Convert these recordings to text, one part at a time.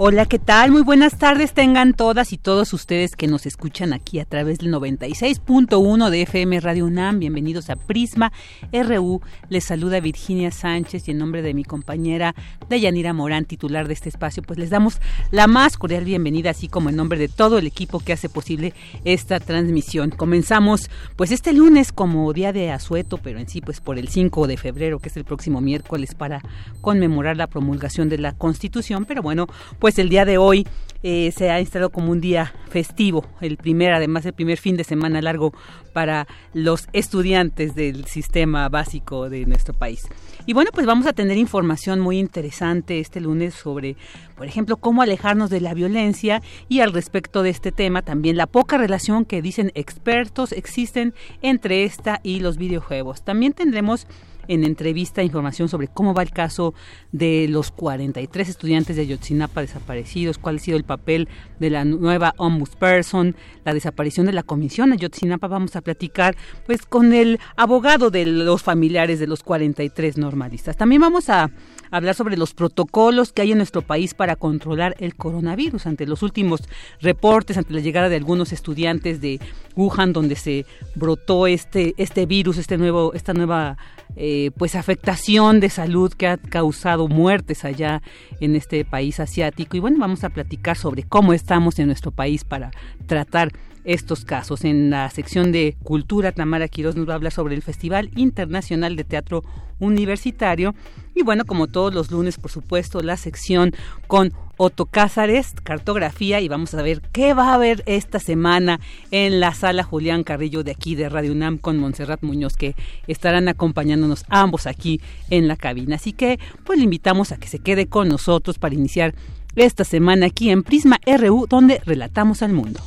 Hola, ¿qué tal? Muy buenas tardes tengan todas y todos ustedes que nos escuchan aquí a través del 96.1 de FM Radio UNAM. Bienvenidos a Prisma RU. Les saluda Virginia Sánchez y en nombre de mi compañera Dayanira Morán, titular de este espacio, pues les damos la más cordial bienvenida, así como en nombre de todo el equipo que hace posible esta transmisión. Comenzamos pues este lunes como día de asueto, pero en sí pues por el 5 de febrero, que es el próximo miércoles, para conmemorar la promulgación de la Constitución. Pero bueno, pues pues el día de hoy eh, se ha instalado como un día festivo, el primer, además el primer fin de semana largo para los estudiantes del sistema básico de nuestro país. Y bueno, pues vamos a tener información muy interesante este lunes sobre, por ejemplo, cómo alejarnos de la violencia y al respecto de este tema también la poca relación que dicen expertos existen entre esta y los videojuegos. También tendremos en entrevista información sobre cómo va el caso de los 43 estudiantes de Ayotzinapa desaparecidos, cuál ha sido el papel de la nueva ombudsperson, la desaparición de la comisión Ayotzinapa. Vamos a platicar pues con el abogado de los familiares de los 43 normalistas. También vamos a hablar sobre los protocolos que hay en nuestro país para controlar el coronavirus. Ante los últimos reportes, ante la llegada de algunos estudiantes de Wuhan donde se brotó este este virus, este nuevo esta nueva eh, pues afectación de salud que ha causado muertes allá en este país asiático. Y bueno vamos a platicar sobre cómo estamos en nuestro país para tratar estos casos. En la sección de Cultura, Tamara Quiroz nos va a hablar sobre el Festival Internacional de Teatro Universitario. Y bueno, como todos los lunes, por supuesto, la sección con Otto Cázares, cartografía, y vamos a ver qué va a haber esta semana en la sala Julián Carrillo de aquí de Radio UNAM con Montserrat Muñoz, que estarán acompañándonos ambos aquí en la cabina. Así que, pues le invitamos a que se quede con nosotros para iniciar esta semana aquí en Prisma RU, donde relatamos al mundo.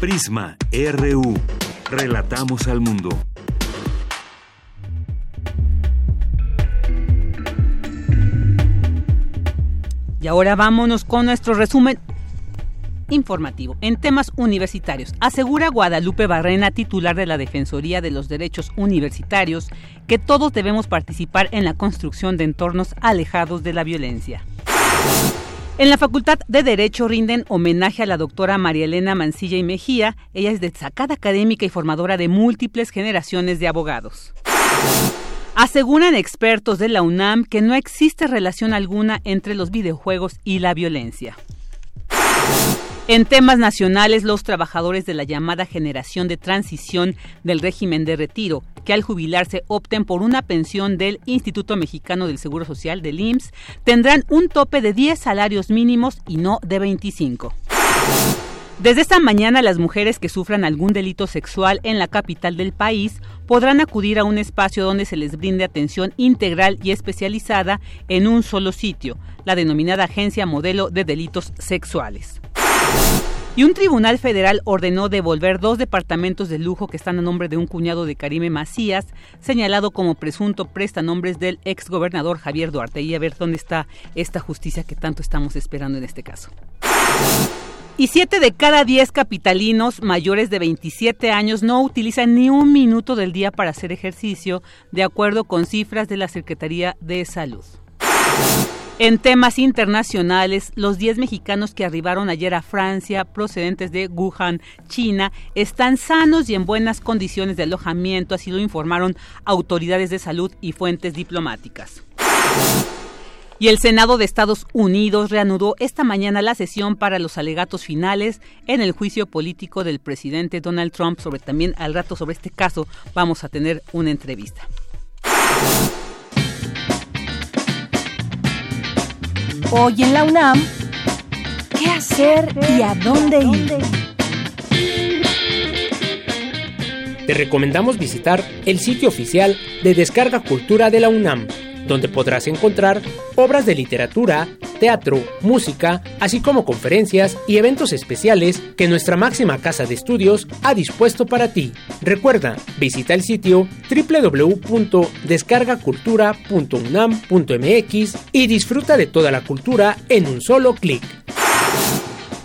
Prisma RU. Relatamos al mundo. Y ahora vámonos con nuestro resumen informativo en temas universitarios. Asegura Guadalupe Barrena, titular de la Defensoría de los Derechos Universitarios, que todos debemos participar en la construcción de entornos alejados de la violencia. En la Facultad de Derecho rinden homenaje a la doctora María Elena Mancilla y Mejía. Ella es destacada académica y formadora de múltiples generaciones de abogados. Aseguran expertos de la UNAM que no existe relación alguna entre los videojuegos y la violencia. En temas nacionales, los trabajadores de la llamada generación de transición del régimen de retiro, que al jubilarse opten por una pensión del Instituto Mexicano del Seguro Social, del IMSS, tendrán un tope de 10 salarios mínimos y no de 25. Desde esta mañana, las mujeres que sufran algún delito sexual en la capital del país podrán acudir a un espacio donde se les brinde atención integral y especializada en un solo sitio, la denominada Agencia Modelo de Delitos Sexuales. Y un tribunal federal ordenó devolver dos departamentos de lujo que están a nombre de un cuñado de Karime Macías, señalado como presunto prestanombres del exgobernador Javier Duarte. Y a ver dónde está esta justicia que tanto estamos esperando en este caso. Y siete de cada diez capitalinos mayores de 27 años no utilizan ni un minuto del día para hacer ejercicio, de acuerdo con cifras de la Secretaría de Salud. En temas internacionales, los 10 mexicanos que arribaron ayer a Francia, procedentes de Wuhan, China, están sanos y en buenas condiciones de alojamiento, así lo informaron autoridades de salud y fuentes diplomáticas. Y el Senado de Estados Unidos reanudó esta mañana la sesión para los alegatos finales en el juicio político del presidente Donald Trump. Sobre también al rato sobre este caso vamos a tener una entrevista. Hoy en la UNAM, ¿qué hacer y a dónde ir? Te recomendamos visitar el sitio oficial de Descarga Cultura de la UNAM, donde podrás encontrar obras de literatura, teatro, música, así como conferencias y eventos especiales que nuestra máxima casa de estudios ha dispuesto para ti. Recuerda, visita el sitio www.descargacultura.unam.mx y disfruta de toda la cultura en un solo clic.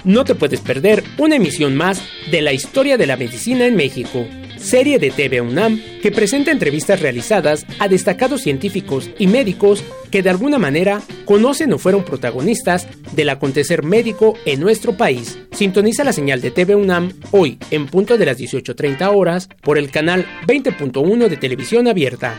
No te puedes perder una emisión más de la historia de la medicina en México serie de TV UNAM que presenta entrevistas realizadas a destacados científicos y médicos que de alguna manera conocen o fueron protagonistas del acontecer médico en nuestro país. Sintoniza la señal de TV UNAM hoy en punto de las 18.30 horas por el canal 20.1 de televisión abierta.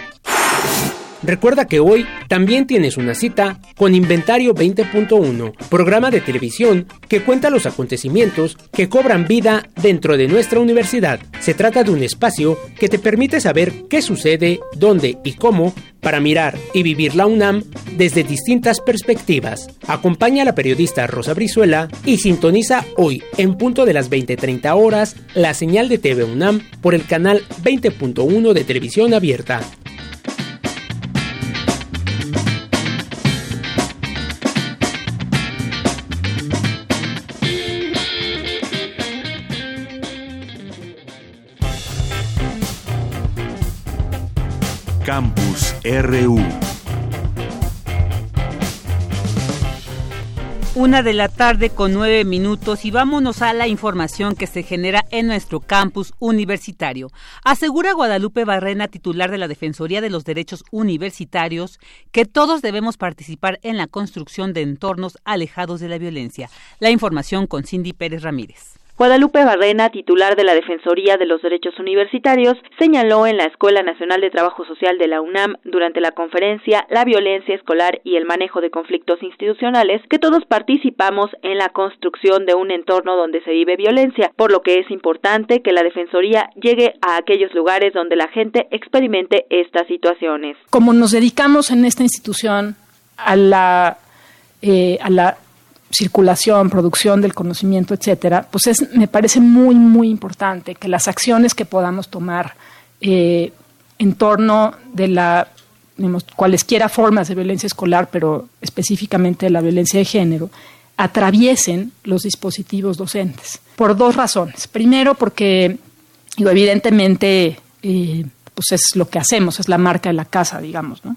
Recuerda que hoy también tienes una cita con Inventario 20.1, programa de televisión que cuenta los acontecimientos que cobran vida dentro de nuestra universidad. Se trata de un espacio que te permite saber qué sucede, dónde y cómo para mirar y vivir la UNAM desde distintas perspectivas. Acompaña a la periodista Rosa Brizuela y sintoniza hoy en punto de las 20:30 horas la señal de TV UNAM por el canal 20.1 de televisión abierta. Campus RU. Una de la tarde con nueve minutos y vámonos a la información que se genera en nuestro campus universitario. Asegura Guadalupe Barrena, titular de la Defensoría de los Derechos Universitarios, que todos debemos participar en la construcción de entornos alejados de la violencia. La información con Cindy Pérez Ramírez. Guadalupe Barrena, titular de la Defensoría de los Derechos Universitarios, señaló en la Escuela Nacional de Trabajo Social de la UNAM durante la conferencia La violencia escolar y el manejo de conflictos institucionales que todos participamos en la construcción de un entorno donde se vive violencia, por lo que es importante que la Defensoría llegue a aquellos lugares donde la gente experimente estas situaciones. Como nos dedicamos en esta institución a la, eh, a la circulación, producción del conocimiento, etcétera, pues es, me parece muy, muy importante que las acciones que podamos tomar eh, en torno de la, cualesquiera formas de violencia escolar, pero específicamente de la violencia de género, atraviesen los dispositivos docentes. Por dos razones. Primero, porque, digo, evidentemente, eh, pues es lo que hacemos, es la marca de la casa, digamos, ¿no?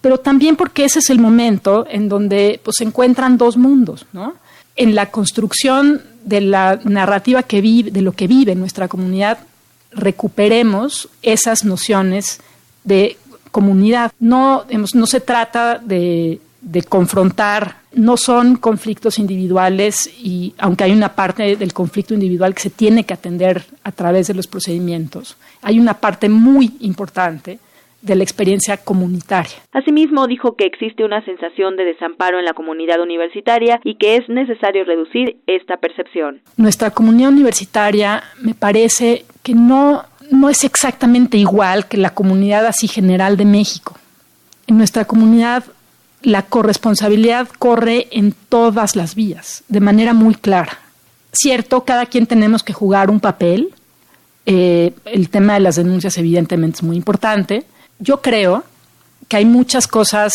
pero también porque ese es el momento en donde pues, se encuentran dos mundos, ¿no? En la construcción de la narrativa que vive, de lo que vive nuestra comunidad, recuperemos esas nociones de comunidad. No, no se trata de, de confrontar, no son conflictos individuales y aunque hay una parte del conflicto individual que se tiene que atender a través de los procedimientos, hay una parte muy importante de la experiencia comunitaria. Asimismo, dijo que existe una sensación de desamparo en la comunidad universitaria y que es necesario reducir esta percepción. Nuestra comunidad universitaria me parece que no, no es exactamente igual que la comunidad así general de México. En nuestra comunidad la corresponsabilidad corre en todas las vías, de manera muy clara. Cierto, cada quien tenemos que jugar un papel. Eh, el tema de las denuncias evidentemente es muy importante, yo creo que hay muchas cosas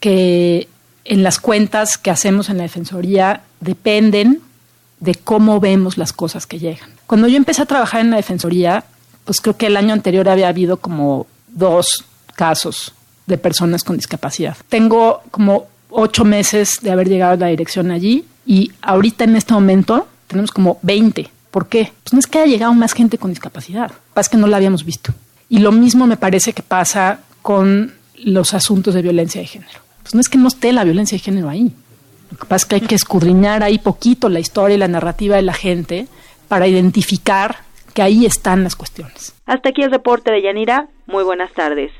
que en las cuentas que hacemos en la Defensoría dependen de cómo vemos las cosas que llegan. Cuando yo empecé a trabajar en la Defensoría, pues creo que el año anterior había habido como dos casos de personas con discapacidad. Tengo como ocho meses de haber llegado a la dirección allí y ahorita en este momento tenemos como 20. ¿Por qué? Pues no es que haya llegado más gente con discapacidad, es que no la habíamos visto. Y lo mismo me parece que pasa con los asuntos de violencia de género. Pues no es que no esté la violencia de género ahí. Lo que pasa es que hay que escudriñar ahí poquito la historia y la narrativa de la gente para identificar que ahí están las cuestiones. Hasta aquí el reporte de Yanira. Muy buenas tardes.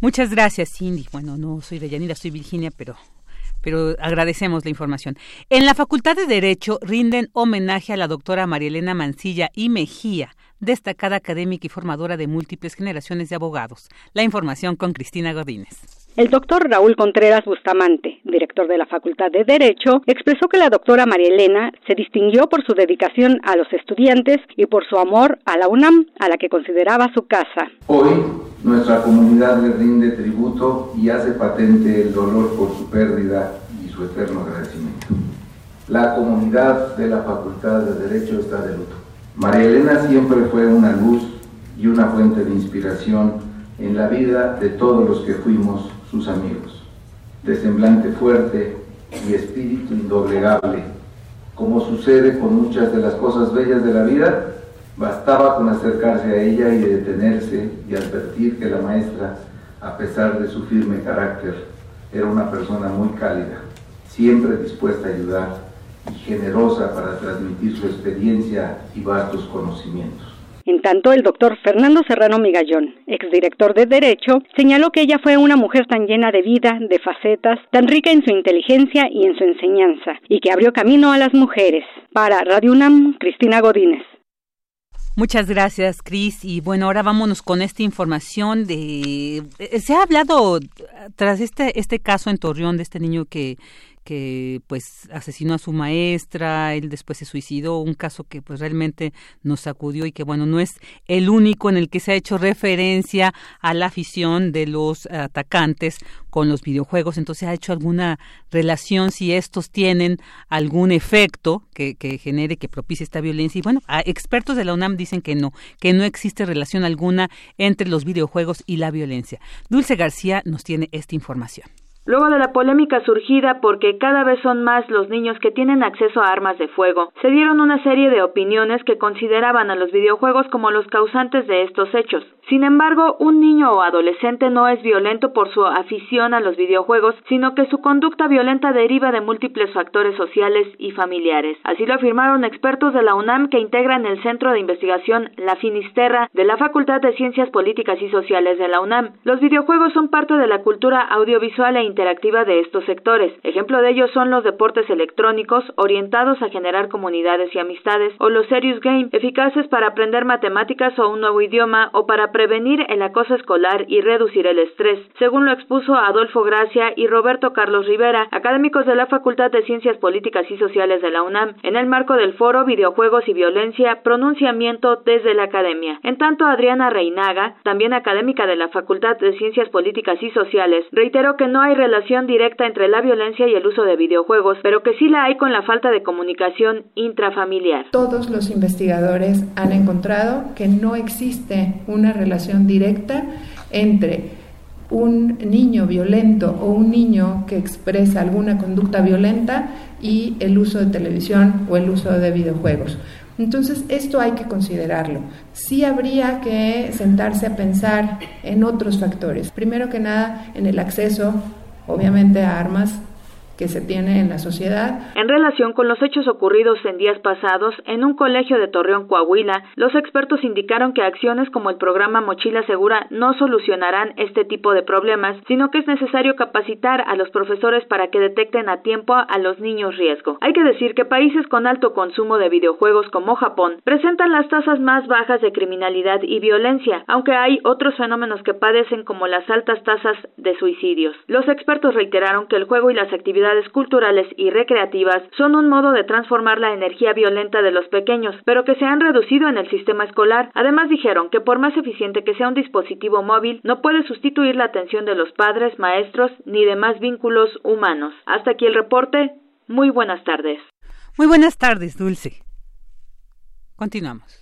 Muchas gracias, Cindy. Bueno, no soy de Yanira, soy Virginia, pero pero agradecemos la información. En la Facultad de Derecho rinden homenaje a la doctora Marielena Mancilla y Mejía, destacada académica y formadora de múltiples generaciones de abogados. La información con Cristina Godínez. El doctor Raúl Contreras Bustamante, director de la Facultad de Derecho, expresó que la doctora María Elena se distinguió por su dedicación a los estudiantes y por su amor a la UNAM, a la que consideraba su casa. Hoy, nuestra comunidad le rinde tributo y hace patente el dolor por su pérdida y su eterno agradecimiento. La comunidad de la Facultad de Derecho está de luto. María Elena siempre fue una luz y una fuente de inspiración en la vida de todos los que fuimos sus amigos, de semblante fuerte y espíritu indoblegable. Como sucede con muchas de las cosas bellas de la vida, bastaba con acercarse a ella y detenerse y advertir que la maestra, a pesar de su firme carácter, era una persona muy cálida, siempre dispuesta a ayudar y generosa para transmitir su experiencia y vastos conocimientos. En tanto, el doctor Fernando Serrano Migallón, exdirector de Derecho, señaló que ella fue una mujer tan llena de vida, de facetas, tan rica en su inteligencia y en su enseñanza, y que abrió camino a las mujeres. Para Radio UNAM, Cristina Godínez. Muchas gracias, Cris. Y bueno, ahora vámonos con esta información de... Eh, se ha hablado tras este, este caso en Torreón de este niño que que pues asesinó a su maestra, él después se suicidó, un caso que pues realmente nos sacudió y que bueno, no es el único en el que se ha hecho referencia a la afición de los atacantes con los videojuegos, entonces ha hecho alguna relación si estos tienen algún efecto que, que genere, que propicie esta violencia y bueno, expertos de la UNAM dicen que no, que no existe relación alguna entre los videojuegos y la violencia. Dulce García nos tiene esta información. Luego de la polémica surgida porque cada vez son más los niños que tienen acceso a armas de fuego, se dieron una serie de opiniones que consideraban a los videojuegos como los causantes de estos hechos. Sin embargo, un niño o adolescente no es violento por su afición a los videojuegos, sino que su conducta violenta deriva de múltiples factores sociales y familiares. Así lo afirmaron expertos de la UNAM que integran el Centro de Investigación La Finisterra de la Facultad de Ciencias Políticas y Sociales de la UNAM. Los videojuegos son parte de la cultura audiovisual e interactiva de estos sectores. Ejemplo de ellos son los deportes electrónicos orientados a generar comunidades y amistades o los serious game eficaces para aprender matemáticas o un nuevo idioma o para prevenir el acoso escolar y reducir el estrés, según lo expuso Adolfo Gracia y Roberto Carlos Rivera, académicos de la Facultad de Ciencias Políticas y Sociales de la UNAM, en el marco del foro Videojuegos y Violencia, pronunciamiento desde la academia. En tanto, Adriana Reinaga, también académica de la Facultad de Ciencias Políticas y Sociales, reiteró que no hay relación directa entre la violencia y el uso de videojuegos, pero que sí la hay con la falta de comunicación intrafamiliar. Todos los investigadores han encontrado que no existe una relación relación directa entre un niño violento o un niño que expresa alguna conducta violenta y el uso de televisión o el uso de videojuegos. Entonces, esto hay que considerarlo. Sí habría que sentarse a pensar en otros factores. Primero que nada, en el acceso, obviamente, armas que se tiene en la sociedad. En relación con los hechos ocurridos en días pasados en un colegio de Torreón, Coahuila, los expertos indicaron que acciones como el programa Mochila Segura no solucionarán este tipo de problemas, sino que es necesario capacitar a los profesores para que detecten a tiempo a los niños riesgo. Hay que decir que países con alto consumo de videojuegos como Japón presentan las tasas más bajas de criminalidad y violencia, aunque hay otros fenómenos que padecen como las altas tasas de suicidios. Los expertos reiteraron que el juego y las actividades culturales y recreativas son un modo de transformar la energía violenta de los pequeños, pero que se han reducido en el sistema escolar. Además dijeron que por más eficiente que sea un dispositivo móvil, no puede sustituir la atención de los padres, maestros ni demás vínculos humanos. Hasta aquí el reporte. Muy buenas tardes. Muy buenas tardes, Dulce. Continuamos.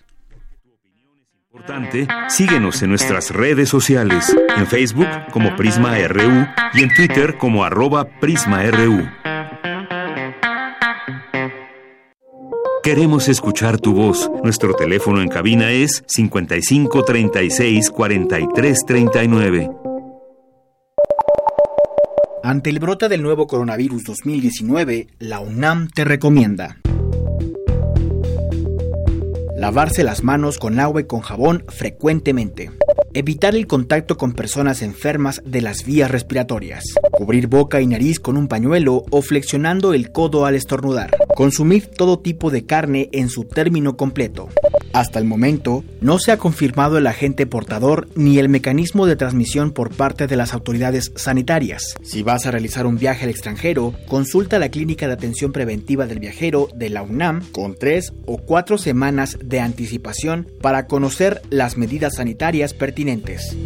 Importante, síguenos en nuestras redes sociales, en Facebook como Prisma RU y en Twitter como arroba PrismaRU. Queremos escuchar tu voz. Nuestro teléfono en cabina es 55 36 43 39. Ante el brote del nuevo coronavirus 2019, la UNAM te recomienda Lavarse las manos con agua y con jabón frecuentemente. Evitar el contacto con personas enfermas de las vías respiratorias. Cubrir boca y nariz con un pañuelo o flexionando el codo al estornudar. Consumir todo tipo de carne en su término completo. Hasta el momento, no se ha confirmado el agente portador ni el mecanismo de transmisión por parte de las autoridades sanitarias. Si vas a realizar un viaje al extranjero, consulta la Clínica de Atención Preventiva del Viajero de la UNAM con tres o cuatro semanas de anticipación para conocer las medidas sanitarias pertinentes.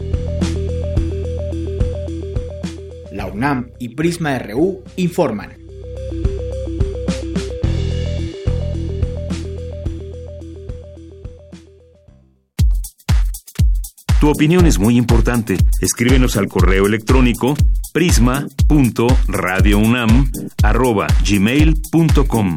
La UNAM y Prisma RU informan. Tu opinión es muy importante. Escríbenos al correo electrónico prisma.radiounam@gmail.com.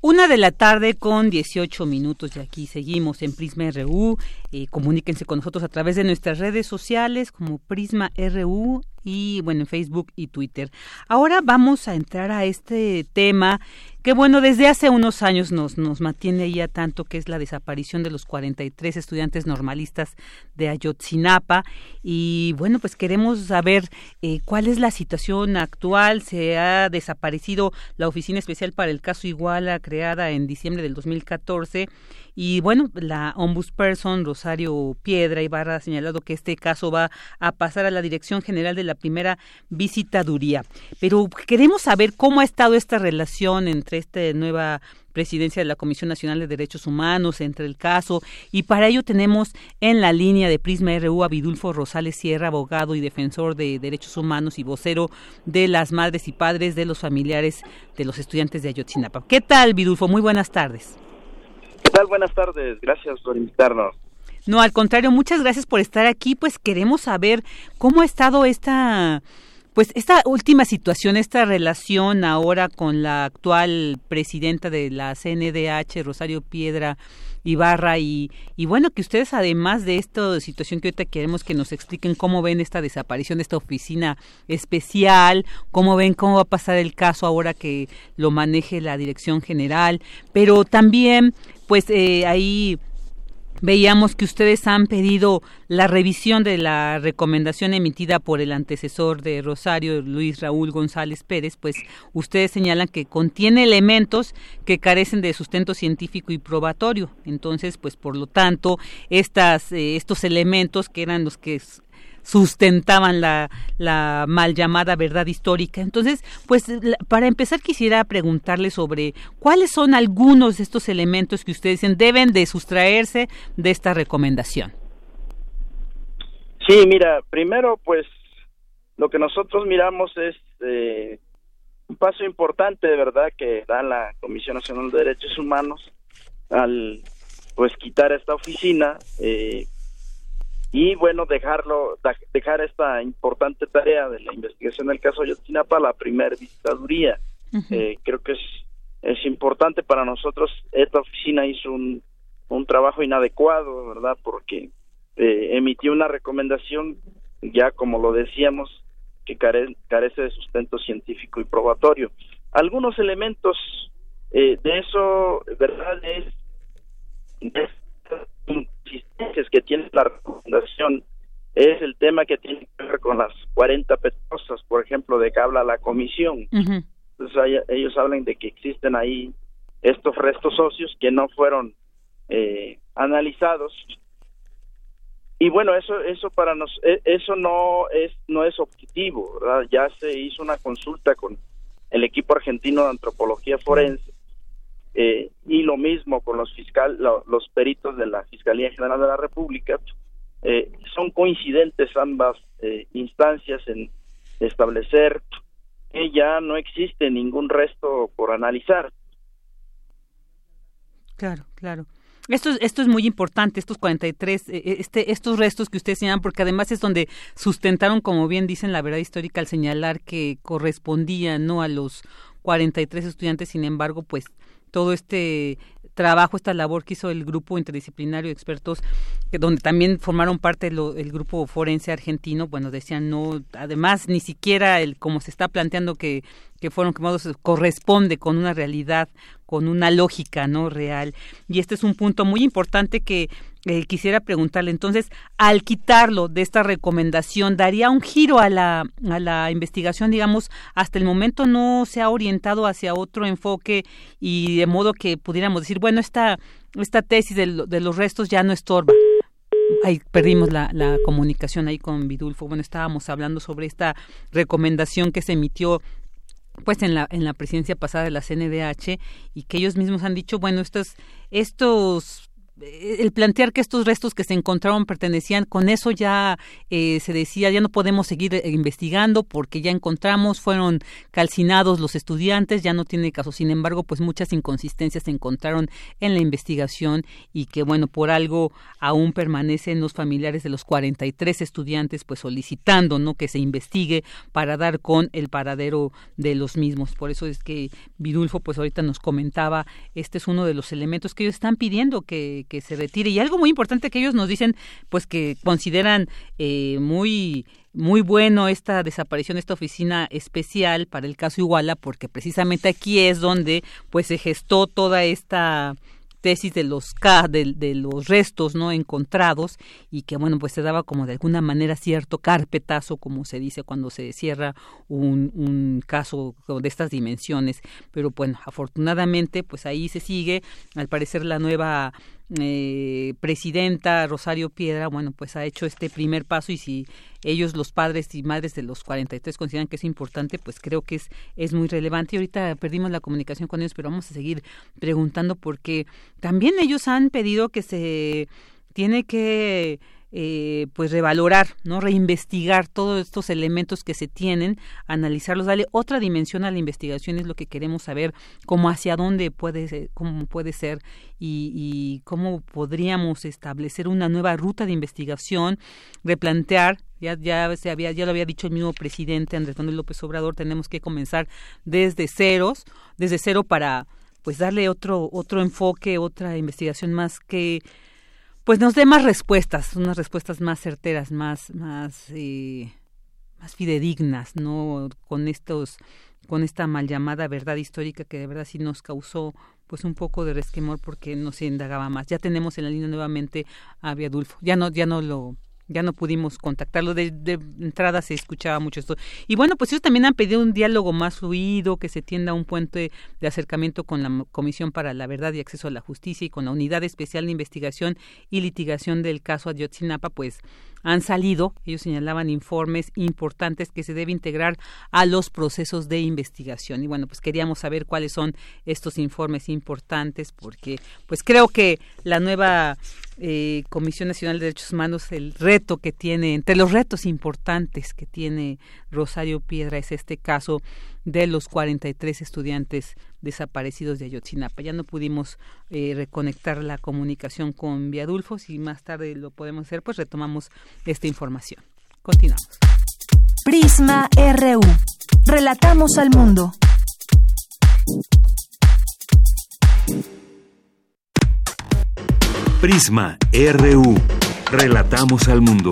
Una de la tarde con 18 minutos y aquí seguimos en Prisma RU. Eh, comuníquense con nosotros a través de nuestras redes sociales como Prisma RU y bueno, en Facebook y Twitter. Ahora vamos a entrar a este tema que bueno, desde hace unos años nos, nos mantiene ya tanto, que es la desaparición de los 43 estudiantes normalistas de Ayotzinapa. Y bueno, pues queremos saber eh, cuál es la situación actual. Se ha desaparecido la Oficina Especial para el Caso Iguala, creada en diciembre del 2014 y bueno, la ombudsperson Rosario Piedra Ibarra ha señalado que este caso va a pasar a la Dirección General de la Primera Visitaduría. Pero queremos saber cómo ha estado esta relación entre esta nueva presidencia de la Comisión Nacional de Derechos Humanos, entre el caso, y para ello tenemos en la línea de Prisma RU a Vidulfo Rosales Sierra, abogado y defensor de derechos humanos y vocero de las madres y padres de los familiares de los estudiantes de Ayotzinapa. ¿Qué tal, Vidulfo? Muy buenas tardes. Buenas tardes. Gracias por invitarnos. No, al contrario, muchas gracias por estar aquí. Pues queremos saber cómo ha estado esta pues esta última situación, esta relación ahora con la actual presidenta de la CNDH, Rosario Piedra Ibarra, y, y bueno, que ustedes además de esta situación que ahorita queremos que nos expliquen cómo ven esta desaparición de esta oficina especial, cómo ven cómo va a pasar el caso ahora que lo maneje la Dirección General, pero también pues eh, ahí veíamos que ustedes han pedido la revisión de la recomendación emitida por el antecesor de Rosario, Luis Raúl González Pérez, pues ustedes señalan que contiene elementos que carecen de sustento científico y probatorio. Entonces, pues por lo tanto, estas, eh, estos elementos que eran los que sustentaban la, la mal llamada verdad histórica. Entonces, pues para empezar quisiera preguntarle sobre cuáles son algunos de estos elementos que ustedes dicen deben de sustraerse de esta recomendación. Sí, mira, primero pues lo que nosotros miramos es eh, un paso importante de verdad que da la Comisión Nacional de Derechos Humanos al pues quitar esta oficina eh, y bueno dejarlo dejar esta importante tarea de la investigación del caso Ayotzinapa a la primera visitaduría eh, creo que es es importante para nosotros. Esta oficina hizo un, un trabajo inadecuado verdad porque eh, emitió una recomendación ya como lo decíamos que carece de sustento científico y probatorio. Algunos elementos eh, de eso verdad es, es que tiene la recomendación es el tema que tiene que ver con las 40 petrosas, por ejemplo, de que habla la comisión. Entonces ellos hablan de que existen ahí estos restos óseos que no fueron eh, analizados y bueno eso eso para nos e, eso no es no es objetivo ¿verdad? ya se hizo una consulta con el equipo argentino de antropología forense eh, y lo mismo con los fiscal los peritos de la fiscalía general de la república eh, son coincidentes ambas eh, instancias en establecer que ya no existe ningún resto por analizar. Claro claro. Esto, esto es muy importante, estos 43, este, estos restos que ustedes señalan, porque además es donde sustentaron, como bien dicen, la verdad histórica al señalar que correspondía no a los 43 estudiantes, sin embargo, pues todo este trabajo, esta labor que hizo el grupo interdisciplinario de expertos, que donde también formaron parte el grupo forense argentino, bueno, decían no, además ni siquiera el como se está planteando que que fueron quemados corresponde con una realidad, con una lógica no real. Y este es un punto muy importante que eh, quisiera preguntarle. Entonces, al quitarlo de esta recomendación, ¿daría un giro a la, a la investigación? Digamos, hasta el momento no se ha orientado hacia otro enfoque y de modo que pudiéramos decir, bueno, esta, esta tesis de, de los restos ya no estorba ahí perdimos la, la comunicación ahí con Vidulfo. Bueno, estábamos hablando sobre esta recomendación que se emitió pues en la en la presidencia pasada de la CNDH y que ellos mismos han dicho, bueno, estos estos el plantear que estos restos que se encontraron pertenecían, con eso ya eh, se decía, ya no podemos seguir eh, investigando porque ya encontramos, fueron calcinados los estudiantes, ya no tiene caso. Sin embargo, pues muchas inconsistencias se encontraron en la investigación y que, bueno, por algo aún permanecen los familiares de los 43 estudiantes, pues solicitando, ¿no?, que se investigue para dar con el paradero de los mismos. Por eso es que Vidulfo, pues ahorita nos comentaba, este es uno de los elementos que ellos están pidiendo que que se retire. Y algo muy importante que ellos nos dicen, pues que consideran eh, muy muy bueno esta desaparición de esta oficina especial para el caso Iguala porque precisamente aquí es donde pues se gestó toda esta tesis de los de, de, los restos no encontrados y que bueno pues se daba como de alguna manera cierto carpetazo como se dice cuando se cierra un, un caso de estas dimensiones. Pero bueno afortunadamente pues ahí se sigue. Al parecer la nueva eh, presidenta Rosario Piedra, bueno, pues ha hecho este primer paso y si ellos, los padres y madres de los 43, consideran que es importante, pues creo que es, es muy relevante. Y ahorita perdimos la comunicación con ellos, pero vamos a seguir preguntando porque también ellos han pedido que se tiene que eh, pues revalorar, no reinvestigar todos estos elementos que se tienen, analizarlos, darle otra dimensión a la investigación es lo que queremos saber, cómo hacia dónde puede ser, cómo puede ser y, y cómo podríamos establecer una nueva ruta de investigación, replantear ya ya se había ya lo había dicho el mismo presidente Andrés Manuel López Obrador tenemos que comenzar desde ceros desde cero para pues darle otro otro enfoque otra investigación más que pues nos dé más respuestas, unas respuestas más certeras, más, más, eh, más fidedignas, no con estos, con esta mal llamada verdad histórica que de verdad sí nos causó pues un poco de resquemor porque no se indagaba más. Ya tenemos en la línea nuevamente a Viadulfo. Ya no, ya no lo ya no pudimos contactarlo. De, entrada se escuchaba mucho esto. Y bueno, pues ellos también han pedido un diálogo más fluido, que se tienda un puente de acercamiento con la Comisión para la Verdad y Acceso a la Justicia y con la Unidad Especial de Investigación y Litigación del caso Ayotzinapa, pues han salido, ellos señalaban informes importantes que se debe integrar a los procesos de investigación. Y bueno, pues queríamos saber cuáles son estos informes importantes, porque pues creo que la nueva eh, Comisión Nacional de Derechos Humanos, el reto que tiene, entre los retos importantes que tiene Rosario Piedra es este caso de los 43 estudiantes desaparecidos de Ayotzinapa. Ya no pudimos eh, reconectar la comunicación con Viadulfo, si más tarde lo podemos hacer, pues retomamos esta información. Continuamos. Prisma RU. Relatamos al mundo. Prisma RU. Relatamos al mundo.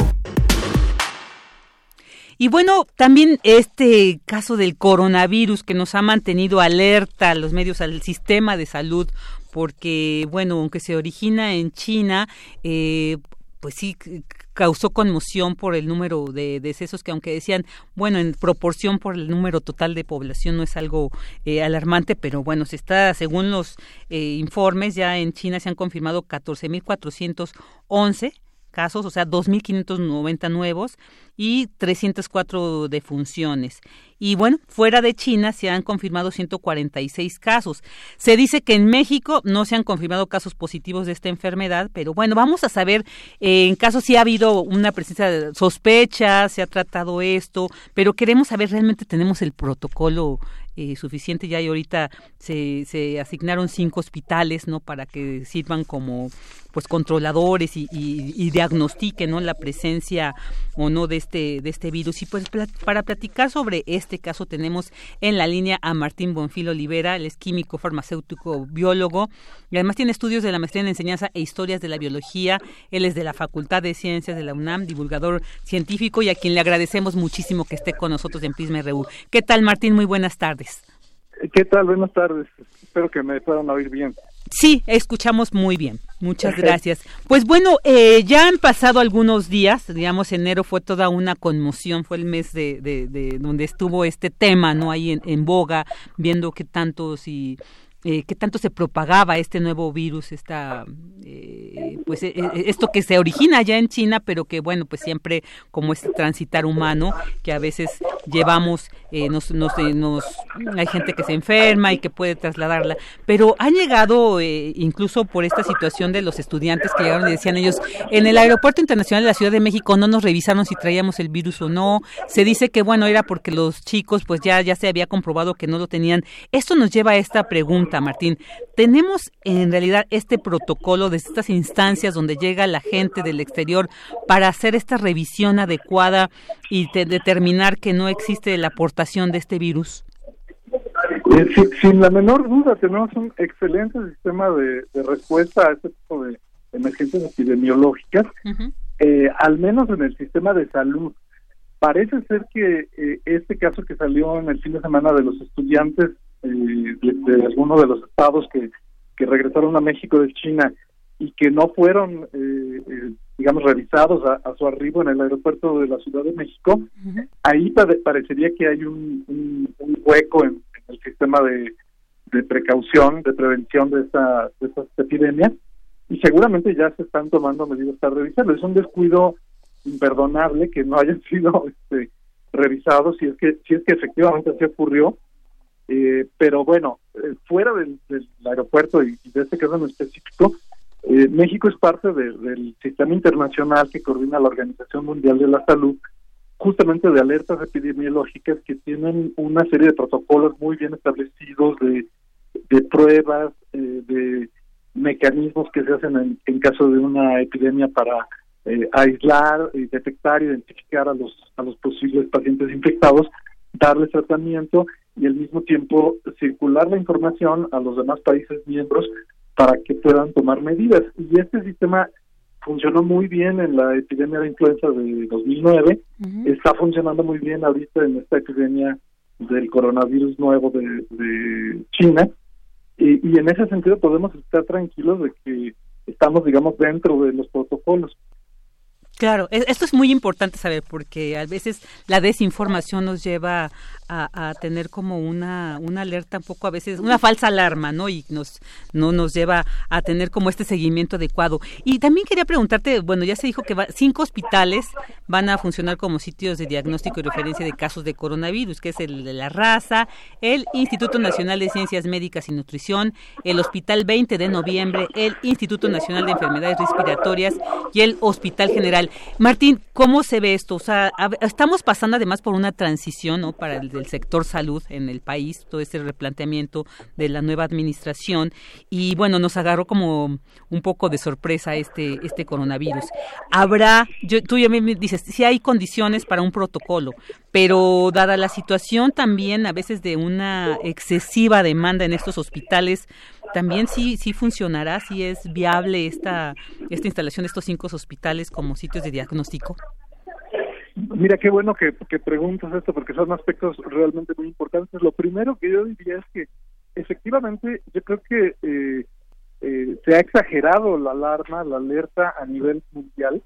Y bueno, también este caso del coronavirus que nos ha mantenido alerta a los medios, al sistema de salud, porque, bueno, aunque se origina en China, eh, pues sí causó conmoción por el número de decesos que aunque decían bueno en proporción por el número total de población no es algo eh, alarmante pero bueno se está según los eh, informes ya en China se han confirmado 14.411 casos, o sea, 2.590 nuevos y 304 defunciones. Y bueno, fuera de China se han confirmado 146 casos. Se dice que en México no se han confirmado casos positivos de esta enfermedad, pero bueno, vamos a saber eh, en caso si ha habido una presencia de sospecha, se ha tratado esto, pero queremos saber realmente tenemos el protocolo eh, suficiente ya y ahorita se, se asignaron cinco hospitales no para que sirvan como pues controladores y, y, diagnostiquen no la presencia o no de este de este virus y pues para platicar sobre este caso tenemos en la línea a Martín Bonfil Olivera, él es químico, farmacéutico, biólogo y además tiene estudios de la maestría en enseñanza e historias de la biología. Él es de la Facultad de Ciencias de la UNAM, divulgador científico y a quien le agradecemos muchísimo que esté con nosotros en Prisma RU. ¿Qué tal, Martín? Muy buenas tardes. ¿Qué tal? Buenas tardes. Espero que me puedan oír bien. Sí, escuchamos muy bien. Muchas gracias. Pues bueno, eh, ya han pasado algunos días, digamos, enero fue toda una conmoción, fue el mes de, de, donde estuvo este tema, ¿no? Ahí en, en boga, viendo qué tantos y eh, qué tanto se propagaba este nuevo virus, esta, eh, pues eh, eh, esto que se origina ya en China, pero que bueno, pues siempre como este transitar humano, que a veces llevamos, nos, nos, nos, hay gente que se enferma y que puede trasladarla, pero han llegado incluso por esta situación de los estudiantes que llegaron y decían ellos, en el aeropuerto internacional de la Ciudad de México no nos revisaron si traíamos el virus o no, se dice que bueno, era porque los chicos pues ya, ya se había comprobado que no lo tenían. Esto nos lleva a esta pregunta Martín. ¿Tenemos en realidad este protocolo de estas instancias donde llega la gente del exterior para hacer esta revisión adecuada y determinar que no existe la aportación de este virus? Eh, sin, la menor duda, tenemos un excelente sistema de, respuesta a este tipo de emergencias epidemiológicas, eh, al menos en el sistema de salud. Parece ser que eh, este caso que salió en el fin de semana de los estudiantes eh, de, algunos de los estados que, que regresaron a México de China y que no fueron, eh, eh, digamos, revisados a, su arribo en el aeropuerto de la Ciudad de México, ahí parecería que hay un, un, hueco en, el sistema de, de, precaución, de prevención de esta, de esta epidemia, y seguramente ya se están tomando medidas para revisarlo. Es un descuido imperdonable que no hayan sido este, revisados si es que si es que efectivamente así ocurrió eh, pero bueno, eh, fuera del, aeropuerto y, de este caso en específico, eh, México es parte del sistema internacional que coordina la Organización Mundial de la Salud, justamente de alertas epidemiológicas que tienen una serie de protocolos muy bien establecidos de, de pruebas, de mecanismos que se hacen en, en, caso de una epidemia para aislar, y detectar, identificar a los a los posibles pacientes infectados, darles tratamiento y al mismo tiempo circular la información a los demás países miembros para que puedan tomar medidas. Y este sistema funcionó muy bien en la epidemia de influenza de 2009, está funcionando muy bien ahorita en esta epidemia del coronavirus nuevo de, China, y, y en ese sentido podemos estar tranquilos de que estamos, digamos, dentro de los protocolos. Claro, e, esto es muy importante saber porque a veces la desinformación nos lleva a, tener como una, una alerta un poco a veces, una falsa alarma, ¿no? Y nos, no nos lleva a tener como este seguimiento adecuado. Y también quería preguntarte, bueno, ya se dijo que cinco hospitales van a funcionar como sitios de diagnóstico y referencia de casos de coronavirus, que es el de la raza, el Instituto Nacional de Ciencias Médicas y Nutrición, el Hospital 20 de Noviembre, el Instituto Nacional de Enfermedades Respiratorias y el Hospital General. Martín, ¿cómo se ve esto? O sea, estamos pasando además por una transición, ¿no? Para el del sector salud en el país, todo este replanteamiento de la nueva administración y bueno, nos agarró como un poco de sorpresa este este coronavirus. Habrá, yo, tú ya me dices, si hay condiciones para un protocolo, pero dada la situación también a veces de una excesiva demanda en estos hospitales, también sí sí funcionará, si es viable esta esta instalación de estos cinco hospitales como sitios de diagnóstico. Mira, qué bueno que, que preguntas esto porque son aspectos realmente muy importantes. Lo primero que yo diría es que efectivamente yo creo que eh, eh, se ha exagerado la alarma, la alerta a nivel mundial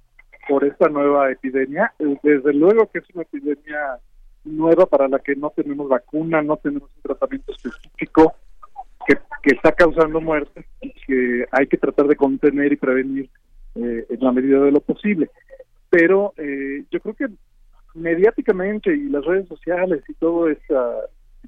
por esta nueva epidemia. Eh, desde luego que es una epidemia nueva para la que no tenemos vacuna, no tenemos un tratamiento específico que, está causando muertes y que hay que tratar de contener y prevenir en la medida de lo posible pero eh, yo creo que mediáticamente y las redes sociales y todo este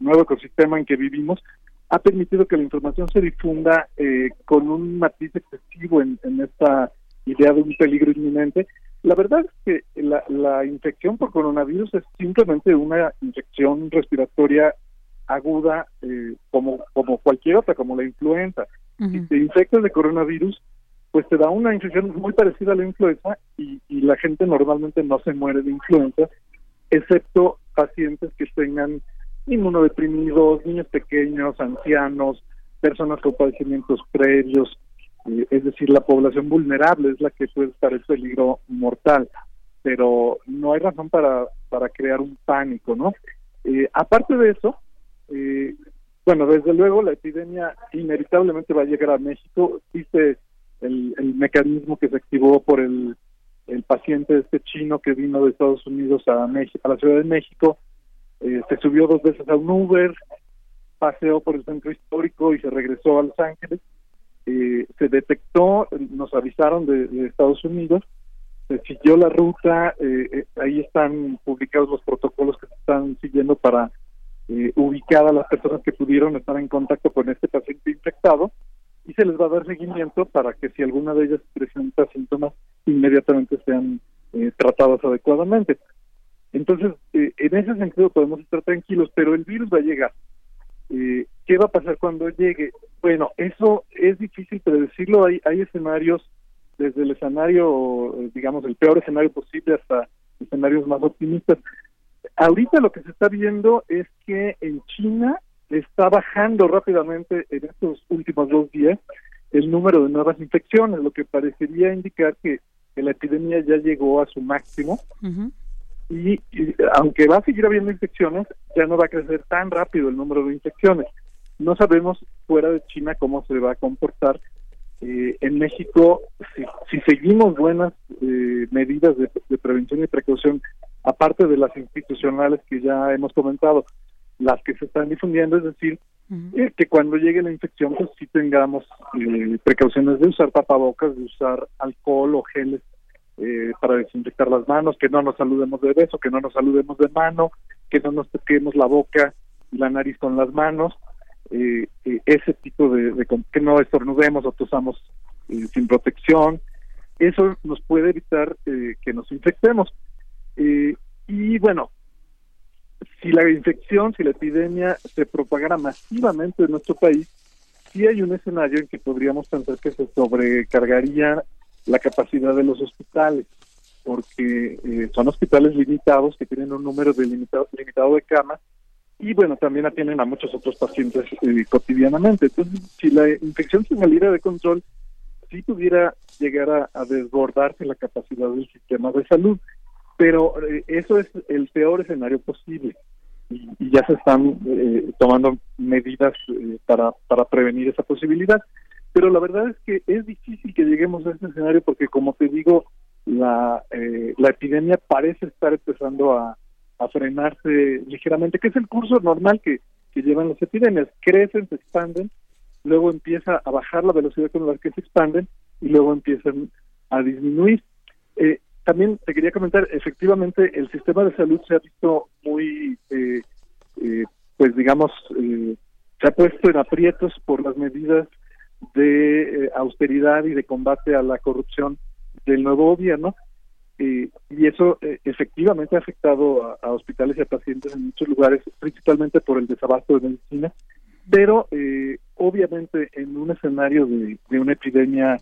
nuevo ecosistema en que vivimos ha permitido que la información se difunda eh, con un matiz excesivo en, esta idea de un peligro inminente. La verdad es que la, la infección por coronavirus es simplemente una infección respiratoria aguda eh, como, como cualquier otra, como la influenza. Si te infectas de coronavirus, pues te da una infección muy parecida a la influenza y, la gente normalmente no se muere de influenza, excepto pacientes que tengan inmunodeprimidos, niños pequeños, ancianos, personas con padecimientos previos, es decir, la población vulnerable es la que puede estar en peligro mortal, pero no hay razón para, para crear un pánico, ¿no? Eh, aparte de eso, eh, bueno, desde luego la epidemia inevitablemente va a llegar a México, dice el, mecanismo que se activó por el, el paciente este chino que vino de Estados Unidos a México, a la Ciudad de México, eh, se subió dos veces a un Uber, paseó por el centro histórico y se regresó a Los Ángeles. Eh, se detectó, nos avisaron de, Estados Unidos, se siguió la ruta, eh, ahí están publicados los protocolos que se están siguiendo para ubicar a las personas que pudieron estar en contacto con este paciente infectado y se les va a dar seguimiento para que si alguna de ellas presenta síntomas inmediatamente sean tratados adecuadamente. Entonces, eh, en ese sentido podemos estar tranquilos, pero el virus va a llegar. Eh, ¿Qué va a pasar cuando llegue? Bueno, eso es difícil predecirlo. Hay, hay escenarios, desde el escenario, digamos, el peor escenario posible hasta escenarios más optimistas. Ahorita lo que se está viendo es que en China está bajando rápidamente en estos últimos dos días el número de nuevas infecciones, lo que parecería indicar que, la epidemia ya llegó a su máximo y, aunque va a seguir habiendo infecciones, ya no va a crecer tan rápido el número de infecciones. No sabemos fuera de China cómo se va a comportar. Eh, en México, si, seguimos buenas eh, medidas de, prevención y precaución, aparte de las institucionales que ya hemos comentado, las que se están difundiendo, es decir, eh, que cuando llegue la infección, pues sí tengamos precauciones de usar tapabocas, de usar alcohol o geles eh, para desinfectar las manos, que no nos saludemos de beso, que no nos saludemos de mano, que no nos toquemos la boca y la nariz con las manos, eh, eh, ese tipo de, que no estornudemos o tosamos sin protección, eso nos puede evitar que nos infectemos. y bueno, si la infección, si la epidemia se propagara masivamente en nuestro país, sí hay un escenario en que podríamos pensar que se sobrecargaría la capacidad de los hospitales, porque eh, son hospitales limitados que tienen un número de limitado, de camas y bueno, también atienden a muchos otros pacientes eh, cotidianamente. Entonces, si la infección se saliera de control, sí pudiera llegar a, desbordarse la capacidad del sistema de salud, pero eh, eso es el peor escenario posible y, ya se están tomando medidas para, para prevenir esa posibilidad. Pero la verdad es que es difícil que lleguemos a ese escenario porque, como te digo, la, eh, la epidemia parece estar empezando a, frenarse ligeramente, que es el curso normal que, que llevan las epidemias. Crecen, se expanden, luego empieza a bajar la velocidad con la que se expanden y luego empiezan a disminuir. Eh, también te quería comentar, efectivamente, el sistema de salud se ha visto muy, eh, pues digamos, se ha puesto en aprietos por las medidas de eh, austeridad y de combate a la corrupción del nuevo gobierno. y eso eh, efectivamente ha afectado a, hospitales y a pacientes en muchos lugares, principalmente por el desabasto de medicina, pero eh, obviamente en un escenario de, una epidemia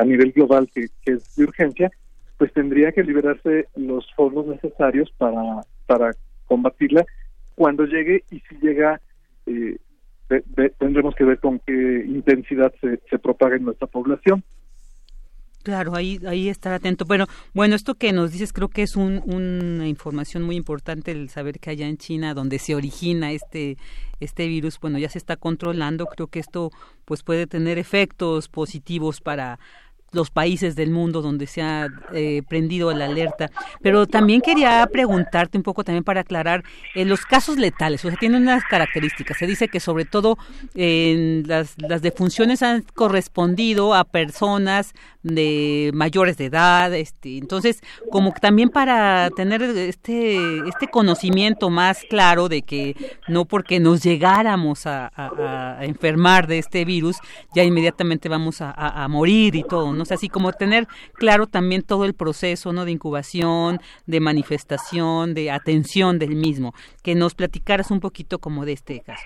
a nivel global que, es de urgencia, pues tendría que liberarse los fondos necesarios para, para combatirla cuando llegue y si llega eh, tendremos que ver con qué intensidad se, se propaga en nuestra población. Claro, ahí, ahí estar atento. Bueno, bueno, esto que nos dices creo que es un, una información muy importante el saber que allá en China, donde se origina este, este virus, bueno, ya se está controlando. Creo que esto pues puede tener efectos positivos para los países del mundo donde se ha eh, prendido la alerta. Pero también quería preguntarte un poco también para aclarar eh, los casos letales. O sea, tienen unas características. Se dice que sobre todo en las, las defunciones han correspondido a personas de mayores de edad. Este, entonces, como también para tener este, este conocimiento más claro de que no porque nos llegáramos a, enfermar de este virus, ya inmediatamente vamos a, morir y todo. Así como tener claro también todo el proceso, ¿no? De incubación, de manifestación, de atención del mismo. Que nos platicaras un poquito como de este caso.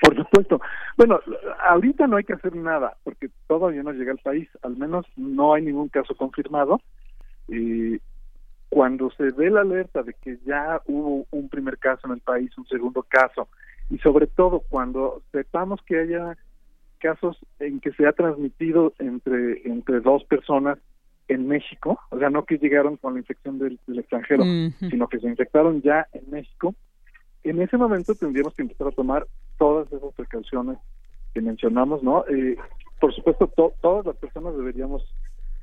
Por supuesto. Bueno, ahorita no hay que hacer nada porque todavía no llega al país, al menos no hay ningún caso confirmado. cuando se ve la alerta de que ya hubo un primer caso en el país, un segundo caso, y sobre todo cuando sepamos que haya casos en que se ha transmitido entre, entre dos personas en México, o sea, no que llegaron con la infección del, extranjero, sino que se infectaron ya en México, en ese momento tendríamos que empezar a tomar todas esas precauciones que mencionamos, ¿no? Eh, por supuesto, todas las personas deberíamos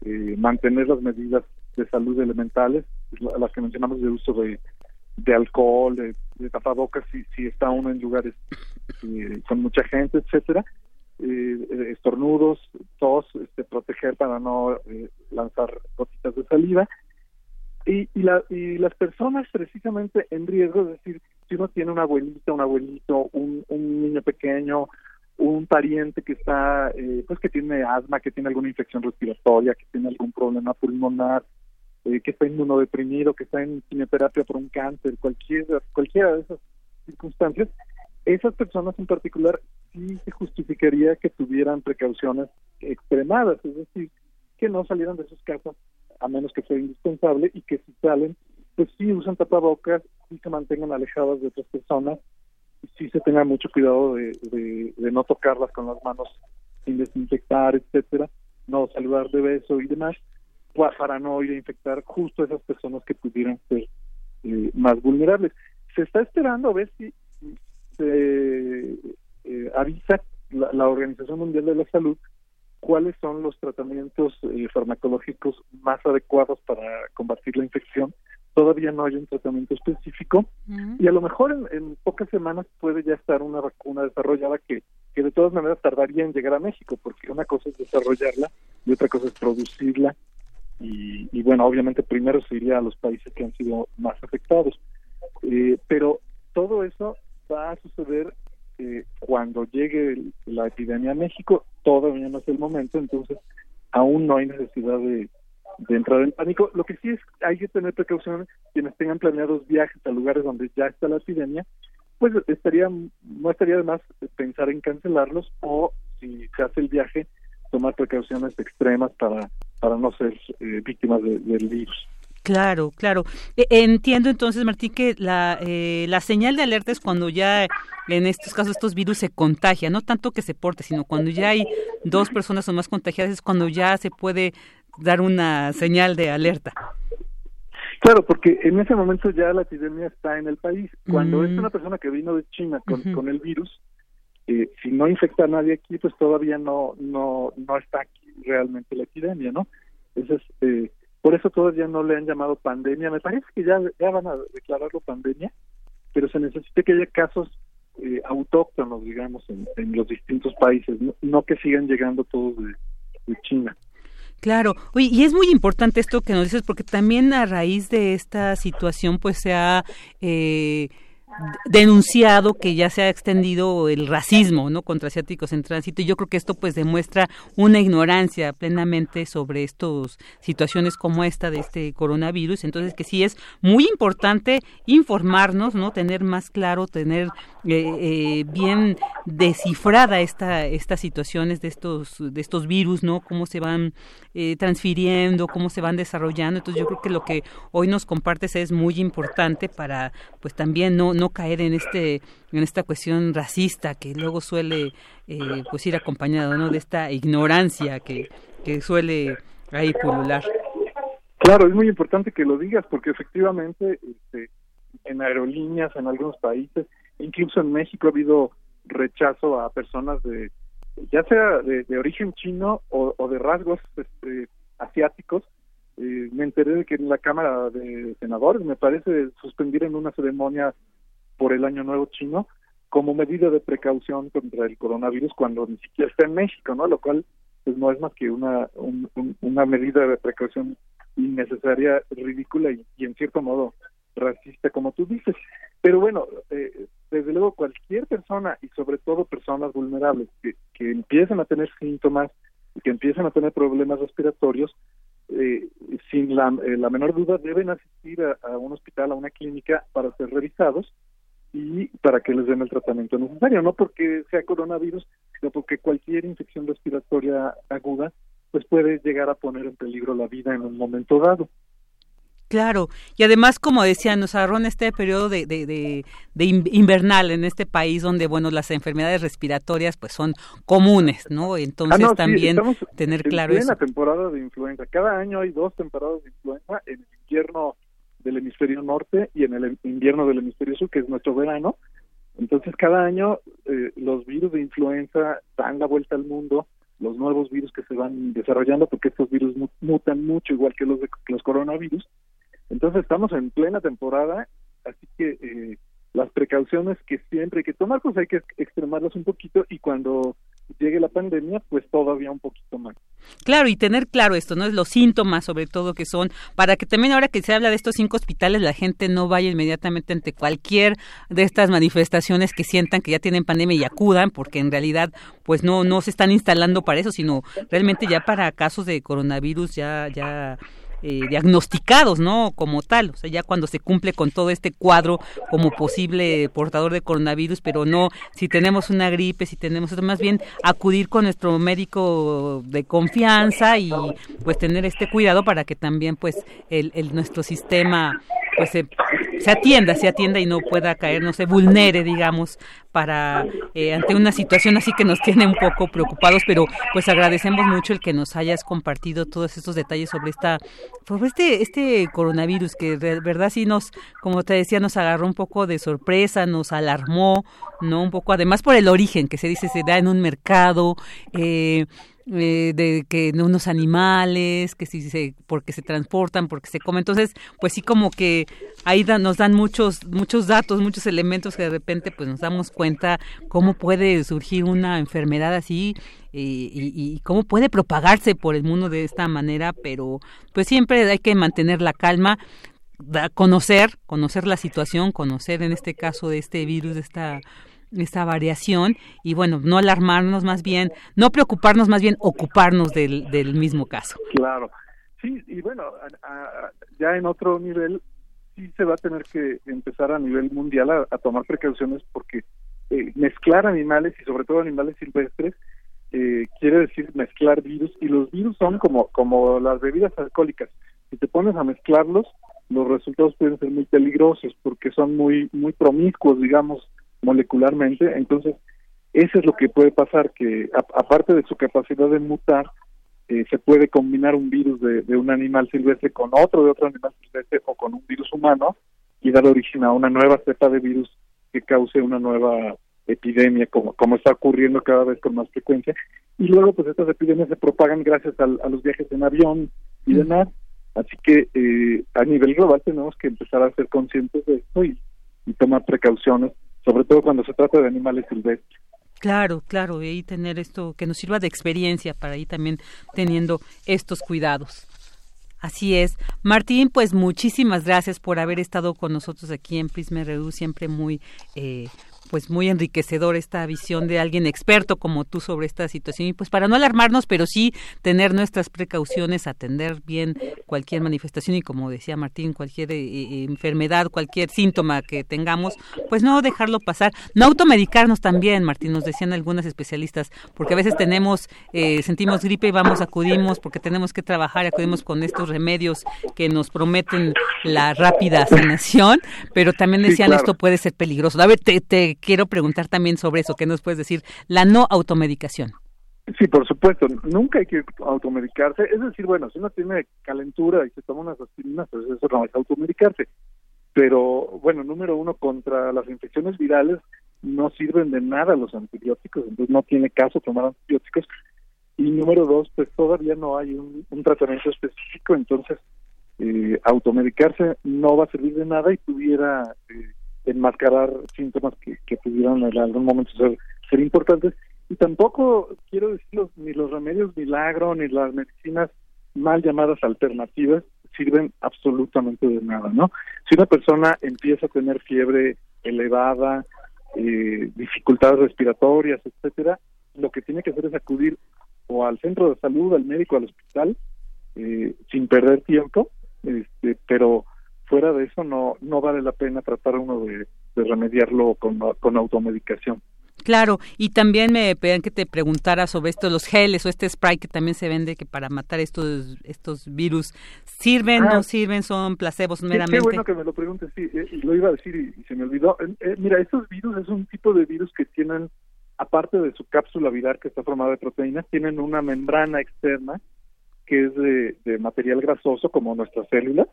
eh, mantener las medidas de salud elementales, las que mencionamos de uso de, de alcohol, de, de tapabocas, si, si está uno en lugares eh, con mucha gente, etcétera, eh, estornudos, tos, este, proteger para no eh, lanzar gotitas de saliva. Y, y, la, y las personas precisamente en riesgo, es decir, si uno tiene una abuelita, un abuelito, un, niño pequeño, un pariente que está, eh, pues que tiene asma, que tiene alguna infección respiratoria, que tiene algún problema pulmonar, eh, que está inmunodeprimido, que está en quimioterapia por un cáncer, cualquiera, cualquiera de esas circunstancias, esas personas en particular sí se justificaría que tuvieran precauciones extremadas, es decir, que no salieran de sus casas a menos que sea indispensable y que si salen, pues sí usan tapabocas, sí se mantengan alejadas de otras personas, y sí se tenga mucho cuidado de, de, no tocarlas con las manos sin desinfectar, etcétera, no saludar de beso y demás, para no ir a infectar justo esas personas que pudieran ser eh, más vulnerables. Se está esperando a ver si se eh, avisa la, Organización Mundial de la Salud cuáles son los tratamientos eh, farmacológicos más adecuados para combatir la infección. Todavía no hay un tratamiento específico y a lo mejor en, pocas semanas puede ya estar una vacuna desarrollada que, que de todas maneras tardaría en llegar a México, porque una cosa es desarrollarla y otra cosa es producirla. Y, y bueno, obviamente primero se iría a los países que han sido más afectados. Eh, pero todo eso va a suceder eh, cuando llegue la epidemia a México, todavía no es el momento, entonces aún no hay necesidad de, entrar en pánico. Lo que sí es, hay que tener precauciones, quienes tengan planeados viajes a lugares donde ya está la epidemia, pues estaría, no estaría de más pensar en cancelarlos o si se hace el viaje, tomar precauciones extremas para, para no ser eh, víctimas del virus. Claro, claro. E, entiendo entonces, Martín, que la, eh, la señal de alerta es cuando ya en estos casos estos virus se contagian, no tanto que se porte, sino cuando ya hay dos personas o más contagiadas, es cuando ya se puede dar una señal de alerta. Claro, porque en ese momento ya la epidemia está en el país. Cuando es mm. una persona que vino de China con, con el virus, eh, si no infecta a nadie aquí, pues todavía no no no está aquí realmente la epidemia, ¿no? Entonces, eh, por eso todavía no le han llamado pandemia. Me parece que ya, van a declararlo pandemia, pero se necesita que haya casos eh, autóctonos, digamos, en, los distintos países, no, que sigan llegando todos de, China. Claro, Oye, y es muy importante esto que nos dices, porque también a raíz de esta situación, pues se ha eh, denunciado que ya se ha extendido el racismo no contra asiáticos en tránsito. Y yo creo que esto pues demuestra una ignorancia plenamente sobre estas situaciones como esta de este coronavirus. Entonces que sí es muy importante informarnos no tener más claro tener eh, eh, bien descifrada esta estas situaciones de estos de estos virus no cómo se van eh, transfiriendo cómo se van desarrollando. Entonces yo creo que lo que hoy nos compartes es muy importante para pues también no no caer en este en esta cuestión racista que luego suele eh, pues ir acompañado no de esta ignorancia que, que suele ahí pulular. Claro es muy importante que lo digas porque efectivamente este, en aerolíneas en algunos países incluso en México ha habido rechazo a personas de ya sea de, origen chino o, o, de rasgos este, asiáticos. Eh, me enteré de que en la Cámara de Senadores, me parece, suspendieron una ceremonia por el Año Nuevo chino como medida de precaución contra el coronavirus cuando ni siquiera está en México, ¿no? Lo cual pues no es más que una una medida de precaución innecesaria, ridícula y, en cierto modo racista, como tú dices. Pero bueno, eh, desde luego cualquier persona y sobre todo personas vulnerables que, que empiecen a tener síntomas y que empiecen a tener problemas respiratorios, eh, sin la, eh, la, menor duda deben asistir a, un hospital, a una clínica para ser revisados y para que les den el tratamiento necesario, no porque sea coronavirus, sino porque cualquier infección respiratoria aguda pues puede llegar a poner en peligro la vida en un momento dado. Claro, y además, como decía, nos agarró en este periodo de, de, de, invernal en este país donde, bueno, las enfermedades respiratorias pues son comunes, ¿no? Entonces ah, también tener claro eso. La temporada de influenza, cada año hay dos temporadas de influenza, en el invierno del hemisferio norte y en el invierno del hemisferio sur, que es nuestro verano. Entonces, cada año eh, los virus de influenza dan la vuelta al mundo, los nuevos virus que se van desarrollando, porque estos virus mutan mucho, igual que los, de, los coronavirus, entonces estamos en plena temporada, así que eh, las precauciones que siempre hay que tomar, pues hay que extremarlas un poquito y cuando llegue la pandemia, pues todavía un poquito más. Claro, y tener claro esto, ¿no? Es los síntomas, sobre todo, que son, para que también ahora que se habla de estos cinco hospitales, la gente no vaya inmediatamente ante cualquier de estas manifestaciones que sientan que ya tienen pandemia y acudan, porque en realidad, pues no, no se están instalando para eso, sino realmente ya para casos de coronavirus ya, ya eh, diagnosticados, ¿no? Como tal, o sea, ya cuando se cumple con todo este cuadro como posible portador de coronavirus, pero no si tenemos una gripe, si tenemos más bien acudir con nuestro médico de confianza y pues tener este cuidado para que también pues el, el nuestro sistema pues se, se, atienda, se atienda y no pueda caer, no se vulnere, digamos, para eh, ante una situación así que nos tiene un poco preocupados, pero pues agradecemos mucho el que nos hayas compartido todos estos detalles sobre esta sobre este este coronavirus que de verdad sí nos como te decía nos agarró un poco de sorpresa, nos alarmó, no un poco además por el origen que se dice se da en un mercado eh, eh, de que unos animales, que si se, porque se transportan, porque se comen. Entonces, pues sí como que ahí nos dan muchos, muchos datos, muchos elementos que de repente pues nos damos cuenta cómo puede surgir una enfermedad así y, y, cómo puede propagarse por el mundo de esta manera, pero pues siempre hay que mantener la calma conocer, conocer la situación, conocer en este caso de este virus, de esta esta variación y bueno, no alarmarnos más bien, no preocuparnos más bien, ocuparnos del, del mismo caso. Claro, sí, y bueno, ya en otro nivel sí se va a tener que empezar a nivel mundial a, tomar precauciones porque eh, mezclar animales y sobre todo animales silvestres eh, quiere decir mezclar virus y los virus son como como las bebidas alcohólicas si te pones a mezclarlos los resultados pueden ser muy peligrosos porque son muy muy promiscuos digamos molecularmente, entonces eso es lo que puede pasar, que aparte de su capacidad de mutar, eh, se puede combinar un virus de, un animal silvestre con otro de otro animal silvestre o con un virus humano y dar origen a una nueva cepa de virus que cause una nueva epidemia, como, como está ocurriendo cada vez con más frecuencia. Y luego, pues estas epidemias se propagan gracias a los viajes en avión y demás. Así que eh, a nivel global tenemos que empezar a ser conscientes de esto y tomar precauciones sobre todo cuando se trata de animales silvestres. Claro, claro, y tener esto que nos sirva de experiencia para ir también teniendo estos cuidados. Así es. Martín, pues muchísimas gracias por haber estado con nosotros aquí en Prisma RU, siempre muy eh, pues muy enriquecedor esta visión de alguien experto como tú sobre esta situación. Y pues para no alarmarnos pero sí tener nuestras precauciones atender bien cualquier manifestación y como decía Martín cualquier eh, eh, enfermedad cualquier síntoma que tengamos pues no dejarlo pasar. No automedicarnos también Martín nos decían algunas especialistas porque a veces tenemos eh, sentimos gripe y vamos acudimos porque tenemos que trabajar y acudimos con estos remedios que nos prometen la rápida sanación pero también decían esto puede ser peligroso a ver te, te quiero preguntar también sobre eso, ¿qué nos puedes decir? La no automedicación. Sí, por supuesto, nunca hay que automedicarse, es decir, bueno, si uno tiene calentura y se toma unas aspirinas, pues eso no es automedicarse. Pero, bueno, número uno, contra las infecciones virales no sirven de nada los antibióticos, entonces no tiene caso tomar antibióticos. Y número dos, pues todavía no hay un, tratamiento específico, entonces eh, automedicarse no va a servir de nada y pudiera eh, enmascarar síntomas que, que pudieran en algún momento ser, importantes. Y tampoco quiero decir ni los remedios milagro ni las medicinas mal llamadas alternativas sirven absolutamente de nada, ¿no? Si una persona empieza a tener fiebre elevada, eh, dificultades respiratorias, etcétera, lo que tiene que hacer es acudir o al centro de salud, al médico, al hospital, eh, sin perder tiempo, este, pero fuera de eso no no vale la pena tratar uno de, remediarlo con, con automedicación. Claro, y también me pedían que te preguntara sobre esto, los geles o este spray que también se vende que para matar estos estos virus, ¿sirven, no ah. sirven, son placebos meramente? Qué bueno que me lo preguntes, sí, eh, lo iba a decir y, se me olvidó. Eh, eh, mira, estos virus es un tipo de virus que tienen, aparte de su cápsula viral que está formada de proteínas, tienen una membrana externa que es de, de material grasoso como nuestras células.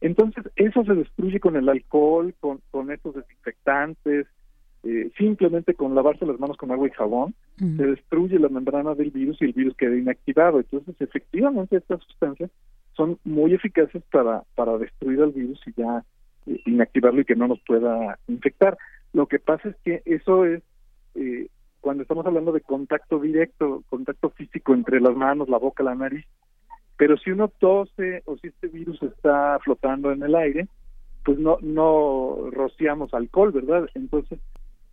Entonces, eso se destruye con el alcohol, con, con estos desinfectantes, eh, simplemente con lavarse las manos con agua y jabón, se destruye la membrana del virus y el virus queda inactivado. Entonces, efectivamente, estas sustancias son muy eficaces para, para destruir al virus y ya eh, inactivarlo y que no nos pueda infectar. Lo que pasa es que eso es eh, cuando estamos hablando de contacto directo, contacto físico entre las manos, la boca, la nariz. Pero si uno tose o si este virus está flotando en el aire, pues no no rociamos alcohol, ¿verdad? Entonces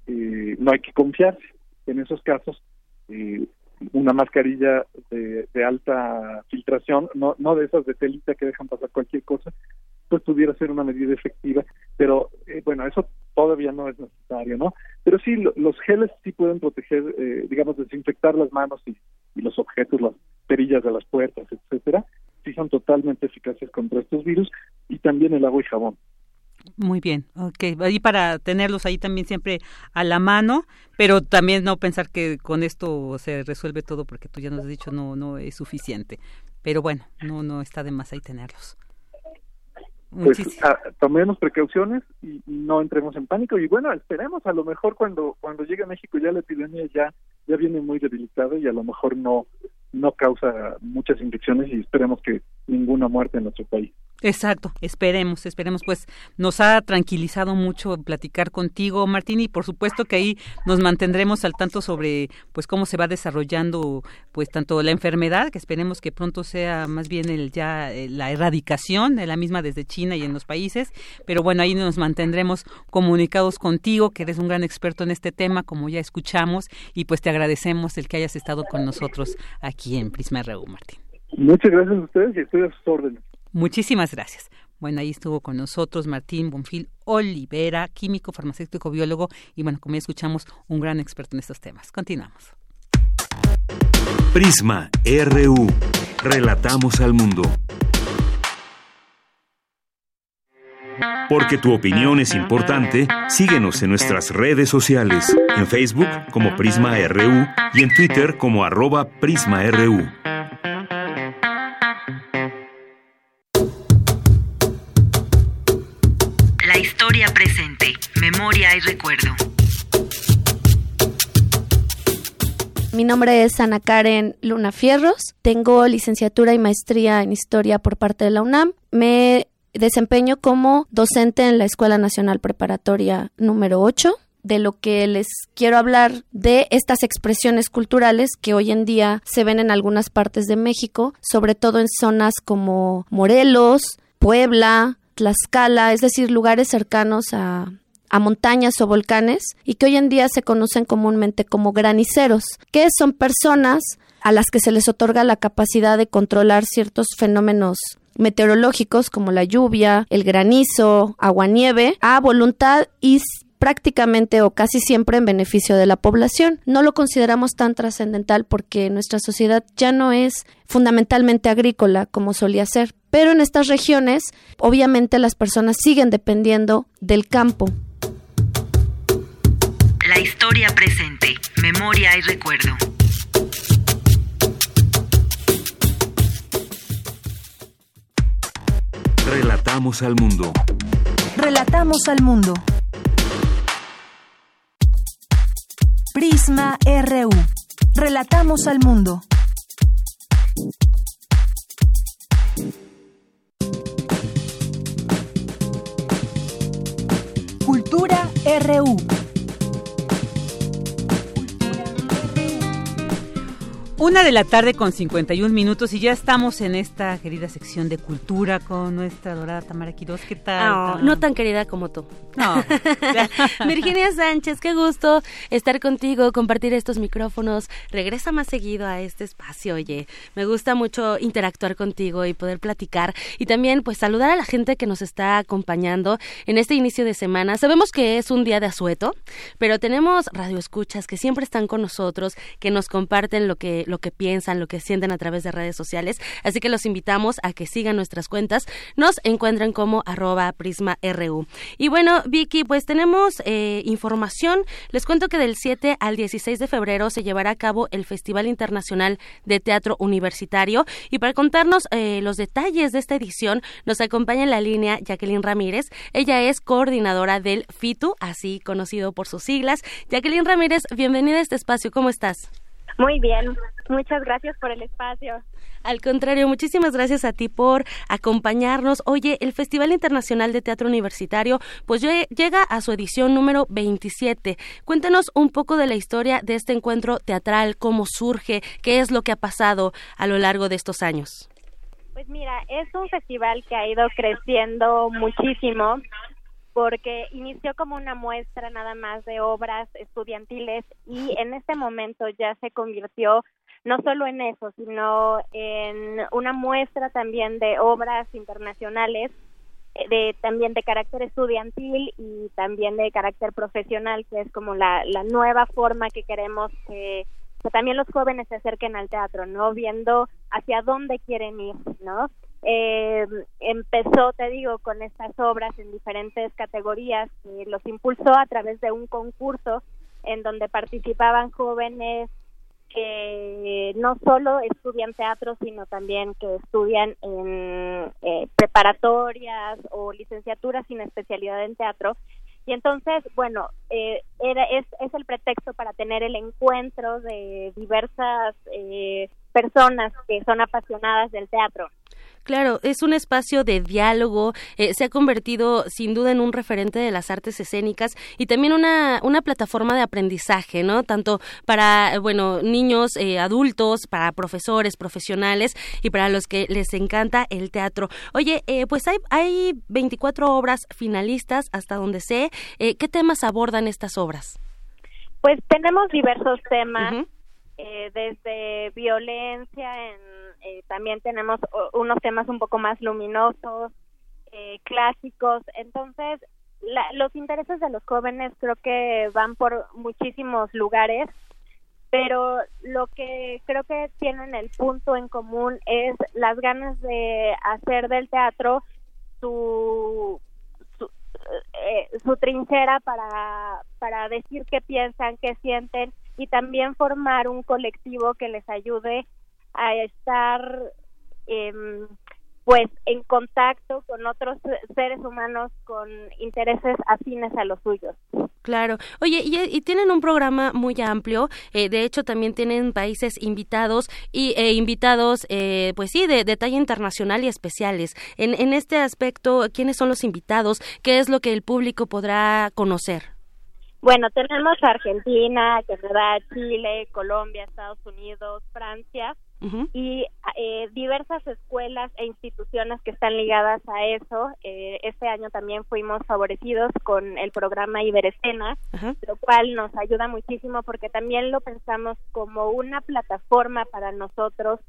eh, no hay que confiarse. En esos casos, eh, una mascarilla de, alta filtración, no, no de esas de telita que dejan pasar cualquier cosa, pues pudiera ser una medida efectiva, pero eh, bueno, eso todavía no es necesario, ¿no? Pero sí, los geles sí pueden proteger, digamos, desinfectar las manos y, y los objetos, las perillas de las puertas, etcétera, sí son totalmente eficaces contra estos virus y también el agua y jabón. Muy bien, ok. Y para tenerlos ahí también siempre a la mano, pero también no pensar que con esto se resuelve todo porque tú ya nos has dicho no no es suficiente. Pero bueno, no no está de más ahí tenerlos. Pues ah, tomemos precauciones y no entremos en pánico y bueno, esperemos a lo mejor cuando cuando llegue a México ya la epidemia ya ya viene muy debilitada y a lo mejor no no causa muchas infecciones y esperemos que ninguna muerte en nuestro país. Exacto, esperemos, esperemos, pues nos ha tranquilizado mucho platicar contigo, Martín, y por supuesto que ahí nos mantendremos al tanto sobre pues cómo se va desarrollando pues tanto la enfermedad, que esperemos que pronto sea más bien el ya eh, la erradicación de la misma desde China y en los países, pero bueno, ahí nos mantendremos comunicados contigo, que eres un gran experto en este tema, como ya escuchamos, y pues te agradecemos el que hayas estado con nosotros aquí en Prisma RU, Martín. Muchas gracias a ustedes y estoy a sus órdenes. Muchísimas gracias. Bueno, ahí estuvo con nosotros Martín Bonfil Olivera, químico, farmacéutico, biólogo y bueno, como ya escuchamos, un gran experto en estos temas. Continuamos. Prisma RU. Relatamos al mundo. Porque tu opinión es importante, síguenos en nuestras redes sociales, en Facebook como Prisma RU y en Twitter como arroba PrismaRU. Historia presente, memoria y recuerdo. Mi nombre es Ana Karen Luna Fierros, tengo licenciatura y maestría en historia por parte de la UNAM. Me desempeño como docente en la Escuela Nacional Preparatoria número 8 de lo que les quiero hablar de estas expresiones culturales que hoy en día se ven en algunas partes de México, sobre todo en zonas como Morelos, Puebla, Tlaxcala, es decir, lugares cercanos a, montañas o volcanes y que hoy en día se conocen comúnmente como graniceros, que son personas a las que se les otorga la capacidad de controlar ciertos fenómenos meteorológicos como la lluvia, el granizo, agua-nieve, a voluntad y prácticamente o casi siempre en beneficio de la población. No lo consideramos tan trascendental porque nuestra sociedad ya no es fundamentalmente agrícola como solía ser, pero en estas regiones obviamente las personas siguen dependiendo del campo. La historia presente, memoria y recuerdo. Relatamos al mundo. Relatamos al mundo. Prisma RU. Relatamos al mundo. RU. Una de la tarde con 51 minutos y ya estamos en esta querida sección de cultura con nuestra dorada Tamara Quiroz. ¿Qué tal? no tan querida como tú. No. Virginia Sánchez, qué gusto estar contigo, compartir estos micrófonos. Regresa más seguido a este espacio, oye. Me gusta mucho interactuar contigo y poder platicar y también pues saludar a la gente que nos está acompañando en este inicio de semana. Sabemos que es un día de asueto, pero tenemos radioescuchas que siempre están con nosotros, que nos comparten lo que lo que piensan, lo que sienten a través de redes sociales. Así que los invitamos a que sigan nuestras cuentas. Nos encuentran como arroba prisma.ru. Y bueno, Vicky, pues tenemos eh, información. Les cuento que del 7 al 16 de febrero se llevará a cabo el Festival Internacional de Teatro Universitario. Y para contarnos eh, los detalles de esta edición, nos acompaña en la línea Jacqueline Ramírez. Ella es coordinadora del FITU, así conocido por sus siglas. Jacqueline Ramírez, bienvenida a este espacio. ¿Cómo estás? Muy bien, muchas gracias por el espacio. Al contrario, muchísimas gracias a ti por acompañarnos. Oye, el Festival Internacional de Teatro Universitario pues llega a su edición número 27. Cuéntanos un poco de la historia de este encuentro teatral, cómo surge, qué es lo que ha pasado a lo largo de estos años. Pues mira, es un festival que ha ido creciendo muchísimo porque inició como una muestra nada más de obras estudiantiles y en este momento ya se convirtió no solo en eso, sino en una muestra también de obras internacionales de también de carácter estudiantil y también de carácter profesional, que es como la, la nueva forma que queremos que, también los jóvenes se acerquen al teatro, ¿no? Viendo hacia dónde quieren ir, ¿no? eh, empezó, te digo, con estas obras en diferentes categorías, los impulsó a través de un concurso en donde participaban jóvenes que no solo estudian teatro, sino también que estudian en eh, preparatorias o licenciaturas sin especialidad en teatro. Y entonces, bueno, eh, era, es, es el pretexto para tener el encuentro de diversas eh, personas que son apasionadas del teatro. Claro, es un espacio de diálogo, eh, se ha convertido sin duda en un referente de las artes escénicas y también una, una plataforma de aprendizaje, ¿no? Tanto para, bueno, niños, eh, adultos, para profesores, profesionales y para los que les encanta el teatro. Oye, eh, pues hay, hay 24 obras finalistas hasta donde sé. ¿Qué temas abordan estas obras? Pues tenemos diversos temas. Desde violencia en eh, también tenemos unos temas un poco más luminosos, eh, clásicos. Entonces, los intereses de los jóvenes creo que van por muchísimos lugares, pero lo que creo que tienen el punto en común es las ganas de hacer del teatro su su, eh, trinchera para, para decir qué piensan, qué sienten y también formar un colectivo que les ayude a estar em, pues en contacto con otros seres humanos con intereses afines a los suyos. Claro. Oye, y, tienen un programa muy amplio. Eh, de hecho, también tienen países invitados y e invitados, eh, pues sí, de, de, talla internacional y especiales. En, en este aspecto, ¿quiénes son los invitados? ¿Qué es lo que el público podrá conocer? Bueno, tenemos Argentina, Canadá, Chile, Colombia, Estados Unidos, Francia y eh, diversas escuelas e instituciones que están ligadas a eso. Eh, este año también fuimos favorecidos con el programa Iberescena, lo cual nos ayuda muchísimo porque también lo pensamos como una plataforma para nosotros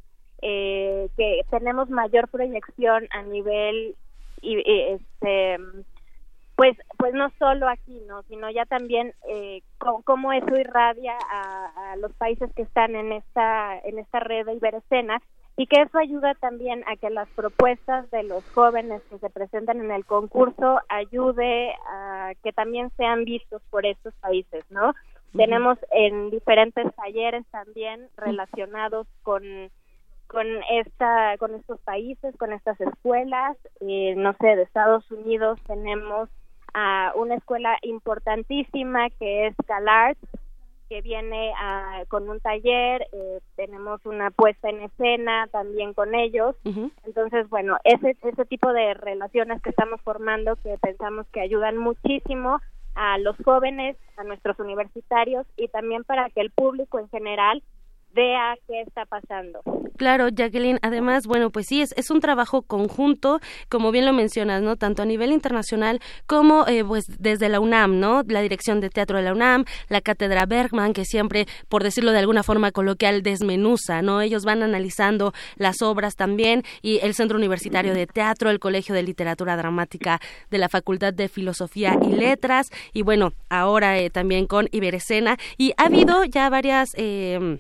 eh, que tenemos mayor proyección a nivel y, este pues pues no solo aquí no sino ya también eh, cómo eso irradia a, los países que están en esta en esta red de Iberescena y que eso ayuda también a que las propuestas de los jóvenes que se presentan en el concurso ayude a que también sean vistos por estos países no tenemos en diferentes talleres también relacionados con con esta con estos países con estas escuelas. Eh, no sé de Estados Unidos tenemos a una escuela importantísima que es CalArts, que viene con un taller, eh, tenemos una puesta en escena también con ellos. Entonces, bueno, ese, ese tipo de relaciones que estamos formando que pensamos que ayudan muchísimo a los jóvenes, a nuestros universitarios y también para que el público en general vea qué está pasando. Claro, Jacqueline. Además, bueno, pues sí, es, es un trabajo conjunto, como bien lo mencionas, ¿no? Tanto a nivel internacional como eh, pues desde la UNAM, ¿no? La Dirección de Teatro de la UNAM, la Cátedra Bergman, que siempre, por decirlo de alguna forma coloquial, desmenuza, ¿no? Ellos van analizando las obras también y el Centro Universitario de Teatro, el Colegio de Literatura Dramática de la Facultad de Filosofía y Letras y bueno, ahora eh, también con Iberescena y ha habido ya varias... Eh,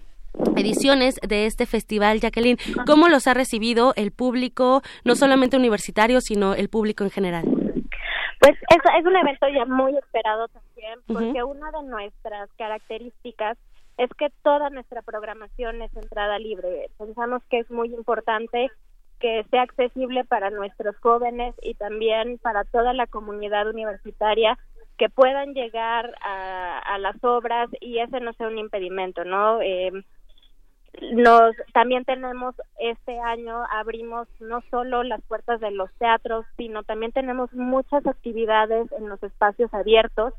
ediciones de este festival, Jacqueline. ¿Cómo los ha recibido el público, no solamente universitario, sino el público en general? Pues es, es un evento ya muy esperado también, porque una de nuestras características es que toda nuestra programación es entrada libre. Pensamos que es muy importante que sea accesible para nuestros jóvenes y también para toda la comunidad universitaria que puedan llegar a, a las obras y ese no sea un impedimento, ¿no? Eh, nos también tenemos este año abrimos no solo las puertas de los teatros sino también tenemos muchas actividades en los espacios abiertos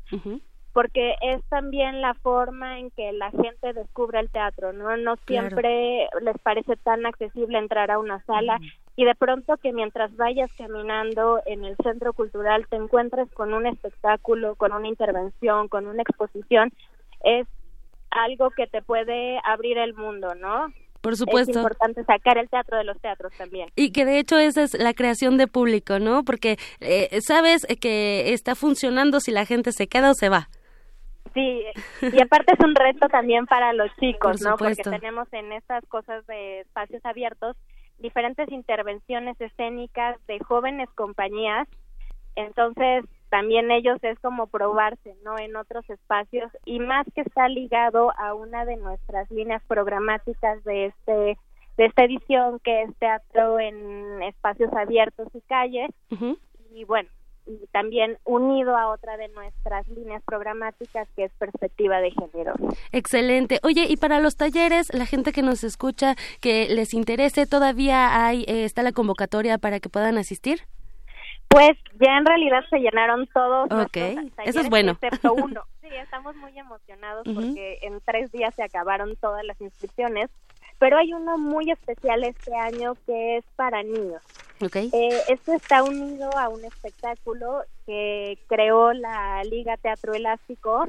porque es también la forma en que la gente descubre el teatro no no siempre les parece tan accesible entrar a una sala y de pronto que mientras vayas caminando en el centro cultural te encuentres con un espectáculo con una intervención con una exposición es algo que te puede abrir el mundo, ¿no? Por supuesto. Es importante sacar el teatro de los teatros también. Y que de hecho esa es la creación de público, ¿no? Porque eh, sabes que está funcionando si la gente se queda o se va. Sí, y aparte es un reto también para los chicos, ¿no? Porque tenemos en estas cosas de espacios abiertos diferentes intervenciones escénicas de jóvenes compañías. Entonces, también ellos es como probarse, ¿no? En otros espacios y más que está ligado a una de nuestras líneas programáticas de este de esta edición que es teatro en espacios abiertos y calles y bueno y también unido a otra de nuestras líneas programáticas que es perspectiva de género. Excelente. Oye, y para los talleres, la gente que nos escucha, que les interese, todavía hay eh, está la convocatoria para que puedan asistir. Pues ya en realidad se llenaron todos. Ok, eso es bueno. Excepto uno. Sí, estamos muy emocionados porque en tres días se acabaron todas las inscripciones, pero hay uno muy especial este año que es para niños. Okay. Eh, esto está unido a un espectáculo que creó la Liga Teatro Elástico.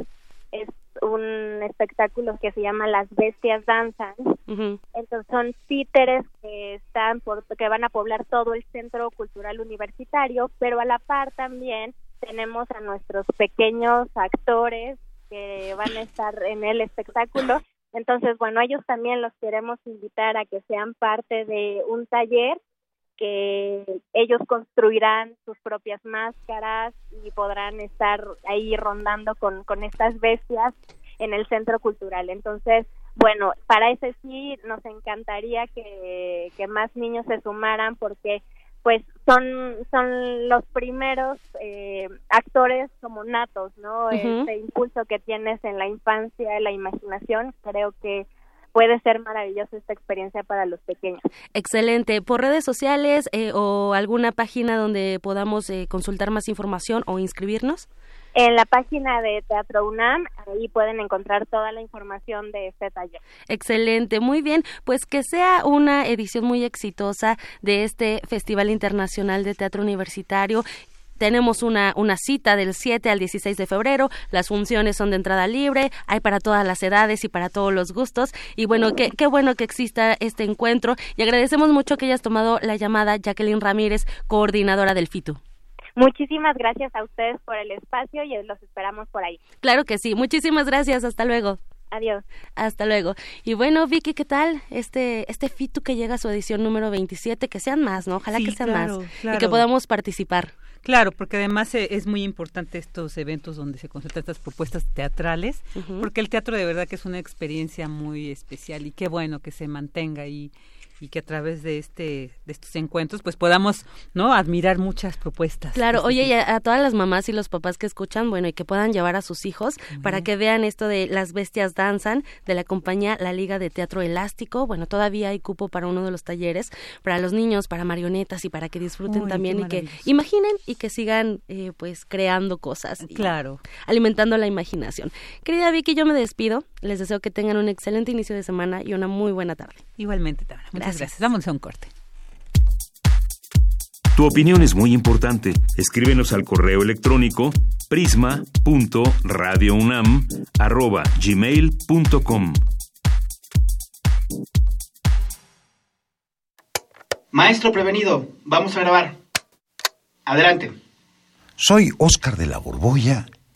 Un espectáculo que se llama Las Bestias Danzan. Entonces son títeres que están por, que van a poblar todo el centro cultural universitario, pero a la par también tenemos a nuestros pequeños actores que van a estar en el espectáculo. Entonces, bueno, ellos también los queremos invitar a que sean parte de un taller que ellos construirán sus propias máscaras y podrán estar ahí rondando con, con estas bestias en el centro cultural. Entonces, bueno, para ese sí nos encantaría que, que más niños se sumaran porque pues son son los primeros eh, actores como natos, ¿no? Este impulso que tienes en la infancia, la imaginación, creo que puede ser maravillosa esta experiencia para los pequeños. Excelente. ¿Por redes sociales eh, o alguna página donde podamos eh, consultar más información o inscribirnos? En la página de Teatro UNAM, ahí pueden encontrar toda la información de este taller. Excelente, muy bien. Pues que sea una edición muy exitosa de este Festival Internacional de Teatro Universitario tenemos una, una cita del 7 al 16 de febrero, las funciones son de entrada libre, hay para todas las edades y para todos los gustos. Y bueno, qué, qué bueno que exista este encuentro y agradecemos mucho que hayas tomado la llamada Jacqueline Ramírez, coordinadora del FITU. Muchísimas gracias a ustedes por el espacio y los esperamos por ahí. Claro que sí, muchísimas gracias, hasta luego. Adiós. Hasta luego. Y bueno, Vicky, ¿qué tal? Este este FITU que llega a su edición número 27, que sean más, ¿no? Ojalá que sean más y que podamos participar. Claro, porque además e, es muy importante estos eventos donde se concentran estas propuestas teatrales, porque el teatro de verdad que es una experiencia muy especial y qué bueno que se mantenga ahí y que a través de este de estos encuentros pues podamos no admirar muchas propuestas. Claro oye y a, todas las mamás y los papás que escuchan bueno y que puedan llevar a sus hijos para que vean esto de las bestias danzan de la compañía la liga de teatro elástico. Bueno todavía hay cupo para uno de los talleres para los niños para marionetas y para que disfruten también y que imaginen y que sigan eh, pues creando cosas claro. alimentando la imaginación. Querida Vicky yo me despido Les deseo que tengan un excelente inicio de semana y una muy buena tarde. Igualmente, Tamara. Muchas gracias. Vamos a un corte. Tu opinión es muy importante. Escríbenos al correo electrónico prisma.radiounam@gmail.com. Maestro prevenido, vamos a grabar. Adelante. Soy Óscar de la Borbolla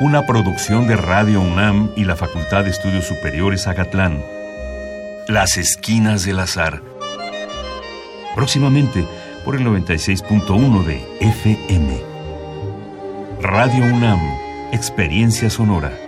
Una producción de Radio UNAM y la Facultad de Estudios Superiores Agatlán. Las Esquinas del Azar. Próximamente por el 96.1 de FM. Radio UNAM, Experiencia Sonora.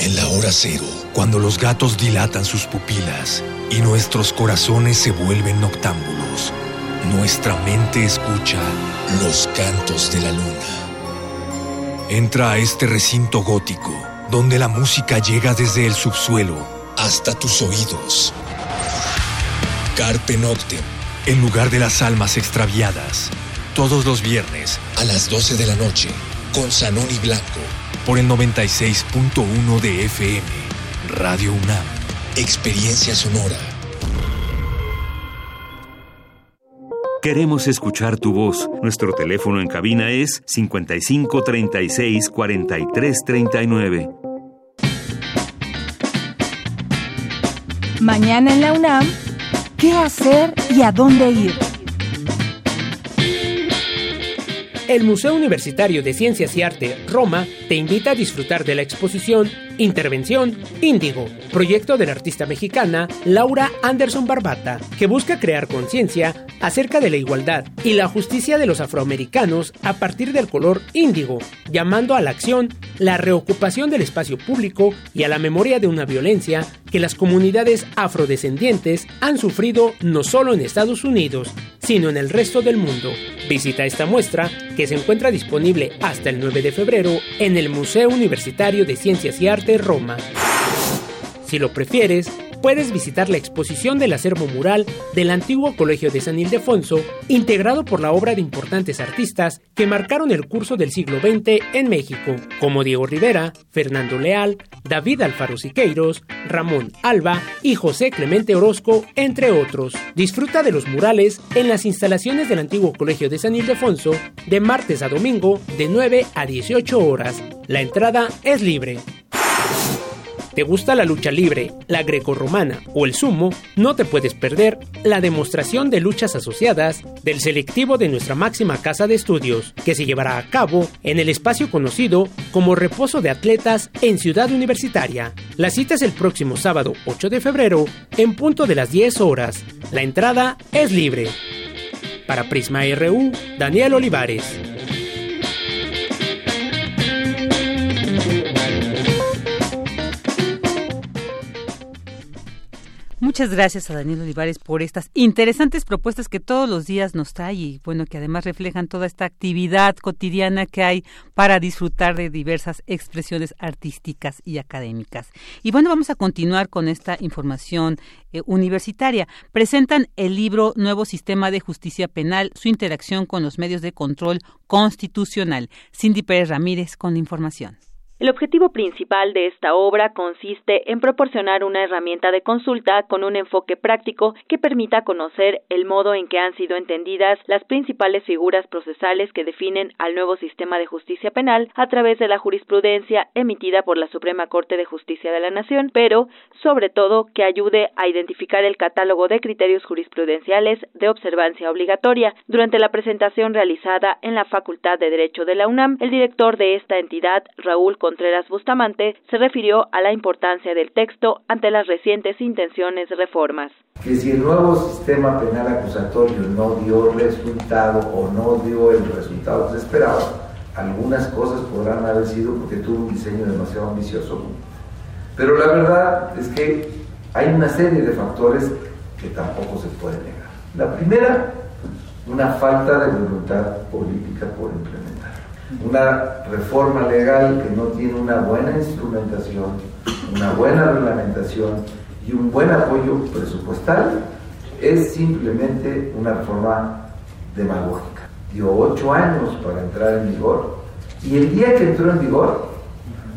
En la hora cero, cuando los gatos dilatan sus pupilas y nuestros corazones se vuelven noctámbulos, nuestra mente escucha los cantos de la luna. Entra a este recinto gótico, donde la música llega desde el subsuelo hasta tus oídos. Carpe Noctem, el lugar de las almas extraviadas, todos los viernes a las 12 de la noche, con Sanoni Blanco por el 96.1 de FM. Radio UNAM. Experiencia sonora. Queremos escuchar tu voz. Nuestro teléfono en cabina es 55 36 43 39. Mañana en la UNAM, ¿qué hacer y a dónde ir? El Museo Universitario de Ciencias y Arte Roma te invita a disfrutar de la exposición Intervención Índigo, proyecto de la artista mexicana Laura Anderson Barbata, que busca crear conciencia acerca de la igualdad y la justicia de los afroamericanos a partir del color índigo, llamando a la acción la reocupación del espacio público y a la memoria de una violencia que las comunidades afrodescendientes han sufrido no solo en Estados Unidos, sino en el resto del mundo. Visita esta muestra que se encuentra disponible hasta el 9 de febrero en el Museo Universitario de Ciencias y Roma. Si lo prefieres, puedes visitar la exposición del acervo mural del antiguo Colegio de San Ildefonso, integrado por la obra de importantes artistas que marcaron el curso del siglo XX en México, como Diego Rivera, Fernando Leal, David Alfaro Siqueiros, Ramón Alba y José Clemente Orozco, entre otros. Disfruta de los murales en las instalaciones del antiguo Colegio de San Ildefonso de martes a domingo de 9 a 18 horas. La entrada es libre. ¿Te gusta la lucha libre, la grecorromana o el sumo? No te puedes perder la demostración de luchas asociadas del selectivo de nuestra máxima casa de estudios, que se llevará a cabo en el espacio conocido como Reposo de Atletas en Ciudad Universitaria. La cita es el próximo sábado 8 de febrero en punto de las 10 horas. La entrada es libre. Para Prisma RU, Daniel Olivares. Muchas gracias a Daniel Olivares por estas interesantes propuestas que todos los días nos trae y bueno, que además reflejan toda esta actividad cotidiana que hay para disfrutar de diversas expresiones artísticas y académicas. Y bueno, vamos a continuar con esta información eh, universitaria. Presentan el libro Nuevo Sistema de Justicia Penal, su interacción con los medios de control constitucional. Cindy Pérez Ramírez con la información. El objetivo principal de esta obra consiste en proporcionar una herramienta de consulta con un enfoque práctico que permita conocer el modo en que han sido entendidas las principales figuras procesales que definen al nuevo sistema de justicia penal a través de la jurisprudencia emitida por la Suprema Corte de Justicia de la Nación, pero sobre todo que ayude a identificar el catálogo de criterios jurisprudenciales de observancia obligatoria. Durante la presentación realizada en la Facultad de Derecho de la UNAM, el director de esta entidad, Raúl Contreras Bustamante se refirió a la importancia del texto ante las recientes intenciones de reformas. Que si el nuevo sistema penal acusatorio no dio resultado o no dio el resultado esperaba, algunas cosas podrán haber sido porque tuvo un diseño demasiado ambicioso. Pero la verdad es que hay una serie de factores que tampoco se pueden negar. La primera, una falta de voluntad política por implementar una reforma legal que no tiene una buena instrumentación, una buena reglamentación y un buen apoyo presupuestal es simplemente una reforma demagógica. Dio ocho años para entrar en vigor y el día que entró en vigor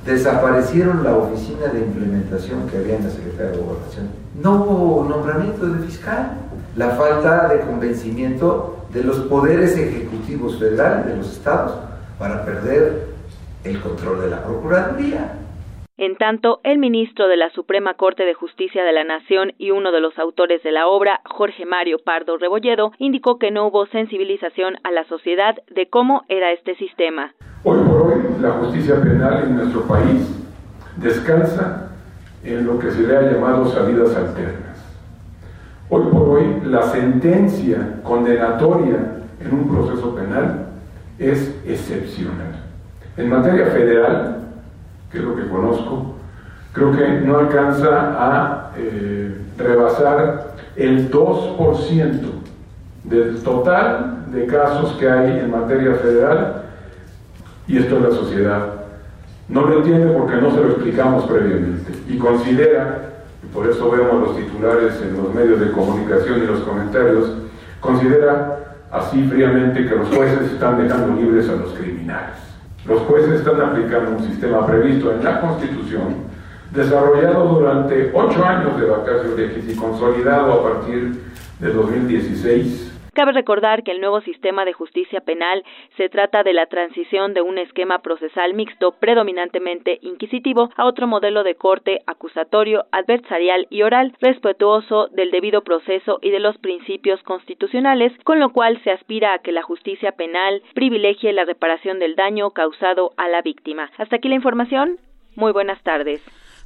desaparecieron la oficina de implementación que había en la Secretaría de Gobernación. No hubo nombramiento de fiscal. La falta de convencimiento de los poderes ejecutivos federales de los estados para perder el control de la Procuraduría. En tanto, el ministro de la Suprema Corte de Justicia de la Nación y uno de los autores de la obra, Jorge Mario Pardo Rebolledo, indicó que no hubo sensibilización a la sociedad de cómo era este sistema. Hoy por hoy, la justicia penal en nuestro país descansa en lo que se le ha llamado salidas alternas. Hoy por hoy, la sentencia condenatoria en un proceso penal es excepcional. En materia federal, que es lo que conozco, creo que no alcanza a eh, rebasar el 2% del total de casos que hay en materia federal y esto es la sociedad. No lo entiende porque no se lo explicamos previamente y considera, y por eso vemos los titulares en los medios de comunicación y los comentarios, considera así fríamente que los jueces están dejando libres a los criminales. Los jueces están aplicando un sistema previsto en la Constitución, desarrollado durante ocho años de vacaciones y consolidado a partir de 2016 Cabe recordar que el nuevo sistema de justicia penal se trata de la transición de un esquema procesal mixto predominantemente inquisitivo a otro modelo de corte acusatorio, adversarial y oral, respetuoso del debido proceso y de los principios constitucionales, con lo cual se aspira a que la justicia penal privilegie la reparación del daño causado a la víctima. Hasta aquí la información. Muy buenas tardes.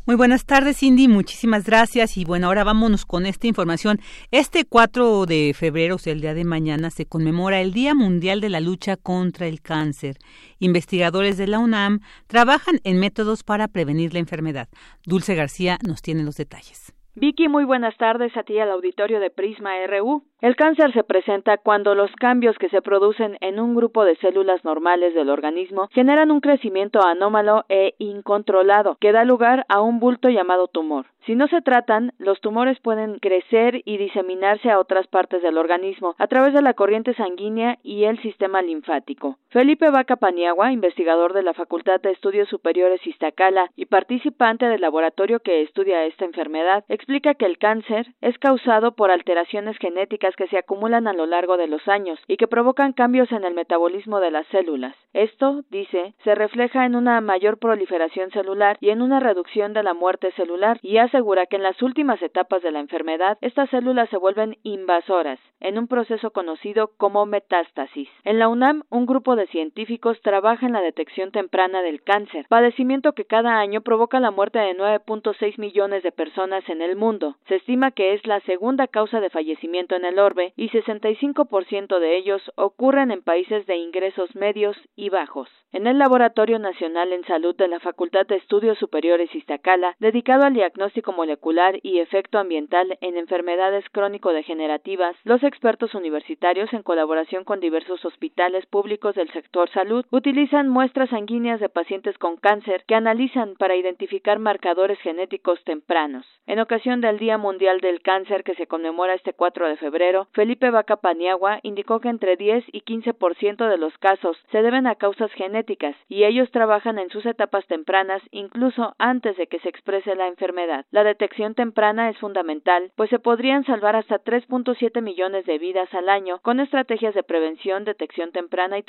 Muy buenas tardes, Cindy. Muchísimas gracias. Y bueno, ahora vámonos con esta información. Este 4 de febrero, o sea, el día de mañana, se conmemora el Día Mundial de la Lucha contra el Cáncer. Investigadores de la UNAM trabajan en métodos para prevenir la enfermedad. Dulce García nos tiene los detalles. Vicky, muy buenas tardes a ti al auditorio de Prisma RU. El cáncer se presenta cuando los cambios que se producen en un grupo de células normales del organismo generan un crecimiento anómalo e incontrolado que da lugar a un bulto llamado tumor. Si no se tratan, los tumores pueden crecer y diseminarse a otras partes del organismo a través de la corriente sanguínea y el sistema linfático. Felipe Vaca Paniagua, investigador de la Facultad de Estudios Superiores Iztacala y participante del laboratorio que estudia esta enfermedad, explica que el cáncer es causado por alteraciones genéticas que se acumulan a lo largo de los años y que provocan cambios en el metabolismo de las células. Esto, dice, se refleja en una mayor proliferación celular y en una reducción de la muerte celular y asegura que en las últimas etapas de la enfermedad estas células se vuelven invasoras, en un proceso conocido como metástasis. En la UNAM, un grupo de científicos trabaja en la detección temprana del cáncer, padecimiento que cada año provoca la muerte de 9.6 millones de personas en el mundo. Se estima que es la segunda causa de fallecimiento en el orbe y 65% de ellos ocurren en países de ingresos medios y bajos. En el Laboratorio Nacional en Salud de la Facultad de Estudios Superiores Iztacala, dedicado al diagnóstico molecular y efecto ambiental en enfermedades crónico-degenerativas, los expertos universitarios, en colaboración con diversos hospitales públicos del sector salud, utilizan muestras sanguíneas de pacientes con cáncer que analizan para identificar marcadores genéticos tempranos. En ocasión del Día Mundial del Cáncer que se conmemora este 4 de febrero, Felipe Vaca Paniagua indicó que entre 10 y 15% de los casos se deben a causas genéticas y ellos trabajan en sus etapas tempranas incluso antes de que se exprese la enfermedad. La detección temprana es fundamental, pues se podrían salvar hasta 3.7 millones de vidas al año con estrategias de prevención, detección temprana y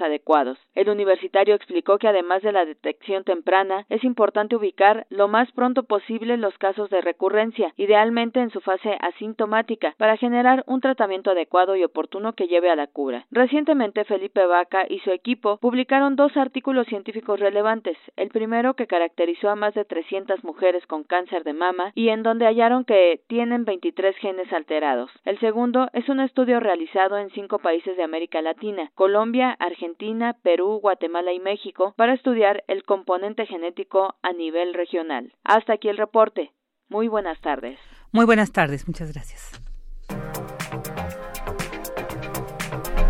adecuados. El universitario explicó que además de la detección temprana, es importante ubicar lo más pronto posible los casos de recurrencia, idealmente en su fase asintomática, para generar un tratamiento adecuado y oportuno que lleve a la cura. Recientemente Felipe Vaca y su equipo publicaron dos artículos científicos relevantes. El primero que caracterizó a más de 300 mujeres con cáncer de mama y en donde hallaron que tienen 23 genes alterados. El segundo es un estudio realizado en cinco países de América Latina, Colombia, Argentina, Perú, Guatemala y México, para estudiar el componente genético a nivel regional. Hasta aquí el reporte. Muy buenas tardes. Muy buenas tardes, muchas gracias.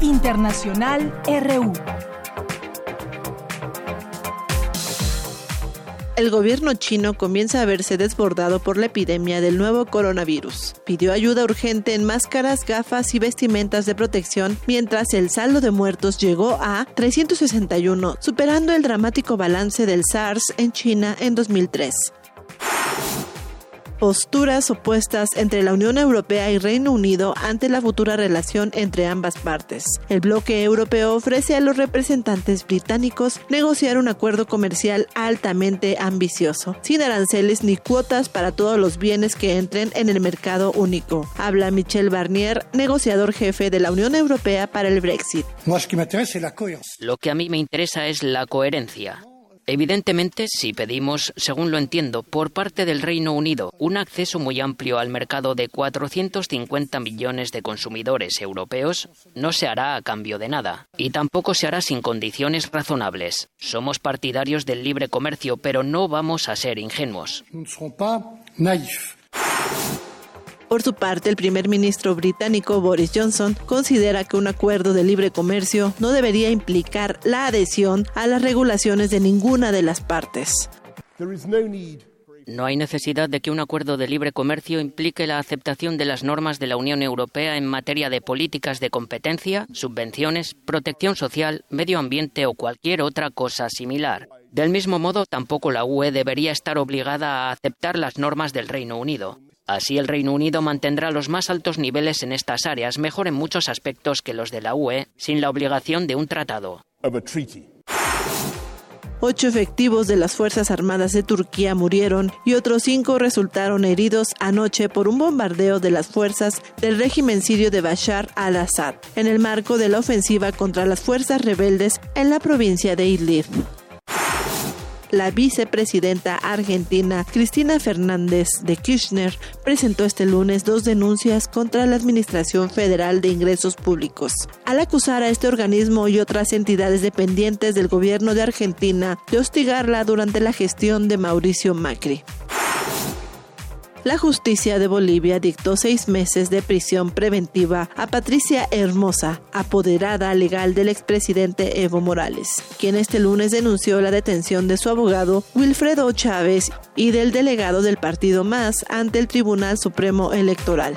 Internacional RU. El gobierno chino comienza a verse desbordado por la epidemia del nuevo coronavirus. Pidió ayuda urgente en máscaras, gafas y vestimentas de protección, mientras el saldo de muertos llegó a 361, superando el dramático balance del SARS en China en 2003 posturas opuestas entre la Unión Europea y Reino Unido ante la futura relación entre ambas partes. El bloque europeo ofrece a los representantes británicos negociar un acuerdo comercial altamente ambicioso, sin aranceles ni cuotas para todos los bienes que entren en el mercado único. Habla Michel Barnier, negociador jefe de la Unión Europea para el Brexit. Lo que a mí me interesa es la coherencia. Evidentemente, si pedimos, según lo entiendo, por parte del Reino Unido un acceso muy amplio al mercado de 450 millones de consumidores europeos, no se hará a cambio de nada. Y tampoco se hará sin condiciones razonables. Somos partidarios del libre comercio, pero no vamos a ser ingenuos. Por su parte, el primer ministro británico Boris Johnson considera que un acuerdo de libre comercio no debería implicar la adhesión a las regulaciones de ninguna de las partes. No hay necesidad de que un acuerdo de libre comercio implique la aceptación de las normas de la Unión Europea en materia de políticas de competencia, subvenciones, protección social, medio ambiente o cualquier otra cosa similar. Del mismo modo, tampoco la UE debería estar obligada a aceptar las normas del Reino Unido. Así el Reino Unido mantendrá los más altos niveles en estas áreas, mejor en muchos aspectos que los de la UE, sin la obligación de un tratado. Ocho efectivos de las Fuerzas Armadas de Turquía murieron y otros cinco resultaron heridos anoche por un bombardeo de las fuerzas del régimen sirio de Bashar al-Assad, en el marco de la ofensiva contra las fuerzas rebeldes en la provincia de Idlib la vicepresidenta argentina Cristina Fernández de Kirchner presentó este lunes dos denuncias contra la Administración Federal de Ingresos Públicos, al acusar a este organismo y otras entidades dependientes del gobierno de Argentina de hostigarla durante la gestión de Mauricio Macri. La justicia de Bolivia dictó seis meses de prisión preventiva a Patricia Hermosa, apoderada legal del expresidente Evo Morales, quien este lunes denunció la detención de su abogado Wilfredo Chávez y del delegado del partido MAS ante el Tribunal Supremo Electoral.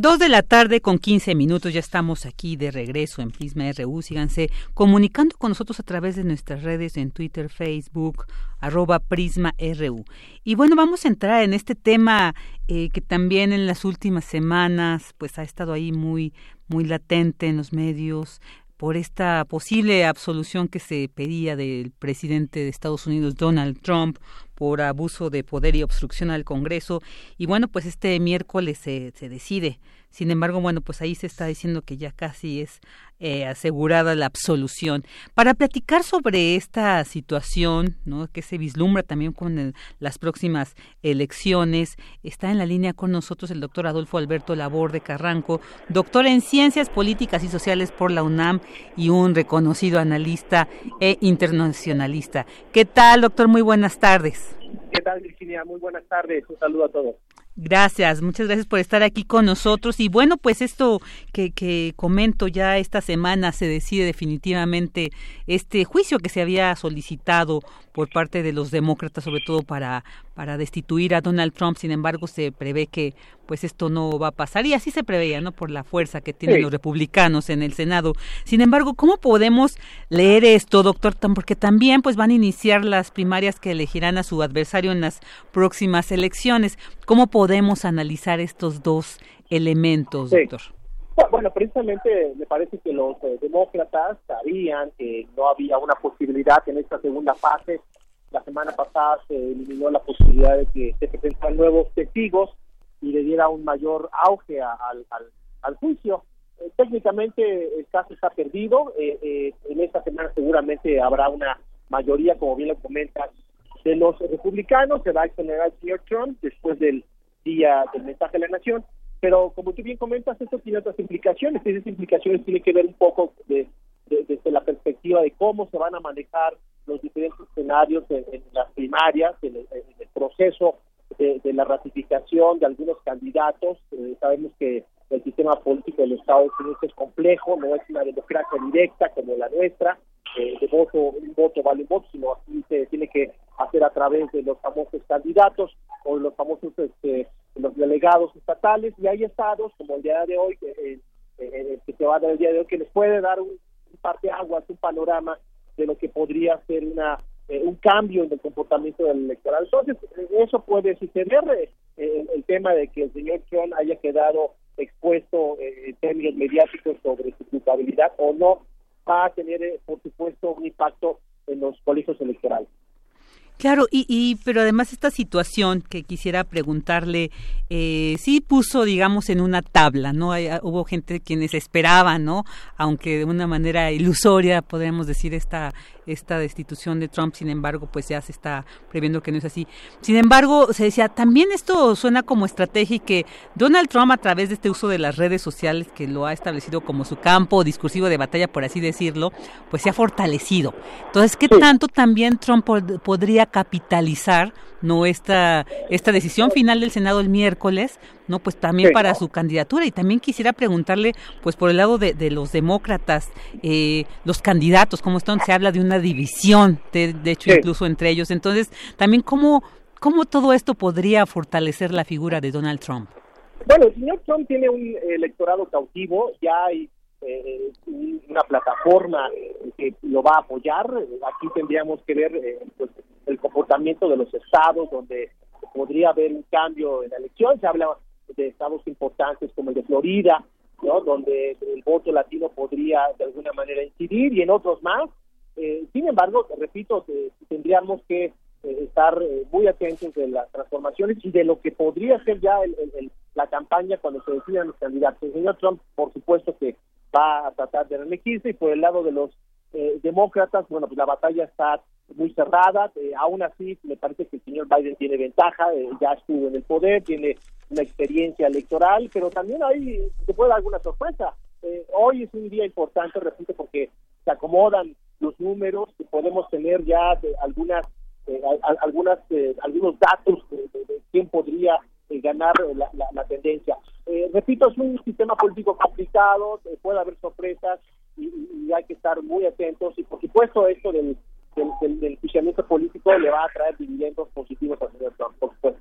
Dos de la tarde con 15 minutos, ya estamos aquí de regreso en Prisma RU. Síganse comunicando con nosotros a través de nuestras redes en Twitter, Facebook, arroba Prisma RU. Y bueno, vamos a entrar en este tema eh, que también en las últimas semanas pues ha estado ahí muy, muy latente en los medios por esta posible absolución que se pedía del presidente de Estados Unidos, Donald Trump, por abuso de poder y obstrucción al Congreso. Y bueno, pues este miércoles se, se decide. Sin embargo, bueno, pues ahí se está diciendo que ya casi es eh, asegurada la absolución. Para platicar sobre esta situación, ¿no? que se vislumbra también con las próximas elecciones, está en la línea con nosotros el doctor Adolfo Alberto Laborde Carranco, doctor en Ciencias Políticas y Sociales por la UNAM y un reconocido analista e internacionalista. ¿Qué tal, doctor? Muy buenas tardes. ¿Qué tal, Virginia? Muy buenas tardes. Un saludo a todos. Gracias, muchas gracias por estar aquí con nosotros. Y bueno, pues esto que, que, comento ya esta semana se decide definitivamente este juicio que se había solicitado por parte de los demócratas, sobre todo para, para destituir a Donald Trump. Sin embargo, se prevé que pues esto no va a pasar y así se preveía, ¿no? Por la fuerza que tienen los republicanos en el Senado. Sin embargo, ¿cómo podemos leer esto, doctor? Porque también pues van a iniciar las primarias que elegirán a su adversario en las próximas elecciones. ¿Cómo podemos analizar estos dos elementos, doctor? Bueno, precisamente me parece que los eh, demócratas sabían que no había una posibilidad en esta segunda fase. La semana pasada se eliminó la posibilidad de que se presentaran nuevos testigos y le diera un mayor auge al, al, juicio. Eh, técnicamente el caso está perdido. Eh, en esta semana seguramente habrá una mayoría, como bien lo comentas, de los republicanos. Se va a exonerar el señor Trump después del día del mensaje de la nación pero como tú bien comentas, esto tiene otras implicaciones, y esas implicaciones tienen que ver un poco de, desde la perspectiva de cómo se van a manejar los diferentes escenarios en, las primarias, en el, proceso de, la ratificación de algunos candidatos. Eh, sabemos que el sistema político de los Estados Unidos es complejo, no es una democracia directa como la nuestra, eh, de voto, un voto vale un voto, sino aquí se tiene que hacer a través de los famosos candidatos o los famosos este, los delegados estatales y hay estados como el día de hoy que, eh, que se va a dar el día de hoy que les puede dar un, parte aguas un panorama de lo que podría ser una eh, un cambio en el comportamiento del electoral entonces eso puede suceder el, el, tema de que el señor Trump haya quedado expuesto en términos mediáticos sobre su culpabilidad o no va a tener, eh, por supuesto, un impacto en los colegios electorales. Claro, y, y pero además esta situación que quisiera preguntarle, eh, sí puso, digamos, en una tabla, ¿no? hubo gente quienes esperaban, ¿no? Aunque de una manera ilusoria, podríamos decir, esta, esta destitución de Trump, sin embargo, pues ya se está previendo que no es así. Sin embargo, se decía, también esto suena como estrategia y que Donald Trump, a través de este uso de las redes sociales, que lo ha establecido como su campo discursivo de batalla, por así decirlo, pues se ha fortalecido. Entonces, ¿qué tanto también Trump podría capitalizar no esta esta decisión final del Senado el miércoles no pues también para su candidatura. Y también quisiera preguntarle pues por el lado de, los demócratas eh, los candidatos cómo están se habla de una división de, hecho incluso entre ellos. Entonces también cómo cómo todo esto podría fortalecer la figura de Donald Trump bueno el señor Trump tiene un electorado cautivo ya hay eh, una plataforma que lo va a apoyar. Aquí tendríamos que ver eh, pues, el comportamiento de los estados donde podría haber un cambio en la elección. Se habla de estados importantes como el de Florida, ¿no? donde el voto latino podría de alguna manera incidir y en otros más. Eh, sin embargo, repito, tendríamos que estar muy atentos de las transformaciones y de lo que podría ser ya la campaña cuando se decidan los candidatos. El señor Trump, por supuesto que va a tratar de reelegirse y por el lado de los eh, demócratas, bueno, pues la batalla está muy cerrada, eh, aún así me parece que el señor Biden tiene ventaja, eh, ya estuvo en el poder, tiene una experiencia electoral, pero también ahí se puede dar alguna sorpresa. hoy es un día importante, repito, porque se acomodan los números, podemos tener ya algunas algunas algunos datos de, quién podría ganar la, la tendencia. Eh, repito, es un sistema político complicado, eh, puede haber sorpresas y, hay que estar muy atentos. Y por supuesto, esto del, del, del, político le va a traer dividendos positivos al señor Trump, por supuesto.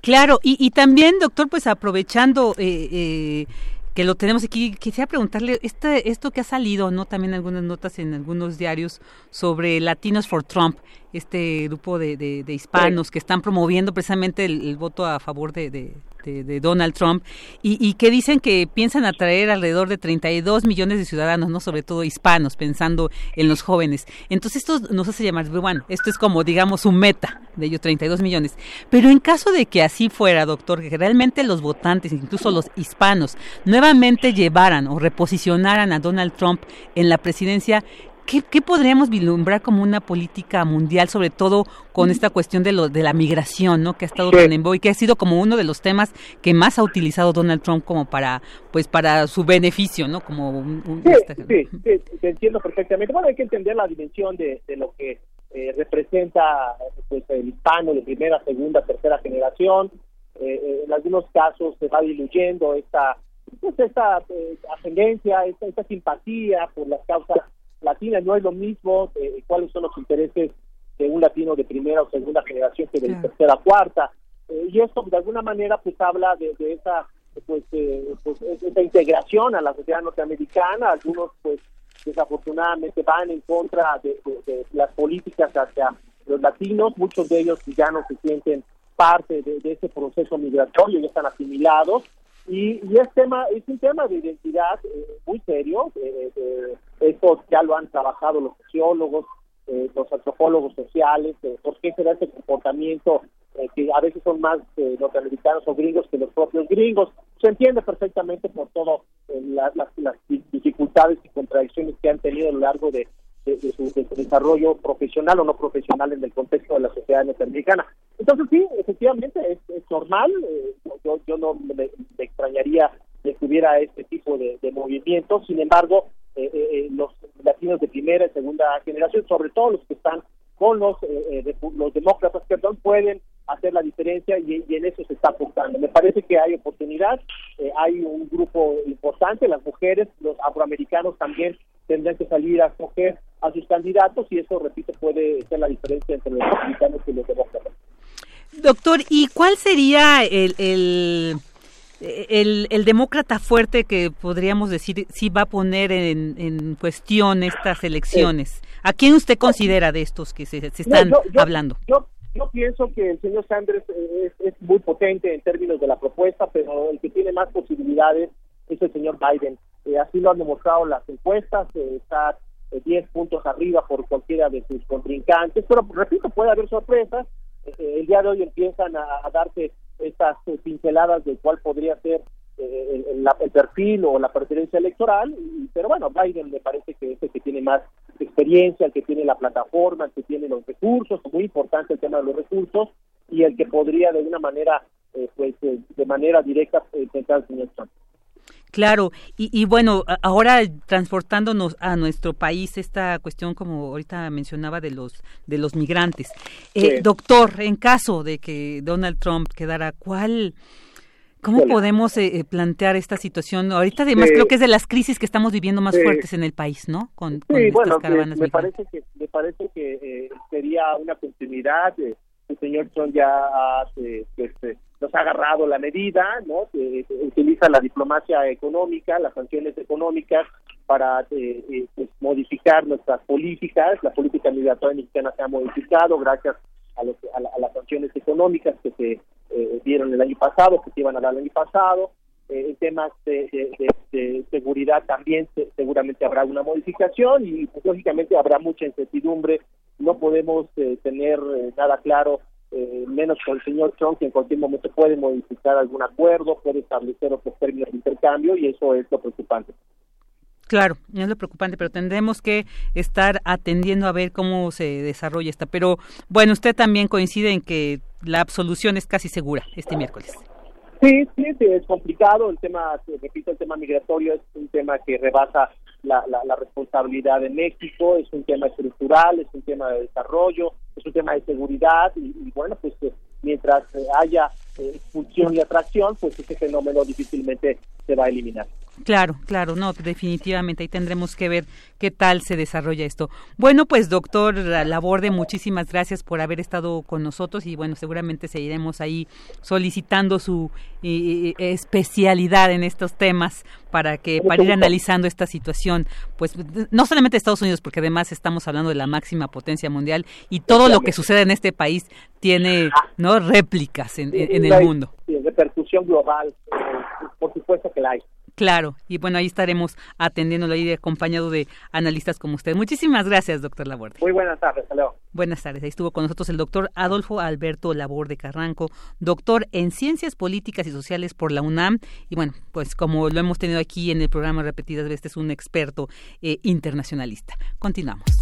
Claro, y, y también, doctor, pues aprovechando eh, eh, que lo tenemos aquí, quisiera preguntarle, este, esto que ha salido, ¿no? También algunas notas en algunos diarios sobre Latinos for Trump, este grupo de, de, hispanos que están promoviendo precisamente el, voto a favor de, de, Donald Trump y, y, que dicen que piensan atraer alrededor de 32 millones de ciudadanos, no sobre todo hispanos, pensando en los jóvenes. Entonces esto nos hace llamar, bueno, esto es como digamos un meta de ellos 32 millones. Pero en caso de que así fuera, doctor, que realmente los votantes, incluso los hispanos, nuevamente llevaran o reposicionaran a Donald Trump en la presidencia, ¿Qué, podríamos vislumbrar como una política mundial, sobre todo con esta cuestión de, lo, de la migración, ¿no? que ha estado tan en y que ha sido como uno de los temas que más ha utilizado Donald Trump como para pues para su beneficio, ¿no? Como un, sí, sí, te entiendo perfectamente. Bueno, hay que entender la dimensión de, lo que eh, representa pues, el hispano de primera, segunda, tercera generación. Eh, eh, en algunos casos se va diluyendo esta pues esta ascendencia, esta, esta simpatía por las causas latina no es lo mismo eh, cuáles son los intereses de un latino de primera o segunda generación que de tercera o cuarta. Eh, y esto de alguna manera pues habla de, esa pues, eh, pues esa integración a la sociedad norteamericana. Algunos pues desafortunadamente van en contra de, las políticas hacia los latinos. Muchos de ellos ya no se sienten parte de, ese proceso migratorio ya están asimilados y, es tema es un tema de identidad muy serio eh, esto ya lo han trabajado los sociólogos, eh, los antropólogos sociales, eh, por qué se da ese comportamiento eh, que a veces son más norteamericanos o gringos que los propios gringos. Se entiende perfectamente por todo las, dificultades y contradicciones que han tenido a lo largo de, su, desarrollo profesional o no profesional en el contexto de la sociedad norteamericana. Entonces sí, efectivamente es, normal, yo, yo no me, extrañaría que tuviera este tipo de, de movimientos, sin embargo, eh, eh, eh, los latinos de primera y segunda generación, sobre todo los que están con los, los demócratas, perdón, pueden hacer la diferencia y, en eso se está apuntando. Me parece que hay oportunidad, hay un grupo importante, las mujeres, los afroamericanos también tendrán que salir a escoger a sus candidatos y eso, repito, puede ser la diferencia entre los republicanos y los demócratas. Doctor, ¿y cuál sería el, el el, el, demócrata fuerte que podríamos decir sí va a poner en, en cuestión estas elecciones. ¿A quién usted considera de estos que se, están hablando? Yo, yo pienso que el señor Sanders es, es, muy potente en términos de la propuesta, pero el que tiene más posibilidades es el señor Biden. Eh, así lo han demostrado las encuestas, eh, está 10 eh, puntos arriba por cualquiera de sus contrincantes, pero repito, puede haber sorpresas. el día de hoy empiezan a, darse estas eh, pinceladas de cuál podría ser eh, el, perfil o la preferencia electoral, pero bueno, Biden me parece que es el que tiene más experiencia, el que tiene la plataforma, el que tiene los recursos, muy importante el tema de los recursos, y el que podría de una manera, eh, pues de manera directa intentar el señor Trump. Claro, y, bueno, ahora transportándonos a nuestro país, esta cuestión, como ahorita mencionaba, de los de los migrantes. Eh, doctor, en caso de que Donald Trump quedara, ¿cuál, cómo podemos eh, eh, plantear esta situación? Ahorita, además, creo que es de las crisis que estamos viviendo más fuertes en el país, ¿no? Con, sí, bueno, me, parece que me parece que sería una continuidad. el señor Trump ya este, nos ha agarrado la medida, ¿no? utiliza la diplomacia económica, las sanciones económicas para eh, eh, pues, modificar nuestras políticas. La política migratoria mexicana se ha modificado gracias a, las sanciones económicas que se eh, dieron el año pasado, que se iban a dar el año pasado. en temas de, seguridad también seguramente habrá una modificación y lógicamente habrá mucha incertidumbre. No podemos tener nada claro eh, menos con el señor Trump, que en cualquier momento puede modificar algún acuerdo, puede establecer otros términos de intercambio y eso es lo preocupante. Claro, es lo preocupante, pero tendremos que estar atendiendo a ver cómo se desarrolla esta. Pero bueno, usted también coincide en que la absolución es casi segura este miércoles. Sí, sí, sí, es complicado. El tema, repito, el tema migratorio es un tema que rebasa la, la, responsabilidad de México, es un tema estructural, es un tema de desarrollo, es un tema de seguridad y, bueno, pues eh, mientras haya eh, expulsión y atracción, pues ese fenómeno difícilmente se va a eliminar. Claro, claro, no, definitivamente ahí tendremos que ver qué tal se desarrolla esto. Bueno, pues doctor Laborde, muchísimas gracias por haber estado con nosotros y bueno, seguramente seguiremos ahí solicitando su eh, eh, especialidad en estos temas para que para ir analizando esta situación, pues no solamente Estados Unidos, porque además estamos hablando de la máxima potencia mundial y todo lo que sucede en este país tiene no réplicas en, el mundo. Sí, repercusión global, eh, por supuesto que la hay. Claro, y bueno, ahí estaremos atendiéndolo ahí acompañado de analistas como usted. Muchísimas gracias, doctor Laborde. Muy buenas tardes, hasta Buenas tardes, ahí estuvo con nosotros el doctor Adolfo Alberto Laborde Carranco, doctor en Ciencias Políticas y Sociales por la UNAM, y bueno, pues como lo hemos tenido aquí en el programa repetidas veces, es un experto eh, internacionalista. Continuamos.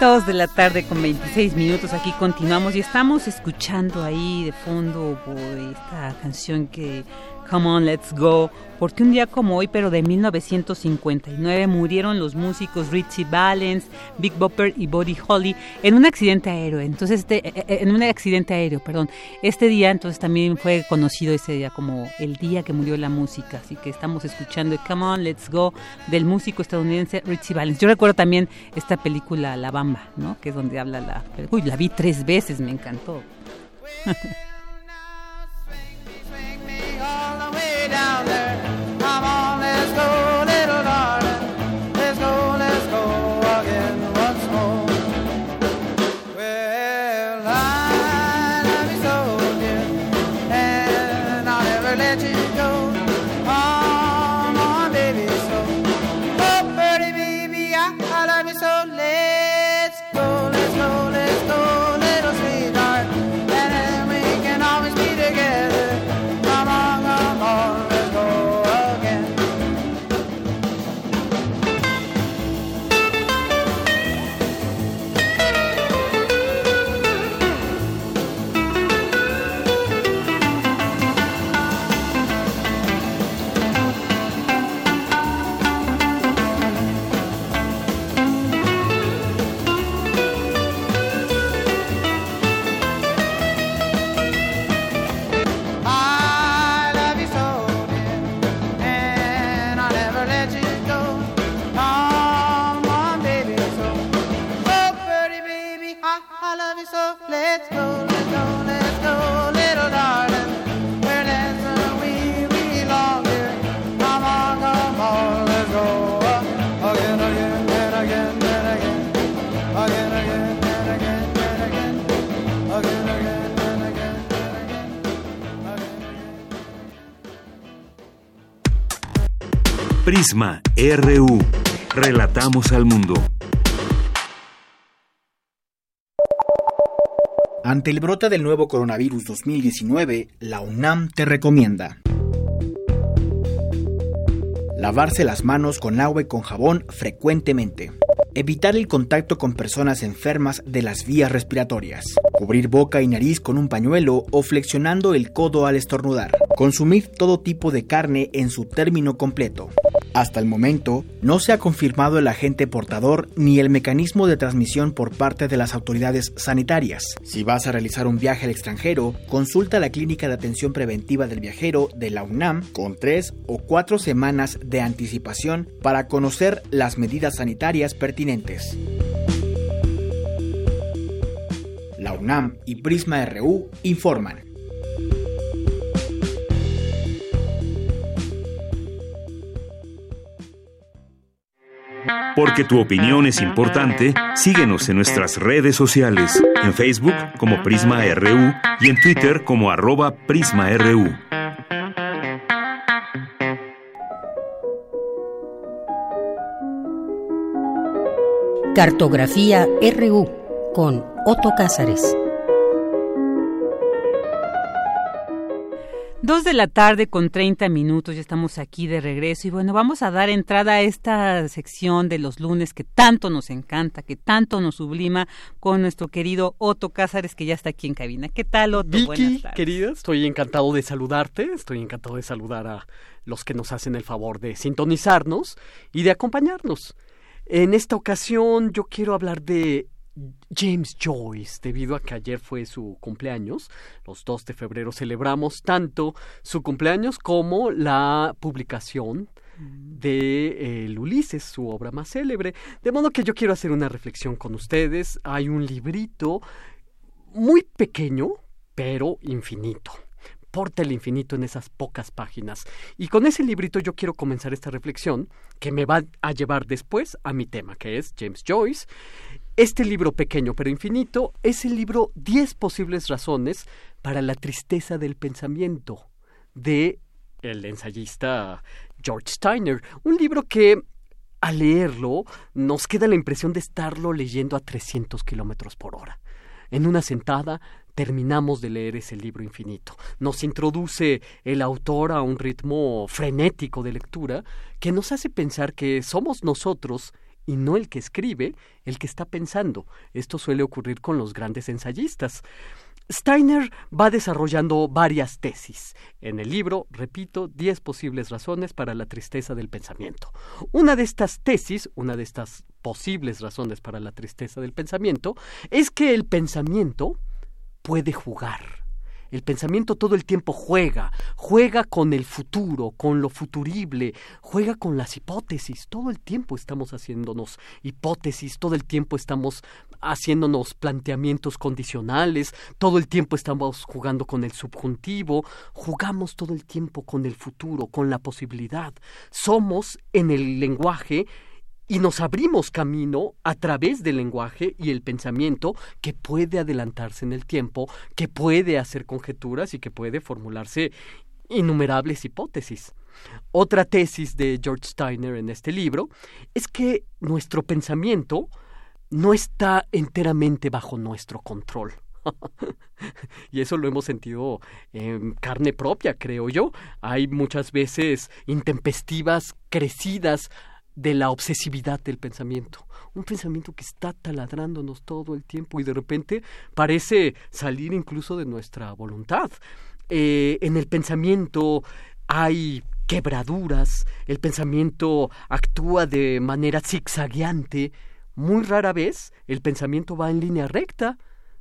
Dos de la tarde con 26 minutos aquí continuamos y estamos escuchando ahí de fondo esta canción que Come On Let's Go porque un día como hoy, pero de 1959, murieron los músicos Richie Valens, Big Bopper y Buddy Holly en un accidente aéreo. Entonces, este, eh, eh, en un accidente aéreo, perdón. Este día, entonces, también fue conocido ese día como el día que murió la música. Así que estamos escuchando Come On, Let's Go del músico estadounidense Richie Valens. Yo recuerdo también esta película La Bamba, ¿no? Que es donde habla la... Uy, la vi tres veces, me encantó. down there. RU. Relatamos al mundo. Ante el brote del nuevo coronavirus 2019, la UNAM te recomienda lavarse las manos con agua y con jabón frecuentemente, evitar el contacto con personas enfermas de las vías respiratorias, cubrir boca y nariz con un pañuelo o flexionando el codo al estornudar, consumir todo tipo de carne en su término completo. Hasta el momento, no se ha confirmado el agente portador ni el mecanismo de transmisión por parte de las autoridades sanitarias. Si vas a realizar un viaje al extranjero, consulta la Clínica de Atención Preventiva del Viajero de la UNAM con tres o cuatro semanas de anticipación para conocer las medidas sanitarias pertinentes. La UNAM y Prisma RU informan. Porque tu opinión es importante, síguenos en nuestras redes sociales, en Facebook como Prisma RU y en Twitter como arroba PrismaRU. Cartografía RU con Otto Cázares. Dos de la tarde con 30 minutos, ya estamos aquí de regreso y bueno, vamos a dar entrada a esta sección de los lunes que tanto nos encanta, que tanto nos sublima con nuestro querido Otto Cázares que ya está aquí en cabina. ¿Qué tal Otto? Vicky, querida, estoy encantado de saludarte, estoy encantado de saludar a los que nos hacen el favor de sintonizarnos y de acompañarnos. En esta ocasión yo quiero hablar de James Joyce, debido a que ayer fue su cumpleaños, los 2 de febrero celebramos tanto su cumpleaños como la publicación de el Ulises, su obra más célebre. De modo que yo quiero hacer una reflexión con ustedes. Hay un librito muy pequeño, pero infinito porta el infinito en esas pocas páginas. Y con ese librito yo quiero comenzar esta reflexión que me va a llevar después a mi tema, que es James Joyce. Este libro pequeño pero infinito es el libro 10 posibles razones para la tristeza del pensamiento de el ensayista George Steiner, un libro que al leerlo nos queda la impresión de estarlo leyendo a 300 kilómetros por hora. En una sentada terminamos de leer ese libro infinito. Nos introduce el autor a un ritmo frenético de lectura que nos hace pensar que somos nosotros y no el que escribe el que está pensando. Esto suele ocurrir con los grandes ensayistas. Steiner va desarrollando varias tesis. En el libro, repito, 10 posibles razones para la tristeza del pensamiento. Una de estas tesis, una de estas posibles razones para la tristeza del pensamiento, es que el pensamiento puede jugar. El pensamiento todo el tiempo juega, juega con el futuro, con lo futurible, juega con las hipótesis. Todo el tiempo estamos haciéndonos hipótesis, todo el tiempo estamos haciéndonos planteamientos condicionales, todo el tiempo estamos jugando con el subjuntivo, jugamos todo el tiempo con el futuro, con la posibilidad. Somos en el lenguaje y nos abrimos camino a través del lenguaje y el pensamiento que puede adelantarse en el tiempo, que puede hacer conjeturas y que puede formularse innumerables hipótesis. Otra tesis de George Steiner en este libro es que nuestro pensamiento no está enteramente bajo nuestro control. y eso lo hemos sentido en carne propia, creo yo. Hay muchas veces intempestivas crecidas de la obsesividad del pensamiento. Un pensamiento que está taladrándonos todo el tiempo y de repente parece salir incluso de nuestra voluntad. Eh, en el pensamiento hay quebraduras, el pensamiento actúa de manera zigzagueante. Muy rara vez el pensamiento va en línea recta.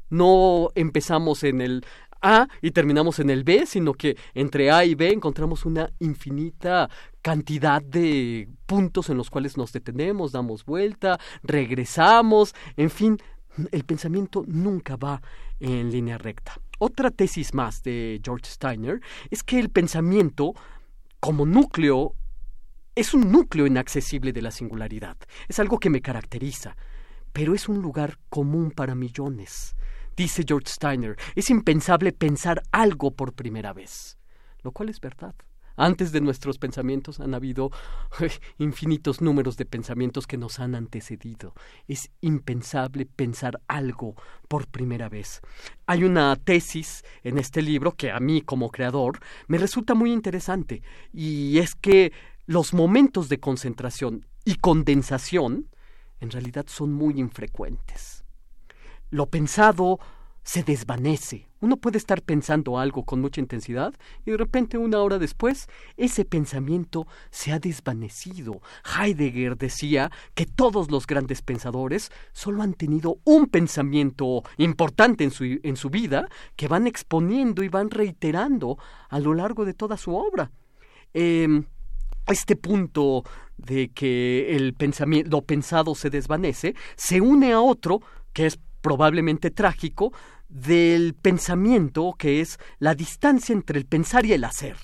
No empezamos en el a y terminamos en el B, sino que entre A y B encontramos una infinita cantidad de puntos en los cuales nos detenemos, damos vuelta, regresamos, en fin, el pensamiento nunca va en línea recta. Otra tesis más de George Steiner es que el pensamiento como núcleo es un núcleo inaccesible de la singularidad, es algo que me caracteriza, pero es un lugar común para millones. Dice George Steiner, es impensable pensar algo por primera vez, lo cual es verdad. Antes de nuestros pensamientos han habido infinitos números de pensamientos que nos han antecedido. Es impensable pensar algo por primera vez. Hay una tesis en este libro que a mí como creador me resulta muy interesante y es que los momentos de concentración y condensación en realidad son muy infrecuentes lo pensado se desvanece. Uno puede estar pensando algo con mucha intensidad y de repente una hora después ese pensamiento se ha desvanecido. Heidegger decía que todos los grandes pensadores solo han tenido un pensamiento importante en su, en su vida que van exponiendo y van reiterando a lo largo de toda su obra. Em, este punto de que el pensamiento, lo pensado se desvanece se une a otro que es probablemente trágico, del pensamiento que es la distancia entre el pensar y el hacer.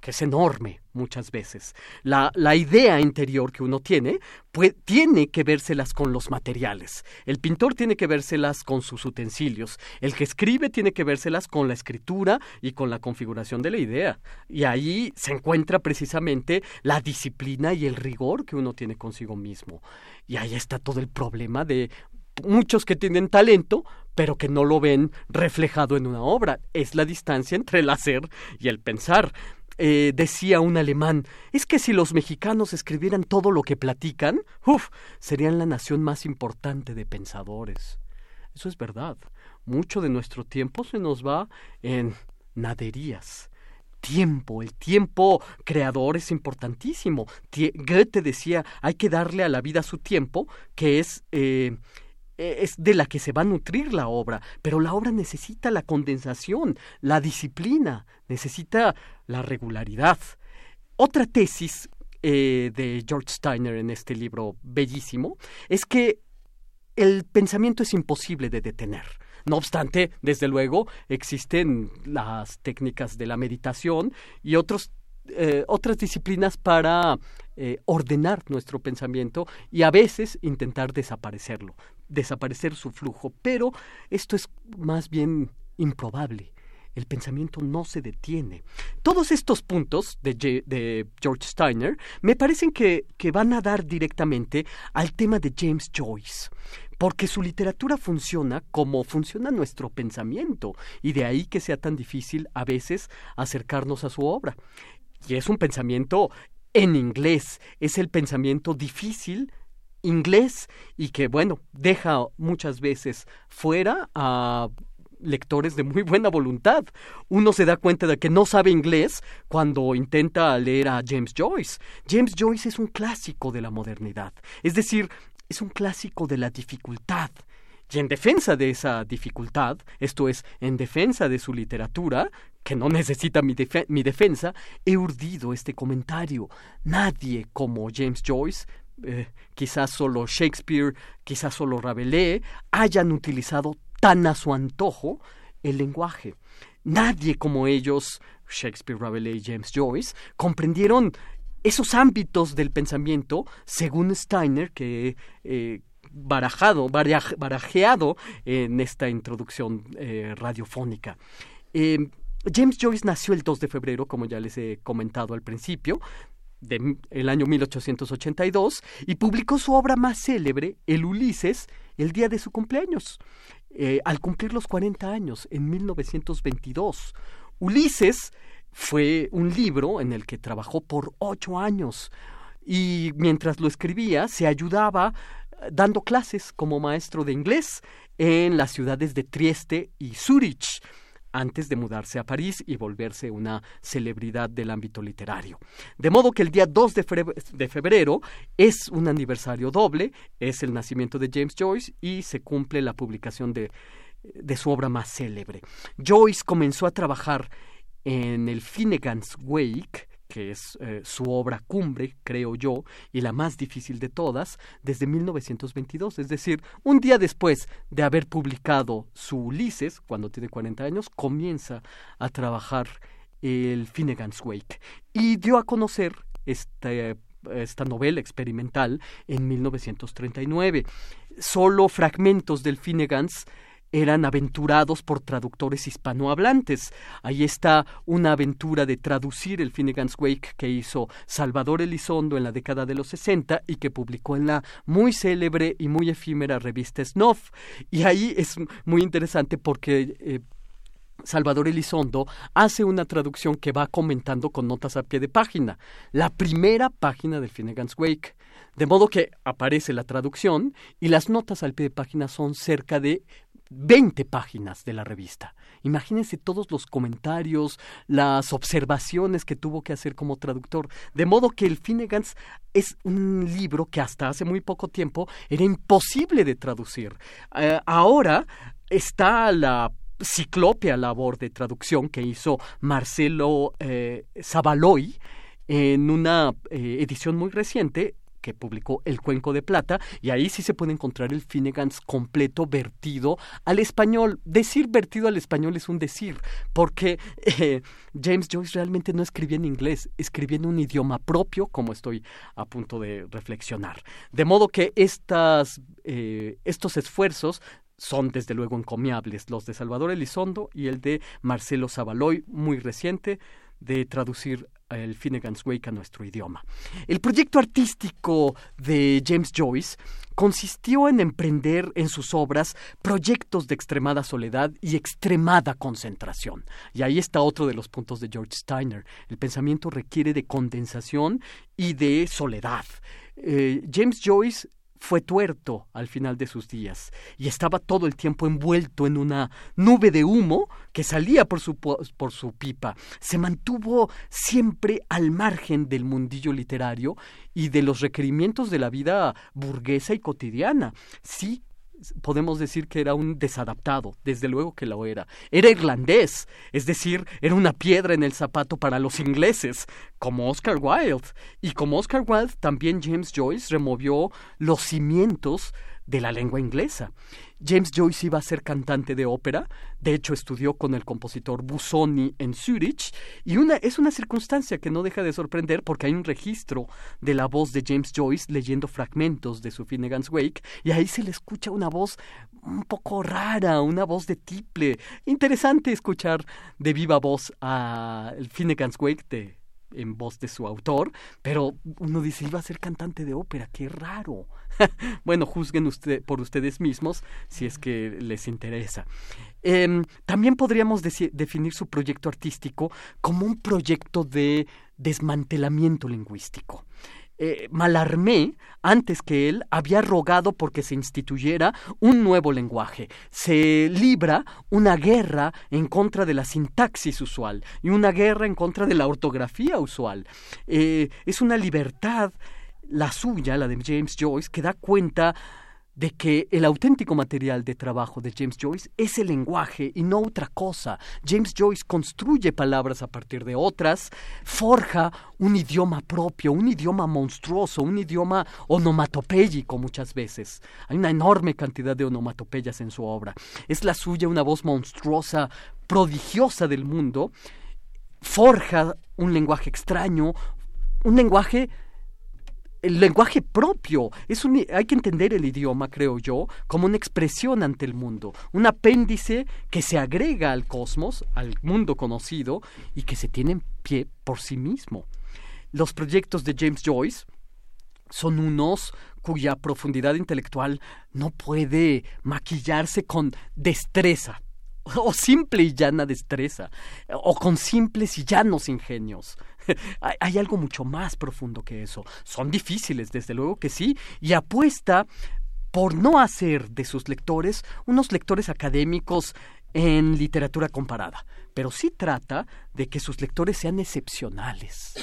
que es enorme muchas veces. La, la idea interior que uno tiene pues, tiene que vérselas con los materiales. El pintor tiene que vérselas con sus utensilios. El que escribe tiene que vérselas con la escritura y con la configuración de la idea. Y ahí se encuentra precisamente la disciplina y el rigor que uno tiene consigo mismo. Y ahí está todo el problema de muchos que tienen talento, pero que no lo ven reflejado en una obra. Es la distancia entre el hacer y el pensar. Eh, decía un alemán, es que si los mexicanos escribieran todo lo que platican, uff, serían la nación más importante de pensadores. Eso es verdad. Mucho de nuestro tiempo se nos va en naderías. Tiempo, el tiempo creador es importantísimo. Goethe decía, hay que darle a la vida su tiempo, que es eh, es de la que se va a nutrir la obra, pero la obra necesita la condensación, la disciplina, necesita la regularidad. Otra tesis eh, de George Steiner en este libro bellísimo es que el pensamiento es imposible de detener. No obstante, desde luego, existen las técnicas de la meditación y otros eh, otras disciplinas para ordenar nuestro pensamiento y a veces intentar desaparecerlo desaparecer su flujo, pero esto es más bien improbable. El pensamiento no se detiene. Todos estos puntos de, de George Steiner me parecen que, que van a dar directamente al tema de James Joyce porque su literatura funciona como funciona nuestro pensamiento, y de ahí que sea tan difícil a veces acercarnos a su obra. Y es un pensamiento en inglés, es el pensamiento difícil inglés y que, bueno, deja muchas veces fuera a lectores de muy buena voluntad. Uno se da cuenta de que no sabe inglés cuando intenta leer a James Joyce. James Joyce es un clásico de la modernidad, es decir, es un clásico de la dificultad. Y en defensa de esa dificultad, esto es, en defensa de su literatura, que no necesita mi, mi defensa, he urdido este comentario. Nadie como James Joyce eh, quizás solo Shakespeare, quizás solo Rabelais, hayan utilizado tan a su antojo el lenguaje. Nadie como ellos, Shakespeare, Rabelais y James Joyce, comprendieron esos ámbitos del pensamiento, según Steiner, que eh, barajado, barajeado en esta introducción eh, radiofónica. James Joyce nació el 2 de febrero, como ya les he comentado al principio, del año 1882 y publicó su obra más célebre, El Ulises, el día de su cumpleaños, eh, al cumplir los 40 años, en 1922. Ulises fue un libro en el que trabajó por ocho años y mientras lo escribía se ayudaba eh, dando clases como maestro de inglés en las ciudades de Trieste y Zurich antes de mudarse a París y volverse una celebridad del ámbito literario. De modo que el día 2 de febrero es un aniversario doble, es el nacimiento de James Joyce y se cumple la publicación de, de su obra más célebre. Joyce comenzó a trabajar en el Finnegan's Wake, que es eh, su obra cumbre, creo yo, y la más difícil de todas, desde 1922. Es decir, un día después de haber publicado su Ulises, cuando tiene 40 años, comienza a trabajar el Finnegan's Wake y dio a conocer este, esta novela experimental en 1939. Solo fragmentos del Finnegan's eran aventurados por traductores hispanohablantes. Ahí está una aventura de traducir el Finnegan's Wake que hizo Salvador Elizondo en la década de los 60 y que publicó en la muy célebre y muy efímera revista Snuff. Y ahí es muy interesante porque eh, Salvador Elizondo hace una traducción que va comentando con notas a pie de página, la primera página del Finnegan's Wake. De modo que aparece la traducción y las notas al pie de página son cerca de 20 páginas de la revista. Imagínense todos los comentarios, las observaciones que tuvo que hacer como traductor. De modo que el Finnegans es un libro que hasta hace muy poco tiempo era imposible de traducir. Eh, ahora está la ciclopia labor de traducción que hizo Marcelo eh, Zavaloy en una eh, edición muy reciente publicó El Cuenco de Plata, y ahí sí se puede encontrar el Finnegans completo vertido al español. Decir vertido al español es un decir, porque eh, James Joyce realmente no escribía en inglés, escribía en un idioma propio, como estoy a punto de reflexionar. De modo que estas, eh, estos esfuerzos son desde luego encomiables, los de Salvador Elizondo y el de Marcelo Zavaloy, muy reciente, de traducir el Finnegan's Wake a nuestro idioma. El proyecto artístico de James Joyce consistió en emprender en sus obras proyectos de extremada soledad y extremada concentración. Y ahí está otro de los puntos de George Steiner. El pensamiento requiere de condensación y de soledad. Eh, James Joyce fue tuerto al final de sus días y estaba todo el tiempo envuelto en una nube de humo que salía por su, por su pipa. Se mantuvo siempre al margen del mundillo literario y de los requerimientos de la vida burguesa y cotidiana. Sí, podemos decir que era un desadaptado, desde luego que lo era. Era irlandés, es decir, era una piedra en el zapato para los ingleses, como Oscar Wilde. Y como Oscar Wilde, también James Joyce removió los cimientos de la lengua inglesa. James Joyce iba a ser cantante de ópera, de hecho estudió con el compositor Busoni en Zurich, y una, es una circunstancia que no deja de sorprender porque hay un registro de la voz de James Joyce leyendo fragmentos de su Finnegan's Wake, y ahí se le escucha una voz un poco rara, una voz de tiple. Interesante escuchar de viva voz a Finnegan's Wake de en voz de su autor, pero uno dice, iba a ser cantante de ópera, qué raro. bueno, juzguen usted, por ustedes mismos si es que les interesa. Em, también podríamos definir su proyecto artístico como un proyecto de desmantelamiento lingüístico. Eh, Malarmé, antes que él, había rogado porque se instituyera un nuevo lenguaje. Se libra una guerra en contra de la sintaxis usual y una guerra en contra de la ortografía usual. Eh, es una libertad, la suya, la de James Joyce, que da cuenta de que el auténtico material de trabajo de James Joyce es el lenguaje y no otra cosa. James Joyce construye palabras a partir de otras, forja un idioma propio, un idioma monstruoso, un idioma onomatopéyico muchas veces. Hay una enorme cantidad de onomatopeyas en su obra. Es la suya una voz monstruosa, prodigiosa del mundo. Forja un lenguaje extraño, un lenguaje el lenguaje propio. Es un, hay que entender el idioma, creo yo, como una expresión ante el mundo, un apéndice que se agrega al cosmos, al mundo conocido, y que se tiene en pie por sí mismo. Los proyectos de James Joyce son unos cuya profundidad intelectual no puede maquillarse con destreza, o simple y llana destreza, o con simples y llanos ingenios. hay, algo mucho más profundo que eso. Son difíciles, desde luego que sí, y apuesta por no hacer de sus lectores unos lectores académicos en literatura comparada, pero sí trata de que sus lectores sean excepcionales.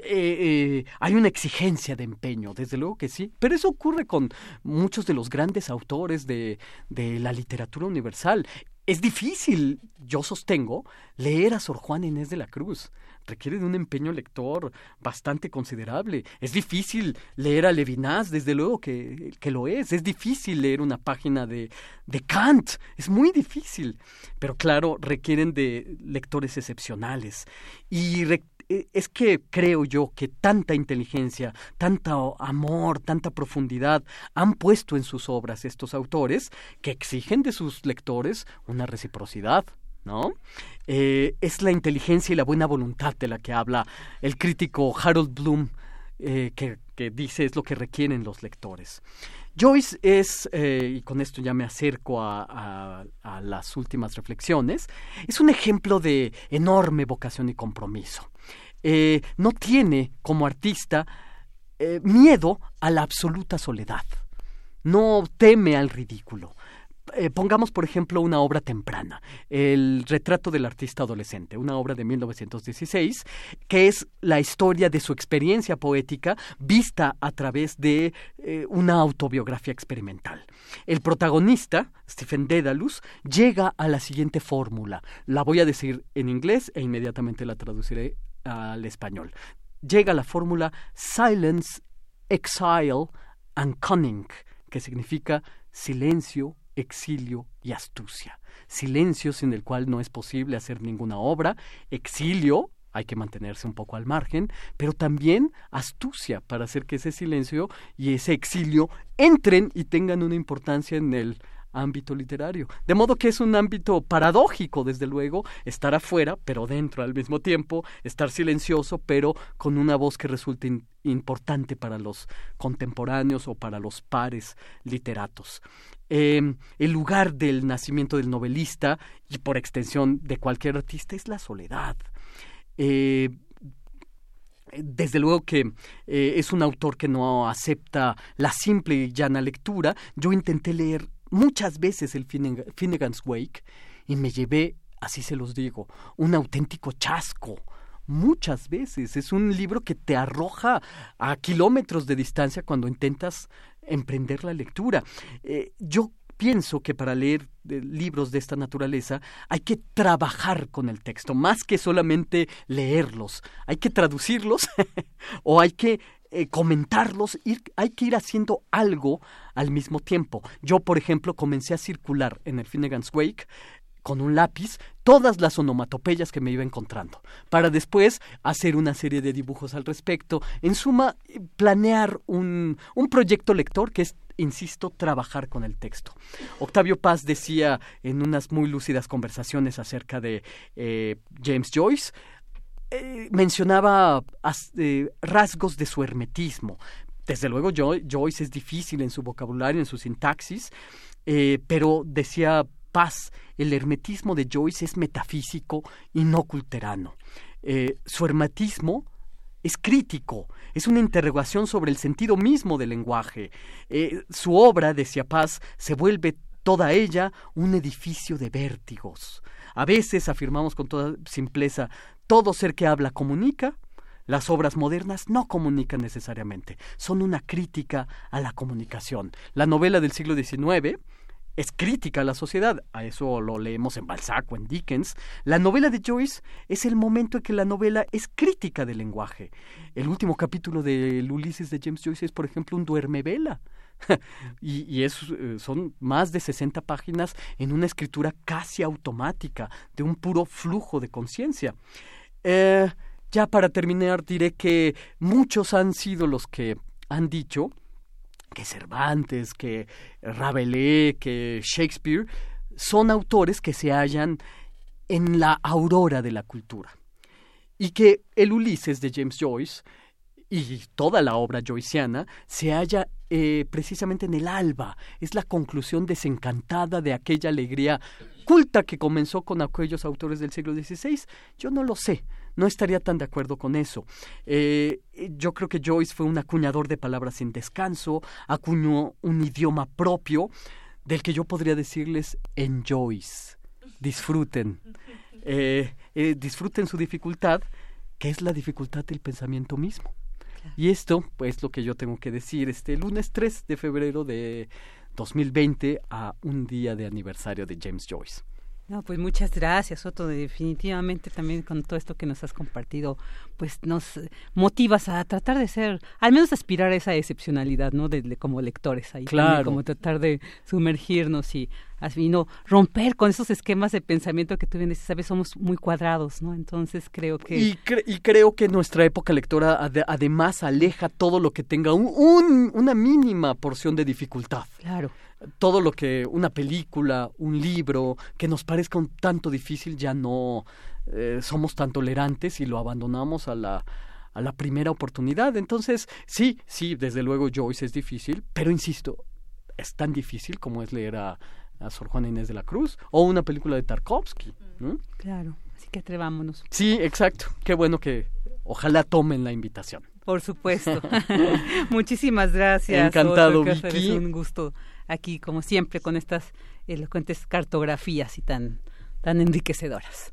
Eh, eh, hay una exigencia de empeño, desde luego que sí, pero eso ocurre con muchos de los grandes autores de, de la literatura universal. Es difícil, yo sostengo, leer a Sor Juan Inés de la Cruz requiere de un empeño lector bastante considerable. Es difícil leer a Levinas, desde luego que, que lo es. Es difícil leer una página de, de Kant. Es muy difícil. Pero claro, requieren de lectores excepcionales. Y e, es que creo yo que tanta inteligencia, tanto amor, tanta profundidad han puesto en sus obras estos autores que exigen de sus lectores una reciprocidad. ¿No? Eh, es la inteligencia y la buena voluntad de la que habla el crítico Harold Bloom, eh, que, dice es lo que requieren los lectores. Joyce es, eh, y con esto ya me acerco a, las últimas reflexiones, es un ejemplo de enorme vocación y compromiso. no tiene como artista miedo a la absoluta soledad, no teme al ridículo eh, pongamos, por ejemplo, una obra temprana, El retrato del artista adolescente, una obra de 1916, que es la historia de su experiencia poética vista a través de eh, una autobiografía experimental. El protagonista, Stephen Dedalus, llega a la siguiente fórmula. La voy a decir en inglés e inmediatamente la traduciré al español. Llega a la fórmula silence Exile and Cunning, que significa silencio, exilio y astucia. Silencio sin el cual no es posible hacer ninguna obra, exilio, hay que mantenerse un poco al margen, pero también astucia para hacer que ese silencio y ese exilio entren y tengan una importancia en el ámbito literario. De modo que es un ámbito paradójico, desde luego, estar afuera, pero dentro al mismo tiempo, estar silencioso, pero con una voz que resulte importante para los contemporáneos o para los pares literatos. Em, el lugar del nacimiento del novelista y por extensión de cualquier artista es la soledad. Eh, desde luego que eh, es un autor que no acepta la simple y llana lectura. Yo intenté leer muchas veces el Finnegan's Wake y me llevé, así se los digo, un auténtico chasco. Muchas veces. Es un libro que te arroja a kilómetros de distancia cuando intentas emprender la lectura. Eh, yo pienso que para leer eh, libros de esta naturaleza hay que trabajar con el texto, más que solamente leerlos. Hay que traducirlos o hay que eh, comentarlos, hay que ir haciendo algo al mismo tiempo. Yo, por ejemplo, comencé a circular en el Finnegan's Wake con un lápiz todas las onomatopeyas que me iba encontrando, para después hacer una serie de dibujos al respecto. En suma, planear un, un proyecto lector que es insisto, trabajar con el texto. Octavio Paz decía en unas muy lúcidas conversaciones acerca de eh, James Joyce, eh, mencionaba eh, rasgos de su hermetismo. Desde luego, Joyce es difícil en su vocabulario, en su sintaxis, eh, pero decía Paz, el hermetismo de Joyce es metafísico y no culterano. su hermetismo es crítico, es una interrogación sobre el sentido mismo del lenguaje. su obra, decía Paz, se vuelve toda ella un edificio de vértigos. A veces afirmamos con toda simpleza, todo ser que habla comunica, las obras modernas no comunican necesariamente, son una crítica a la comunicación. La novela del siglo XIX es crítica a la sociedad, a eso lo leemos en Balzac o en Dickens. La novela de Joyce es el momento en que la novela es crítica del lenguaje. El último capítulo del Ulises de James Joyce es, por ejemplo, un duermevela. y, es, eh, son más de 60 páginas en una escritura casi automática, de un puro flujo de conciencia. Eh, ya para terminar diré que muchos han sido los que han dicho que Cervantes, que Rabelais, que Shakespeare son autores que se hallan en la aurora de la cultura y que el Ulises de James Joyce y toda la obra joyciana se halla eh, precisamente en el alba. Es la conclusión desencantada de aquella alegría culta que comenzó con aquellos autores del siglo XVI. Yo no lo sé, no estaría tan de acuerdo con eso. Eh, yo creo que Joyce fue un acuñador de palabras sin descanso, acuñó un idioma propio del que yo podría decirles enjoys, disfruten, eh, disfruten su dificultad, que es la dificultad del pensamiento mismo. Y esto, pues, lo que yo tengo que decir, este lunes 3 de febrero de 2020 a un día de aniversario de James Joyce. No, pues muchas gracias, Otto. Definitivamente también con todo esto que nos has compartido, pues nos motivas a tratar de ser, al menos aspirar a esa excepcionalidad, ¿no? De, como lectores ahí. Claro. como tratar de sumergirnos y así, no romper con esos esquemas de pensamiento que tú vienes, sabes, somos muy cuadrados, ¿no? Entonces creo que... Y, y creo que nuestra época lectora además aleja todo lo que tenga un, una mínima porción de dificultad. Claro todo lo que una película, un libro, que nos parezca un tanto difícil, ya no eh, somos tan tolerantes y lo abandonamos a la, a la primera oportunidad. Entonces, sí, sí, desde luego Joyce es difícil, pero insisto, es tan difícil como es leer a, a Sor Juana Inés de la Cruz o una película de Tarkovsky. Claro, así que atrevámonos. Sí, exacto. Qué bueno que ojalá tomen la invitación. Por supuesto. Muchísimas gracias. Encantado, Vicky. Es un gusto aquí, como siempre, con estas elocuentes cartografías y tan, tan enriquecedoras.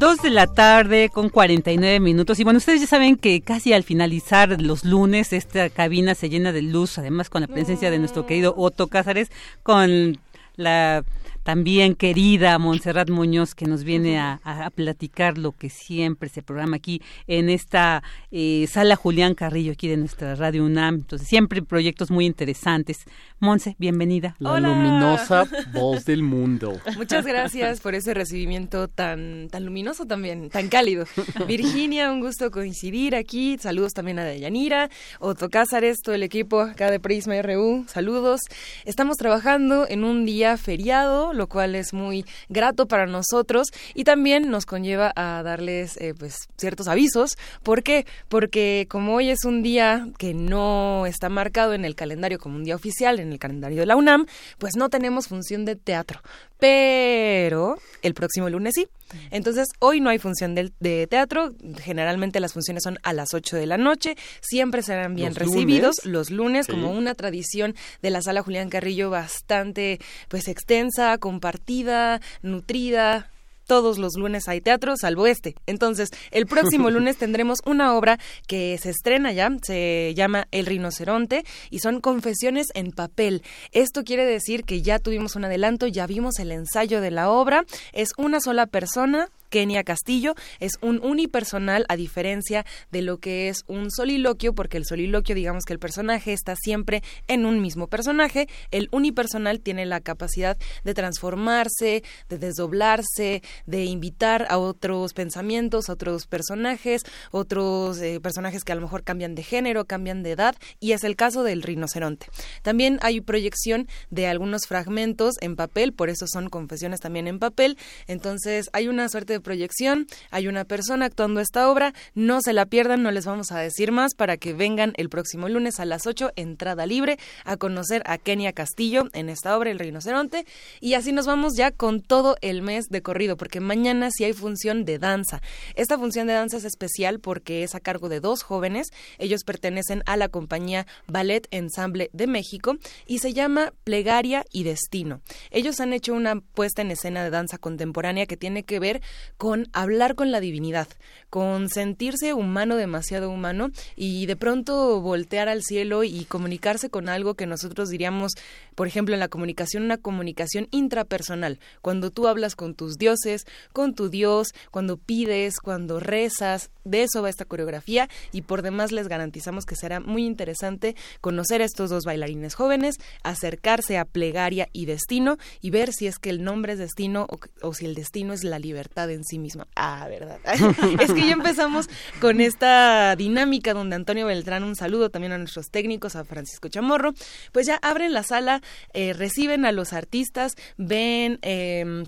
Dos de la tarde con 49 minutos. Y bueno, ustedes ya saben que casi al finalizar los lunes esta cabina se llena de luz, además con la presencia de nuestro querido Otto Cázares, con la también querida Montserrat Muñoz, que nos viene a, platicar lo que siempre se programa aquí en esta eh, sala Julián Carrillo, aquí de nuestra Radio UNAM. Entonces, siempre proyectos muy interesantes. Monse, bienvenida. La luminosa voz del mundo. Muchas gracias por ese recibimiento tan, tan luminoso también, tan cálido. Virginia, un gusto coincidir aquí. Saludos también a Deyanira, Otto Cázares, todo el equipo acá de Prisma RU. Saludos. Estamos trabajando en un día feriado lo cual es muy grato para nosotros y también nos conlleva a darles eh, pues ciertos avisos. ¿Por qué? Porque como hoy es un día que no está marcado en el calendario como un día oficial, en el calendario de la UNAM, pues no tenemos función de teatro. Pero el próximo lunes sí. Entonces, hoy no hay función de, de, teatro. Generalmente las funciones son a las 8 de la noche. Siempre serán bien recibidos los lunes, como una tradición de la sala Julián Carrillo bastante pues extensa, compartida, nutrida todos los lunes hay teatro, salvo este. Entonces, el próximo lunes tendremos una obra que se estrena ya, se llama El rinoceronte y son confesiones en papel. Esto quiere decir que ya tuvimos un adelanto, ya vimos el ensayo de la obra. Es una sola persona Kenia Castillo. Es un unipersonal a diferencia de lo que es un soliloquio, porque el soliloquio, digamos que el personaje está siempre en un mismo personaje. El unipersonal tiene la capacidad de transformarse, de desdoblarse, de invitar a otros pensamientos, otros personajes, otros eh, personajes que a lo mejor cambian de género, cambian de edad, y es el caso del rinoceronte. También hay proyección de algunos fragmentos en papel, por eso son confesiones también en papel. Entonces hay una suerte de proyección, hay una persona actuando esta obra, no se la pierdan, no les vamos a decir más para que vengan el próximo lunes a las 8, entrada libre, a conocer a Kenia Castillo en esta obra El Rinoceronte y así nos vamos ya con todo el mes de corrido, porque mañana sí hay función de danza. Esta función de danza es especial porque es a cargo de dos jóvenes, ellos pertenecen a la compañía Ballet Ensemble de México y se llama Plegaria y Destino. Ellos han hecho una puesta en escena de danza contemporánea que tiene que ver con hablar con la divinidad, con sentirse humano, demasiado humano, y de pronto voltear al cielo y comunicarse con algo que nosotros diríamos, por ejemplo, en la comunicación, una comunicación intrapersonal. Cuando tú hablas con tus dioses, con tu Dios, cuando pides, cuando rezas, de eso va esta coreografía y por demás les garantizamos que será muy interesante conocer a estos dos bailarines jóvenes, acercarse a plegaria y destino y ver si es que el nombre es destino o, o si el destino es la libertad en sí misma. Ah, verdad. es que ya empezamos con esta dinámica donde Antonio Beltrán, un saludo también a nuestros técnicos, a Francisco Chamorro, pues ya abren la sala, eh, reciben a los artistas, ven... Eh,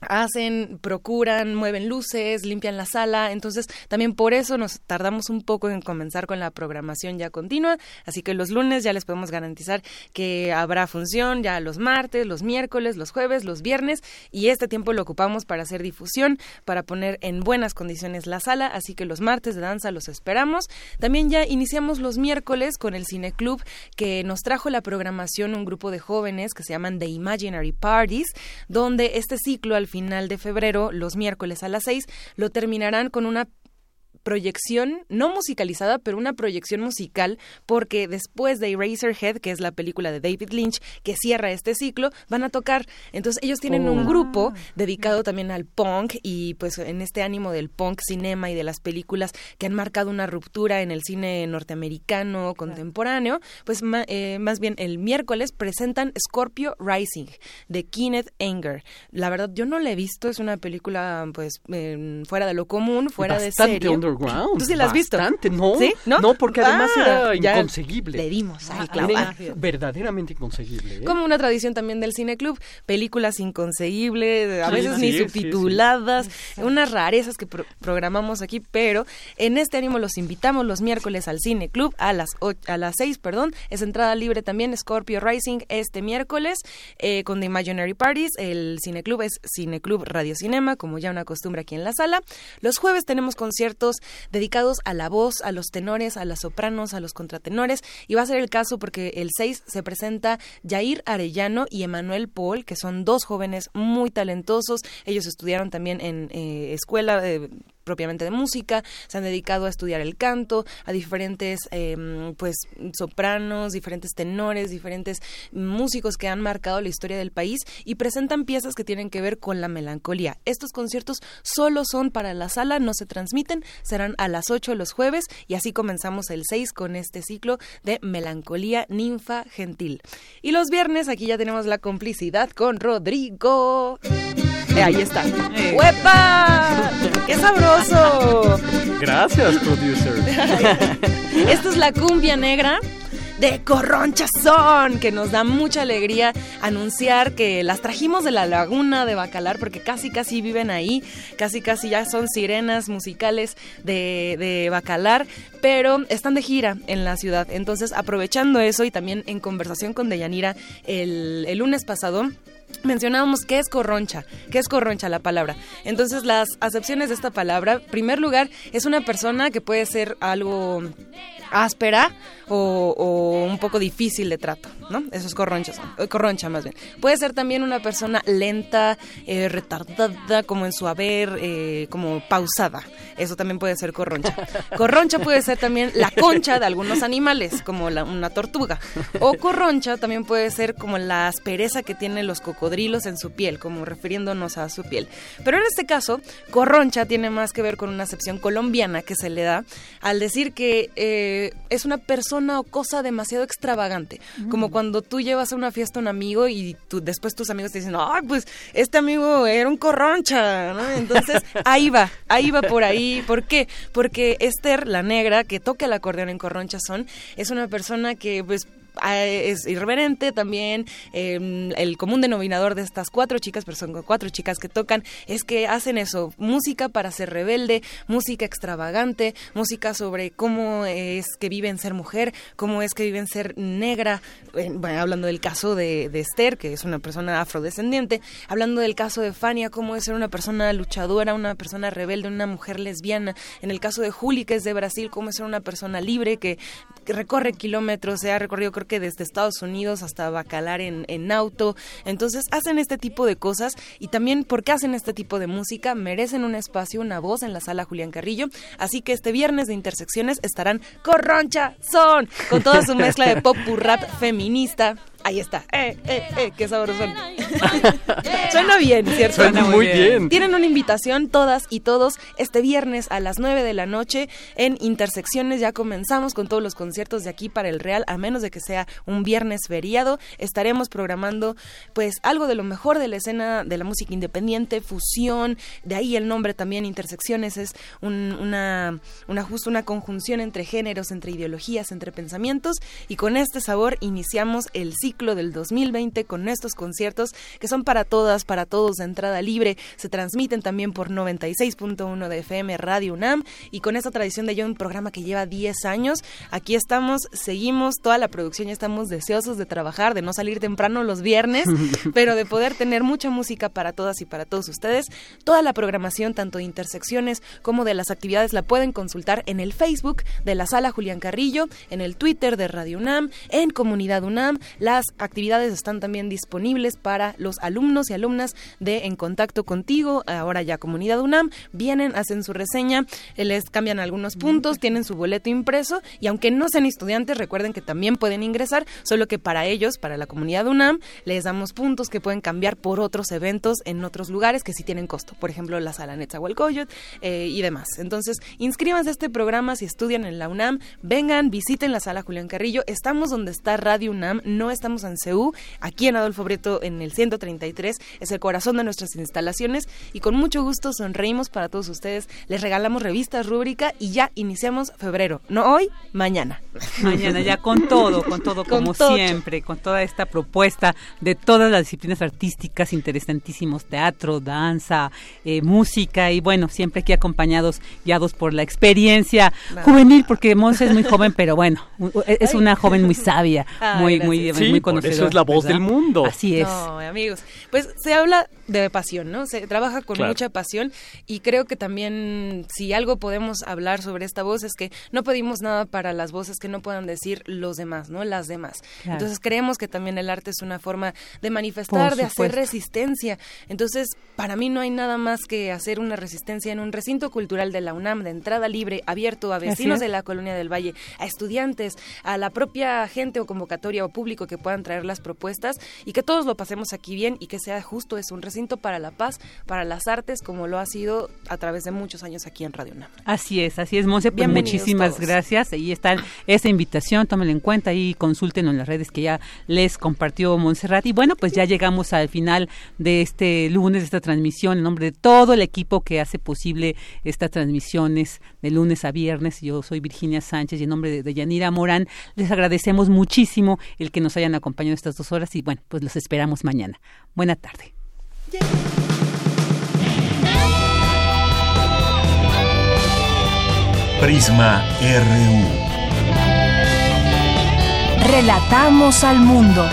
hacen, procuran, mueven luces, limpian la sala, entonces también por eso nos tardamos un poco en comenzar con la programación ya continua, así que los lunes ya les podemos garantizar que habrá función ya los martes, los miércoles, los jueves, los viernes. Y este tiempo lo ocupamos para hacer difusión, para poner en buenas condiciones la sala, así que los martes de danza los esperamos. También ya iniciamos los miércoles con el Cine Club que nos trajo la programación un grupo de jóvenes que se llaman The Imaginary Parties, donde este ciclo al final de febrero, los miércoles a las seis, lo terminarán con una proyección, no musicalizada, pero una proyección musical, porque después de Eraserhead, que es la película de David Lynch, que cierra este ciclo, van a tocar. Entonces ellos tienen un oh. grupo dedicado también al punk y pues en este ánimo del punk cinema y de las películas que han marcado una ruptura en el cine norteamericano contemporáneo, pues eh, más bien el miércoles presentan Scorpio Rising de Kenneth Anger. La verdad yo no la he visto, es una película pues fuera de lo común, fuera de serie. ¿Tú sí la has visto? no. ¿No? porque además ah, era inconseguible. Le dimos ah, verdaderamente inconseguible. ¿eh? Como una tradición también del Cine Club, películas inconseguibles, a veces ni subtituladas, unas rarezas que programamos aquí, pero en este ánimo los invitamos los miércoles al Cine Club a las a las 6, perdón, es entrada libre también Scorpio Rising este miércoles eh, con The Imaginary Parties, el Cine Club es Cine Club Radio Cinema, como ya una costumbre aquí en la sala. Los jueves tenemos conciertos dedicados a la voz, a los tenores, a las sopranos, a los contratenores. Y va a ser el caso porque el 6 se presenta Jair Arellano y Emanuel Paul, que son dos jóvenes muy talentosos. Ellos estudiaron también en eh, escuela de propiamente de música, se han dedicado a estudiar el canto, a diferentes em, pues sopranos, diferentes tenores, diferentes músicos que han marcado la historia del país y presentan piezas que tienen que ver con la melancolía. Estos conciertos solo son para la sala, no se transmiten, serán a las 8 los jueves y así comenzamos el 6 con este ciclo de melancolía ninfa gentil. Y los viernes aquí ya tenemos la complicidad con Rodrigo. Eh, ahí está. Eh. ¡Huepa! ¡Qué sabroso! Gracias, producer. Esta es la cumbia negra de Corronchazón, que nos da mucha alegría anunciar que las trajimos de la laguna de Bacalar, porque casi casi viven ahí, casi casi ya son sirenas musicales de, de Bacalar, pero están de gira en la ciudad. Entonces, aprovechando eso y también en conversación con Deyanira el, el lunes pasado, mencionábamos qué es corroncha, qué es corroncha la palabra. Entonces las acepciones de esta palabra, primer lugar, es una persona que puede ser algo áspera o, un poco difícil de trato, ¿no? Eso es corroncha, eh, corroncha más bien. Puede ser también una persona lenta, eh, retardada, como en su haber, eh, como pausada. Eso también puede ser corroncha. Corroncha puede ser también la concha de algunos animales, como la- una tortuga. O corroncha también puede ser como la aspereza que tienen los cocodrilos en su piel, como refiriéndonos a su piel. Pero en este caso, corroncha tiene más que ver con una acepción colombiana que se le da al decir que eh, es una persona o cosa demasiado extravagante. Como cuando tú llevas a una fiesta a un amigo y tú, después tus amigos te dicen, ay, pues este amigo era un corroncha, ¿no? Entonces ahí va, ahí va por ahí. ¿Por qué? Porque Esther, la negra, que toca el acordeón en corroncha son, es una persona que pues es irreverente también. eh, el común denominador de estas cuatro chicas, pero son cuatro chicas que tocan, es que hacen eso, música para ser rebelde, música extravagante, música sobre cómo es que viven ser mujer, cómo es que viven ser negra, eh, hablando del caso de, de Esther, que es una persona afrodescendiente, hablando del caso de Fania, cómo es ser una persona luchadora, una persona rebelde, una mujer lesbiana, en el caso de Juli, que es de Brasil, cómo es ser una persona libre que recorre kilómetros, se ha recorrido creo que desde Estados Unidos hasta Bacalar en, en auto, entonces hacen este tipo de cosas y también porque hacen este tipo de música merecen un espacio, una voz en la sala Julián Carrillo, así que este viernes de Intersecciones estarán Corroncha Son, con toda su mezcla de pop rap feminista. Ahí está. Eh, eh, eh, qué sabroso. Suena bien, ¿cierto? Suena muy bien. Tienen una invitación todas y todos este viernes a las 9 de la noche en Intersecciones. Ya comenzamos con todos los conciertos de aquí para el Real, a menos de que sea un viernes feriado. Estaremos programando pues algo de lo mejor de la escena de la música independiente, fusión, de ahí el nombre también Intersecciones es un- una, una justo una conjunción entre géneros, entre ideologías, entre pensamientos y con este sabor iniciamos el ciclo del 2020 con estos conciertos que son para todas, para todos de entrada libre, se transmiten también por 96.1 de FM Radio UNAM y con esta tradición de ya un programa que lleva 10 años, aquí estamos, seguimos, toda la producción ya estamos deseosos de trabajar, de no salir temprano los viernes, pero de poder tener mucha música para todas y para todos ustedes. Toda la programación, tanto de intersecciones como de las actividades, la pueden consultar en el Facebook de la Sala Julián Carrillo, en el Twitter de Radio UNAM, en Comunidad UNAM. Actividades están también disponibles para los alumnos y alumnas de En Contacto Contigo, ahora ya Comunidad UNAM. Vienen, hacen su reseña, les cambian algunos puntos, tienen su boleto impreso y aunque no sean estudiantes, recuerden que también pueden ingresar, solo que para ellos, para la comunidad UNAM, les damos puntos que pueden cambiar por otros eventos en otros lugares que sí tienen costo, por ejemplo la sala Netzahualcóyotl eh, y demás. Entonces, inscríbanse a este programa si estudian en la UNAM, vengan, visiten la sala Julián Carrillo, estamos donde está Radio UNAM, no estamos en CEU, aquí en Adolfo Brito en el 133, es el corazón de nuestras instalaciones y con mucho gusto sonreímos para todos ustedes, les regalamos revistas, rúbrica y ya iniciamos febrero, no hoy, mañana. Mañana ya con todo, con todo Con como todo. siempre, con toda esta propuesta de todas las disciplinas artísticas interesantísimos, teatro, danza, eh, música y bueno, siempre aquí acompañados, guiados por la experiencia juvenil, porque Monse es muy joven, pero bueno, es una joven muy sabia, Ah, muy, gracias. muy, Sí, muy conocedor. eso es la voz del mundo. Así es. No, amigos. Pues se habla de pasión, ¿no? Se trabaja con mucha pasión y creo que también si algo podemos hablar sobre esta voz es que no pedimos nada para las voces que no puedan decir los demás, ¿no? Las demás. Entonces creemos que también el arte es una forma de manifestar, de hacer resistencia. Entonces, para mí no hay nada más que hacer una resistencia en un recinto cultural de la UNAM de entrada libre, abierto a vecinos de la Colonia del Valle, a estudiantes, a la propia gente o convocatoria o público que puedan traer las propuestas y que todos lo pasemos aquí bien y que sea justo es un recinto para la paz, para las artes, como lo ha sido a través de muchos años aquí en Radio UNAM. Así es, así es, Monse, pues muchísimas gracias. Ahí está esa invitación, tómenla en cuenta y consulten en las redes que ya les compartió Montserrat. Y bueno, pues ya llegamos al final de este lunes, de esta transmisión, en nombre de todo el equipo que hace posible estas transmisiones de lunes a viernes. Yo soy Virginia Sánchez y en nombre de, de Yanira Morán les agradecemos muchísimo el que nos hayan acompañado estas dos horas y bueno, pues los esperamos mañana. Buena tarde. Prisma RU. Relatamos al mundo.